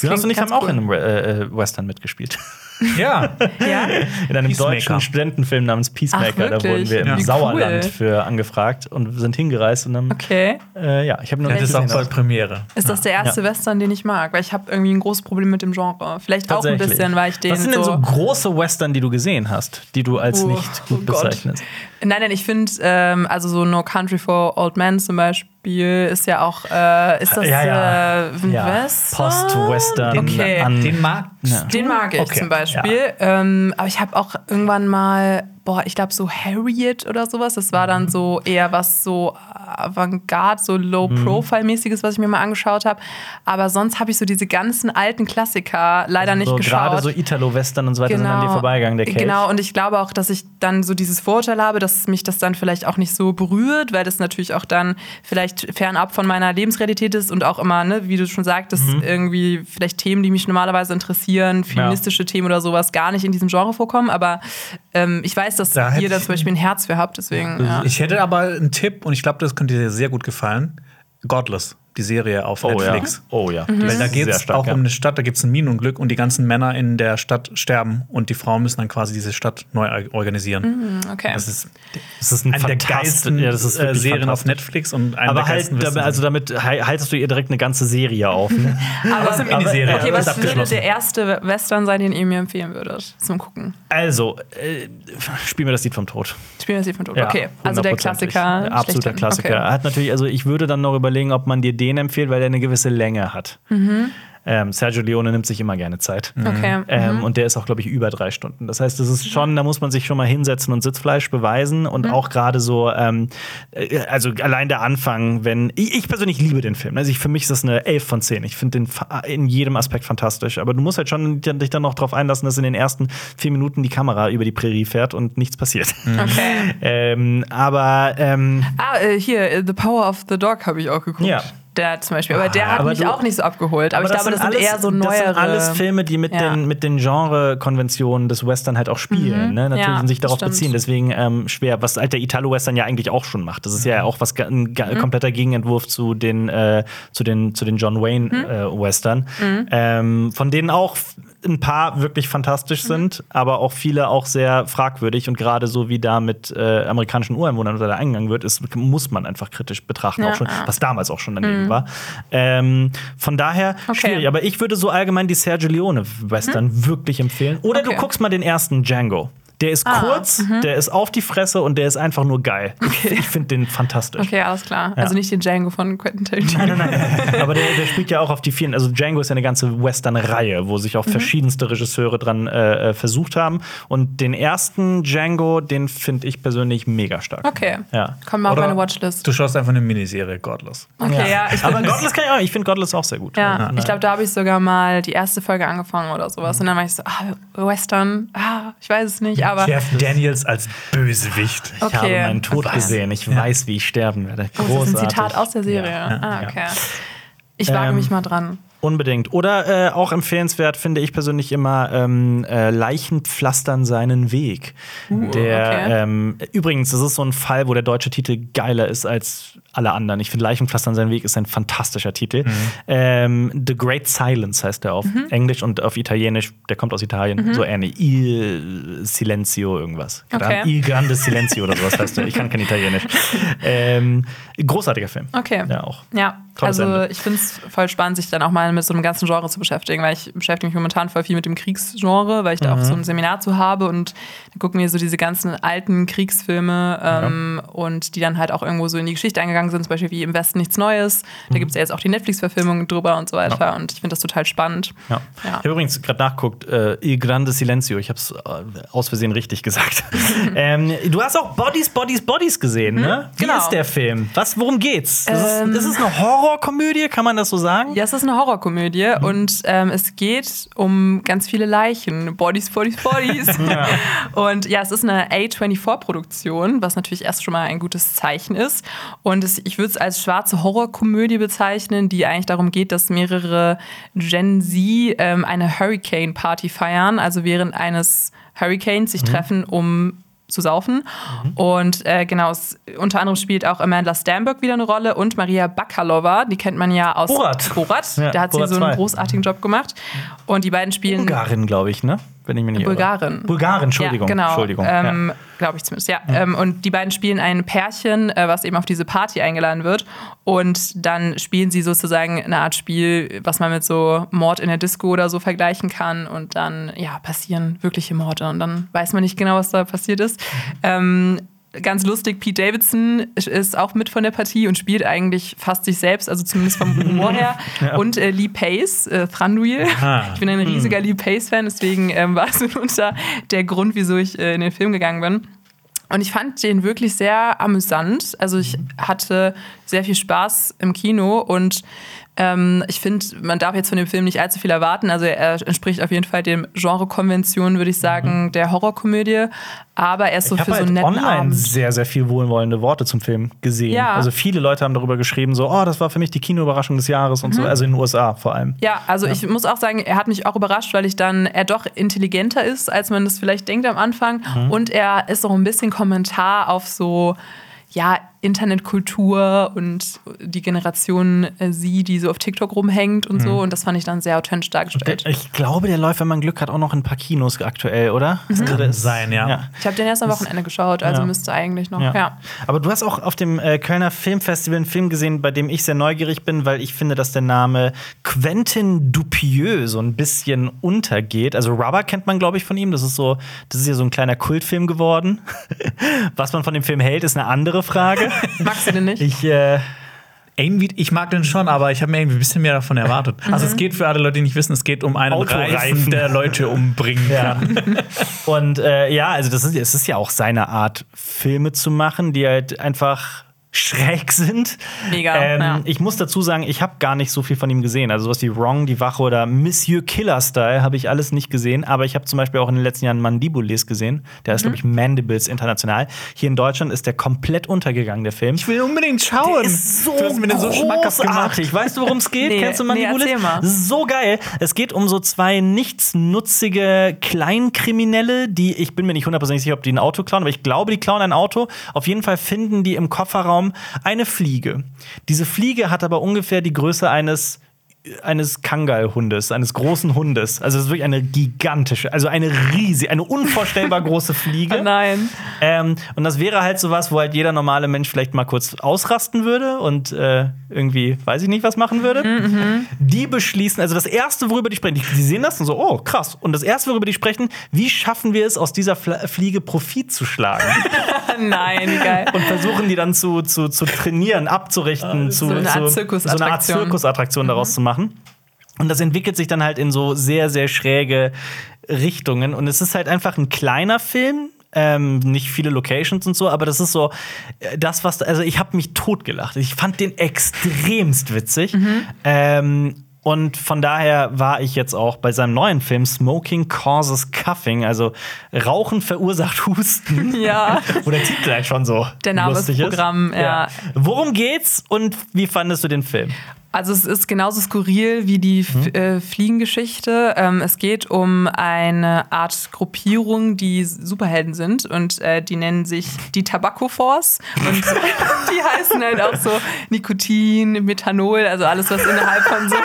Jonas und ich haben auch cool. in einem äh, äh, Western mitgespielt. Ja. Ja. In einem Peacemaker. deutschen Studentenfilm namens Peacemaker. Ach, da wurden wir im Ja. Sauerland cool. für angefragt und sind hingereist. Und dann, Okay. äh, ja, ich habe nur Das ist auch bald Premiere. Ist das der erste Western, den ich mag? Weil ich habe irgendwie ein großes Problem mit dem Genre. Vielleicht auch ein bisschen, weil ich den Was sind denn so so große Western, die du gesehen hast, die du als Oh, nicht gut oh bezeichnest? Nein, nein, ich finde, ähm, also so No Country for Old Men zum Beispiel ist ja auch, äh, ist das Ja, ja. Äh, ein Ja. Western? Post-Western Okay. an Den mag Ja. Den mag ich Okay, zum Beispiel. Ähm, aber ich habe auch irgendwann mal, boah, ich glaube so Harriet oder sowas. Das war Mhm. dann so eher was so Avantgarde, so Mhm. Low-Profile-mäßiges, was ich mir mal angeschaut habe. Aber sonst habe ich so diese ganzen alten Klassiker leider nicht so, geschaut. Gerade so Italo-Western und so weiter sind an dir vorbeigegangen, der Cage. Genau, und ich glaube auch, dass ich dann so dieses Vorurteil habe, dass mich das dann vielleicht auch nicht so berührt, weil das natürlich auch dann vielleicht fernab von meiner Lebensrealität ist und auch immer, ne, wie du schon sagtest, Mhm. irgendwie vielleicht Themen, die mich normalerweise interessieren, feministische Themen oder sowas, gar nicht in diesem Genre vorkommen. Aber ähm, ich weiß, dass Da ihr da ich- zum Beispiel ein Herz für habt, deswegen. Ja. Ich hätte aber einen Tipp und ich glaube, das könnte dir sehr gut gefallen. Godless, die Serie auf Oh Netflix. ja. Oh ja. Mhm. Weil da geht es auch ja. um eine Stadt, da gibt es ein Minenunglück und die ganzen Männer in der Stadt sterben und die Frauen müssen dann quasi diese Stadt neu organisieren. Okay. Das ist Das ist ein eine der geilsten ja, das ist äh, Serien auf. Netflix und eine Aber halt, also damit haltest du ihr direkt eine ganze Serie auf. Ne? aber, ist eine Miniserie. Okay, was ist würde der erste Western sein, den ihr mir empfehlen würdet zum Gucken? also, äh, spiel mir das Lied vom Tod. Spielen wir sie von Tod. Ja, okay, also der. Klassiker. Der Absoluter. Klassiker. Okay. Hat natürlich, also ich würde dann noch überlegen, ob man dir den empfiehlt, weil der eine gewisse Länge hat. Ähm, Sergio Leone nimmt sich immer gerne Zeit. Okay. Ähm, Und der ist auch, glaube ich, über drei Stunden. Das heißt, das ist schon, da muss man sich schon mal hinsetzen und Sitzfleisch beweisen. Und auch gerade so, ähm, äh, also allein der Anfang, wenn. Ich, ich persönlich liebe den Film. Also ich, für mich ist das eine 11 von 10. Ich finde den in jedem Aspekt fantastisch. Aber du musst halt schon dich dann noch darauf einlassen, dass in den ersten vier Minuten die Kamera über die Prärie fährt und nichts passiert. Okay. ähm, aber ähm, Ah, äh, hier, äh, The Power of the Dog habe ich auch geguckt. Ja. Der zum Beispiel. Aber der hat aber mich du- auch nicht so abgeholt. Aber, ich glaube, das sind eher so neuere. Das sind alles Filme, die mit Ja. den, mit den Genre-Konventionen des Western halt auch spielen. Ne? Natürlich Ja, und sich darauf stimmt. beziehen. Deswegen ähm, schwer, was halt der Italo-Western ja eigentlich auch schon macht. Das ist ja auch was ein ga- kompletter Gegenentwurf zu den, äh, zu den, zu den John Wayne-Western. ähm, von denen auch ein paar wirklich fantastisch sind, aber auch viele auch sehr fragwürdig. Und gerade so wie da mit äh, amerikanischen Ureinwohnern oder da eingegangen wird, ist, muss man einfach kritisch betrachten, Ja, auch schon, was damals auch schon daneben war. Ähm, von daher Okay. schwierig. Aber ich würde so allgemein die Sergio Leone-Western wirklich empfehlen. Oder Okay. du guckst mal den ersten Django. Der ist kurz, der ist auf die Fresse und der ist einfach nur geil. Ich finde den fantastisch. Okay, alles klar. Also nicht den Django von Quentin Tarantino. Nein, nein, nein. Aber der, der spielt ja auch auf die vielen. Also Django ist ja eine ganze Western-Reihe, wo sich auch verschiedenste Regisseure dran äh, äh, versucht haben. Und den ersten Django, den finde ich persönlich mega stark. Okay. Ja. Kommt mal auf Oder meine Watchlist. Du schaust einfach eine Miniserie, Godless. Okay, ja. ich Aber Godless kann ich auch. Ich finde Godless auch sehr gut. Ja, ich glaube, da habe ich sogar mal die erste Folge angefangen oder sowas. Und dann war ich so, ah, Western, ah, ich weiß es nicht, aber. Jeff Daniels als Bösewicht. Ich habe Okay. meinen Tod Was? gesehen. Ich weiß, wie ich sterben werde. Oh, das ist Großartig. ein Zitat aus der Serie. Ja. Ah, Ja. okay. Ich wage Ähm, mich mal dran. Unbedingt. Oder äh, auch empfehlenswert finde ich persönlich immer ähm, äh, Leichen pflastern seinen Weg. der okay. ähm, übrigens, das ist so ein Fall, wo der deutsche Titel geiler ist als alle anderen. Ich finde Leichen pflastern seinen Weg ist ein fantastischer Titel. Ähm, The Great Silence heißt er auf Mhm. Englisch und auf Italienisch. Der kommt aus Italien. So ähnlich. Il Silenzio irgendwas. Okay. Il Grande Silenzio oder sowas heißt er. Ich kann kein Italienisch. ähm, großartiger Film. Okay. Ja auch. Ja, also Ende. ich finde es voll spannend, sich dann auch mal mit so einem ganzen Genre zu beschäftigen, weil ich beschäftige mich momentan voll viel mit dem Kriegsgenre, weil ich da auch Mhm. so ein Seminar zu habe und dann gucken wir so diese ganzen alten Kriegsfilme ähm, und die dann halt auch irgendwo so in die Geschichte eingegangen sind, zum Beispiel wie Im Westen nichts Neues. Mhm. Da gibt es ja jetzt auch die Netflix-Verfilmung drüber und so weiter und ich finde das total spannend. Ja. Ja. Ich habe übrigens gerade nachgeguckt, äh, Il Grande Silenzio, ich habe es äh, aus Versehen richtig gesagt. ähm, du hast auch Bodies, Bodies, Bodies gesehen, ne? Wie genau. ist der Film? Was, worum geht's? Ist, Ähm, ist es eine Horrorkomödie, kann man das so sagen? Ja, es ist eine Horrorkomödie und ähm, es geht um ganz viele Leichen. Bodies, Bodies, Bodies. Und ja, es ist eine A24-Produktion, was natürlich erst schon mal ein gutes Zeichen ist. Und es, ich würde es als schwarze Horrorkomödie bezeichnen, die eigentlich darum geht, dass mehrere Gen Z ähm, eine Hurricane-Party feiern, also während eines Hurricanes sich treffen, um zu saufen. Und äh, genau, es, unter anderem spielt auch Amanda Stamberg wieder eine Rolle und Maria Bakalova, die kennt man ja aus Borat. Borat. Ja, da hat Borat sie so einen 2. großartigen Job gemacht. Und die beiden spielen Bulgarin, glaube ich, ne? Wenn ich mich nicht irre. Bulgarin. Bulgarin, Entschuldigung. Ja, genau. Entschuldigung. Ähm, Glaube ich zumindest, ja. Ähm, und die beiden spielen ein Pärchen, äh, was eben auf diese Party eingeladen wird. Und dann spielen sie sozusagen eine Art Spiel, was man mit so Mord in der Disco oder so vergleichen kann. Und dann, ja, passieren wirkliche Morde. Und dann weiß man nicht genau, was da passiert ist. Ähm, Ganz lustig, Pete Davidson ist auch mit von der Partie und spielt eigentlich fast sich selbst, also zumindest vom Humor her. Und äh, Lee Pace, äh, Thranduil. Ah. Ich bin ein riesiger Lee Pace-Fan, deswegen ähm, war es mitunter der Grund, wieso ich äh, in den Film gegangen bin. Und ich fand den wirklich sehr amüsant. Also ich hatte sehr viel Spaß im Kino und ähm, ich finde, man darf jetzt von dem Film nicht allzu viel erwarten. Also er entspricht auf jeden Fall dem Genre-Konvention, würde ich sagen, der Horrorkomödie. Aber er ist so Ich für habe so einen halt netten online Abend. sehr, sehr viel wohlwollende Worte zum Film gesehen. Ja. Also viele Leute haben darüber geschrieben, so, oh, das war für mich die Kinoüberraschung des Jahres Mhm. und so, also in den USA vor allem. Ja, also ich muss auch sagen, er hat mich auch überrascht, weil ich dann er doch intelligenter ist, als man das vielleicht denkt am Anfang. Und er ist auch ein bisschen Kommentar auf so ja, Internetkultur und die Generation äh, sie, die so auf TikTok rumhängt und so. Und das fand ich dann sehr authentisch dargestellt. Ich glaube, der läuft, wenn man Glück hat, auch noch in ein paar Kinos aktuell, oder? Mhm. Das- sein, ja. ja. Ich habe den erst am Wochenende geschaut, also Ja. müsste eigentlich noch. Ja. Ja. Aber du hast auch auf dem äh, Kölner Filmfestival einen Film gesehen, bei dem ich sehr neugierig bin, weil ich finde, dass der Name Quentin Dupieux so ein bisschen untergeht. Also Rubber kennt man, glaube ich, von ihm. Das ist so, das ist ja so ein kleiner Kultfilm geworden. Was man von dem Film hält, ist eine andere Frage. Magst du den nicht? Ich äh, Irgendwie, ich mag den schon, aber ich habe mir irgendwie ein bisschen mehr davon erwartet. Also es geht für alle Leute, die nicht wissen, es geht um einen Autoreifen. Reifen, der Leute umbringen Ja. kann. Und äh, ja, also das ist, es ist ja auch seine Art, Filme zu machen, die halt einfach schräg sind. Mega, Ähm, ja. Ich muss dazu sagen, ich habe gar nicht so viel von ihm gesehen. Also sowas wie Wrong, Die Wache oder Monsieur Killer Style habe ich alles nicht gesehen. Aber ich habe zum Beispiel auch in den letzten Jahren Mandibules gesehen. Der heißt, glaube ich, Mandibles international. Hier in Deutschland ist der komplett untergegangen, der Film. Ich will unbedingt schauen. Ist so du hast mir den so schmackhaft gemacht. großartig. Weißt du, worum es geht? Nee, Kennst du nee, Mandibules? ist so geil. Es geht um so zwei nichtsnutzige Kleinkriminelle, die, ich bin mir nicht hundertprozentig sicher, ob die ein Auto klauen, aber ich glaube, die klauen ein Auto. Auf jeden Fall finden die im Kofferraum eine Fliege. Diese Fliege hat aber ungefähr die Größe eines eines Kangal-Hundes, eines großen Hundes. Also es ist wirklich eine gigantische, also eine riesige, eine unvorstellbar große Fliege. Oh nein. Ähm, und das wäre halt sowas, wo halt jeder normale Mensch vielleicht mal kurz ausrasten würde und äh, irgendwie, weiß ich nicht, was machen würde. Die beschließen, also das erste, worüber die sprechen, die, die sehen das und so, oh, krass. Und das erste, worüber die sprechen, wie schaffen wir es, aus dieser Fliege Profit zu schlagen? Nein, geil. und versuchen die dann zu, zu, zu trainieren, abzurichten, zu, so eine Art zu, so eine Art Zirkusattraktion daraus zu machen. Und das entwickelt sich dann halt in so sehr, sehr schräge Richtungen. Und es ist halt einfach ein kleiner Film. Ähm, nicht viele Locations und so, aber das ist so äh, das, was. Also, ich habe mich totgelacht. Ich fand den extremst witzig. Ähm, und von daher war ich jetzt auch bei seinem neuen Film Smoking Causes Cuffing, also Rauchen verursacht Husten. Ja. Wo der Titel gleich schon so Der Name lustig ist Programm, ja. Worum geht's und wie fandest du den Film? Also es ist genauso skurril wie die F äh, Fliegengeschichte. Ähm, es geht um eine Art Gruppierung, die Superhelden sind und äh, die nennen sich die Tobacco Force und die heißen halt auch so Nikotin, Methanol, also alles, was innerhalb von so,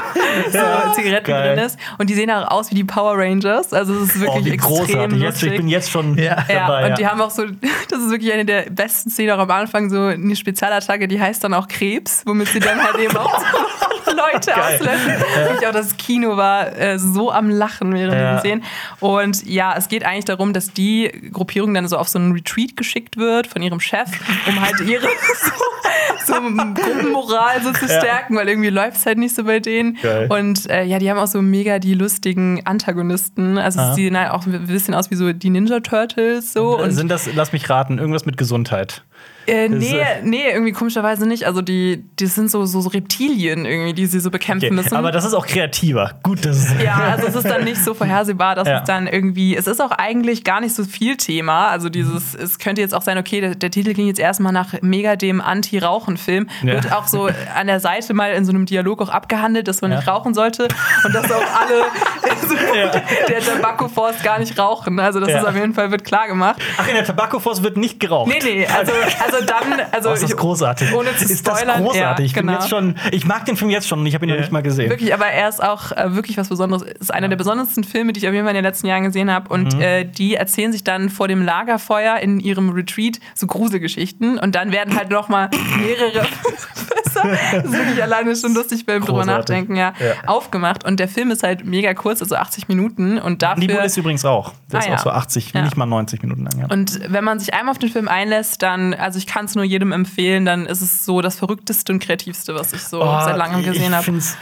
so Zigaretten geil. drin ist. Und die sehen auch aus wie die Power Rangers. Also es ist wirklich extrem Jetzt, ich bin jetzt schon Ja. dabei. Ja, und die haben auch so, das ist wirklich eine der besten Szenen auch am Anfang, so eine Spezialattacke, die heißt dann auch Krebs, womit sie dann halt eben auch so Leute Geil. auslöschen. Ich auch das Kino war äh, so am Lachen während Ja. ja. Szenen. Und ja, es geht eigentlich darum, dass die Gruppierung dann so auf so einen Retreat geschickt wird von ihrem Chef, um halt ihre so, so Gruppenmoral so zu Ja. stärken, weil irgendwie läuft es halt nicht so bei denen. Geil. Und äh, ja, die haben auch so mega die lustigen Antagonisten. Also Ah. sie sehen halt auch ein bisschen aus wie so die Ninja Turtles so. Und Sind das, lass mich raten, irgendwas mit Gesundheit. Äh, nee, ist- nee, irgendwie komischerweise nicht. Also die, die sind so, so, Reptilien irgendwie, die sie so bekämpfen Okay. müssen. Aber das ist auch kreativer. Gut, das ist. ja, also es ist dann nicht so vorhersehbar, dass Ja. es dann irgendwie, es ist auch eigentlich gar nicht so viel Thema. Also dieses, es könnte jetzt auch sein, okay, der, der Titel ging jetzt erstmal nach mega dem Anti-Rauchen-Film. Ja. Wird auch so an der Seite mal in so einem Dialog auch abgehandelt, dass man Ja. nicht rauchen sollte und dass auch alle der Tobacco-Force gar nicht rauchen. Also das ist auf jeden Fall wird klar gemacht. Ach, in der Tabakofors wird nicht geraucht. Nee, nee, also, also dann, also Oh, ist das ich- großartig. Ohne zu ist das spoilern, großartig. ja, ich, bin genau. jetzt schon, ich mag den Film jetzt schon und ich habe ihn noch Ja. nicht mal gesehen. Wirklich, aber er ist auch äh, wirklich was Besonderes. Ist einer der besondersten Filme, die ich auf jeden Fall in den letzten Jahren gesehen habe. Und Mhm. äh, die erzählen sich dann vor dem Lagerfeuer in ihrem Retreat so Gruselgeschichten. Und dann werden halt noch mal mehrere das ist wirklich alleine schon lustig beim drüber nachdenken, ja, Ja. aufgemacht. Und der Film ist halt mega kurz, also 80 Minuten. Und Die dafür. ist übrigens auch. Der Ah, ist auch so 80, Ja. nicht mal 90 Minuten lang. Ja. Und wenn man sich einmal auf den Film einlässt, dann, also ich kann es nur jedem empfehlen, dann ist es so das verrückteste und kreativste, was ich so seit langem gesehen Oh, Ich habe. finde es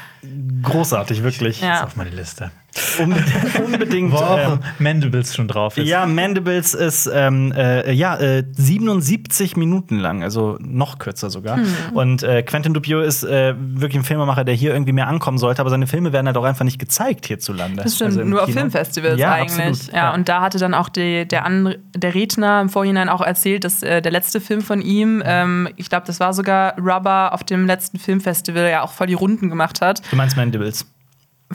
großartig, wirklich. Ja. Ist auf meine Liste. Unbedingt. unbedingt ähm, Mandibles schon drauf ist. ja, Mandibles ist ähm, äh, ja, äh, 77 Minuten lang, also noch kürzer sogar. Hm. Und äh, Quentin Dupieux ist äh, wirklich ein Filmemacher, der hier irgendwie mehr ankommen sollte, aber seine Filme werden halt auch einfach nicht gezeigt hierzulande. Das stimmt, Also nur auf. Filmfestivals ja, eigentlich. Absolut. Ja, und da hatte dann auch die, der, der Redner im Vorhinein auch erzählt, dass äh, der letzte Film von ihm, ähm, ich glaube, das war sogar Rubber auf dem letzten Filmfestival, ja auch voll die Runden gemacht hat. Du meinst Mandibles?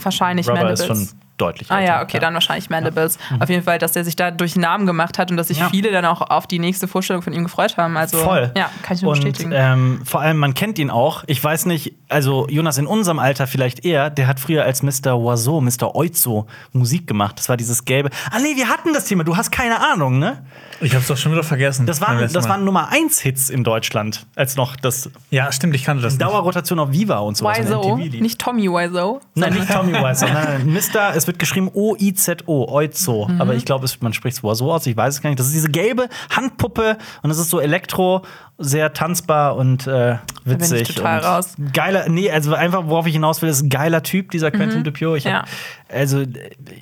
Wahrscheinlich Rubber Mandibles. ist schon deutlich. Ah ja, älter. okay, dann wahrscheinlich Mandibles. Auf jeden Fall, dass der sich da durch Namen gemacht hat und dass sich Ja. viele dann auch auf die nächste Vorstellung von ihm gefreut haben. Also, Voll. Ja, kann ich nur und, bestätigen. Ähm, vor allem, man kennt ihn auch. Ich weiß nicht, also Jonas in unserem Alter vielleicht eher, der hat früher als Mr. Oiseau, Mr. Oizo Musik gemacht. Das war dieses gelbe. Ah nee, wir hatten das Thema. Du hast keine Ahnung, ne? Ich hab's doch schon wieder vergessen. Das waren, das waren Nummer 1 Hits in Deutschland, als noch das Ja, stimmt, ich kannte das nicht. Dauerrotation auf Viva und MTV lief. nicht Tommy Wiseau. Nein, nicht Tommy nein, Mr. Es wird geschrieben O-I-Z-O, Oizo. Mhm. Aber ich glaube, man spricht es so aus, ich weiß es gar nicht. Das ist diese gelbe Handpuppe und es ist so Elektro, sehr tanzbar und äh, ich witzig. total und raus. Geiler, nee, also einfach, worauf ich hinaus will, ist ein geiler Typ, dieser Quentin Dupieux. Ich hab, Mhm. Ja. Also,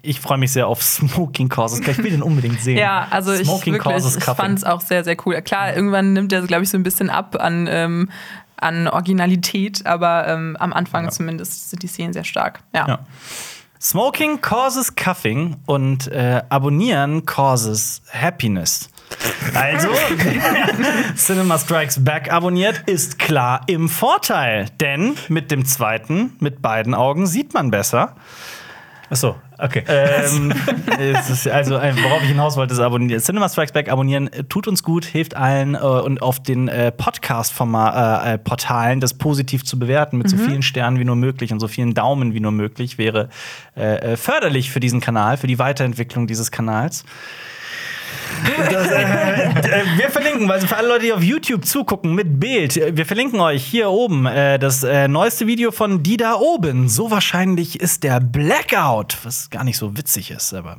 ich freue mich sehr auf Smoking Causes. Ich will den unbedingt sehen. Ja, also ich, Smoking wirklich, ich Cuffing. fand es auch sehr, sehr cool. Klar, irgendwann nimmt er, glaube ich, so ein bisschen ab an, ähm, an Originalität, aber ähm, am Anfang Ja. zumindest sind die Szenen sehr stark. Ja. Ja. Smoking causes Cuffing und äh, Abonnieren causes Happiness. Also, Cinema Strikes Back abonniert, ist klar im Vorteil. Denn mit dem zweiten, mit beiden Augen, sieht man besser. Achso, okay. Ähm, also, äh, worauf ich hinaus wollte, ist abonnieren. Cinema Strikes Back abonnieren äh, tut uns gut, hilft allen äh, und auf den äh, Podcast-Portalen äh, Portalen das positiv zu bewerten mit so vielen Sternen wie nur möglich und so vielen Daumen wie nur möglich wäre äh, förderlich für diesen Kanal, für die Weiterentwicklung dieses Kanals. Das, äh, äh, wir verlinken, also für alle Leute, die auf YouTube zugucken mit Bild, äh, wir verlinken euch hier oben äh, das äh, neueste Video von Die da oben. So wahrscheinlich ist der Blackout, was gar nicht so witzig ist, aber.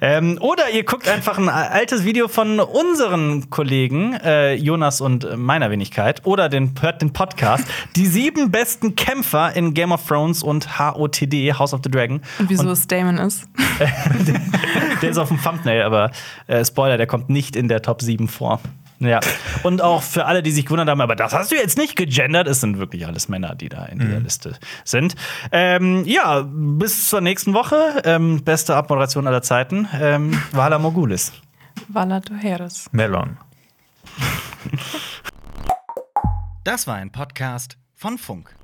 Ähm, oder ihr guckt einfach ein altes Video von unseren Kollegen, äh, Jonas und meiner Wenigkeit, oder den, hört den Podcast. Die sieben besten Kämpfer in Game of Thrones und HOTD, House of the Dragon. Und wieso es Damon ist. Der ist auf dem Thumbnail, aber Spoiler, der kommt nicht in der Top 7 vor. Ja. Und auch für alle, die sich gewundert haben, aber das hast du jetzt nicht gegendert, es sind wirklich alles Männer, die da in dieser Liste sind. Ähm, ja, bis zur nächsten Woche. Ähm, beste Abmoderation aller Zeiten. Ähm, Vala Mogulis. Vala Doheres. Melon. Das war ein Podcast von Funk.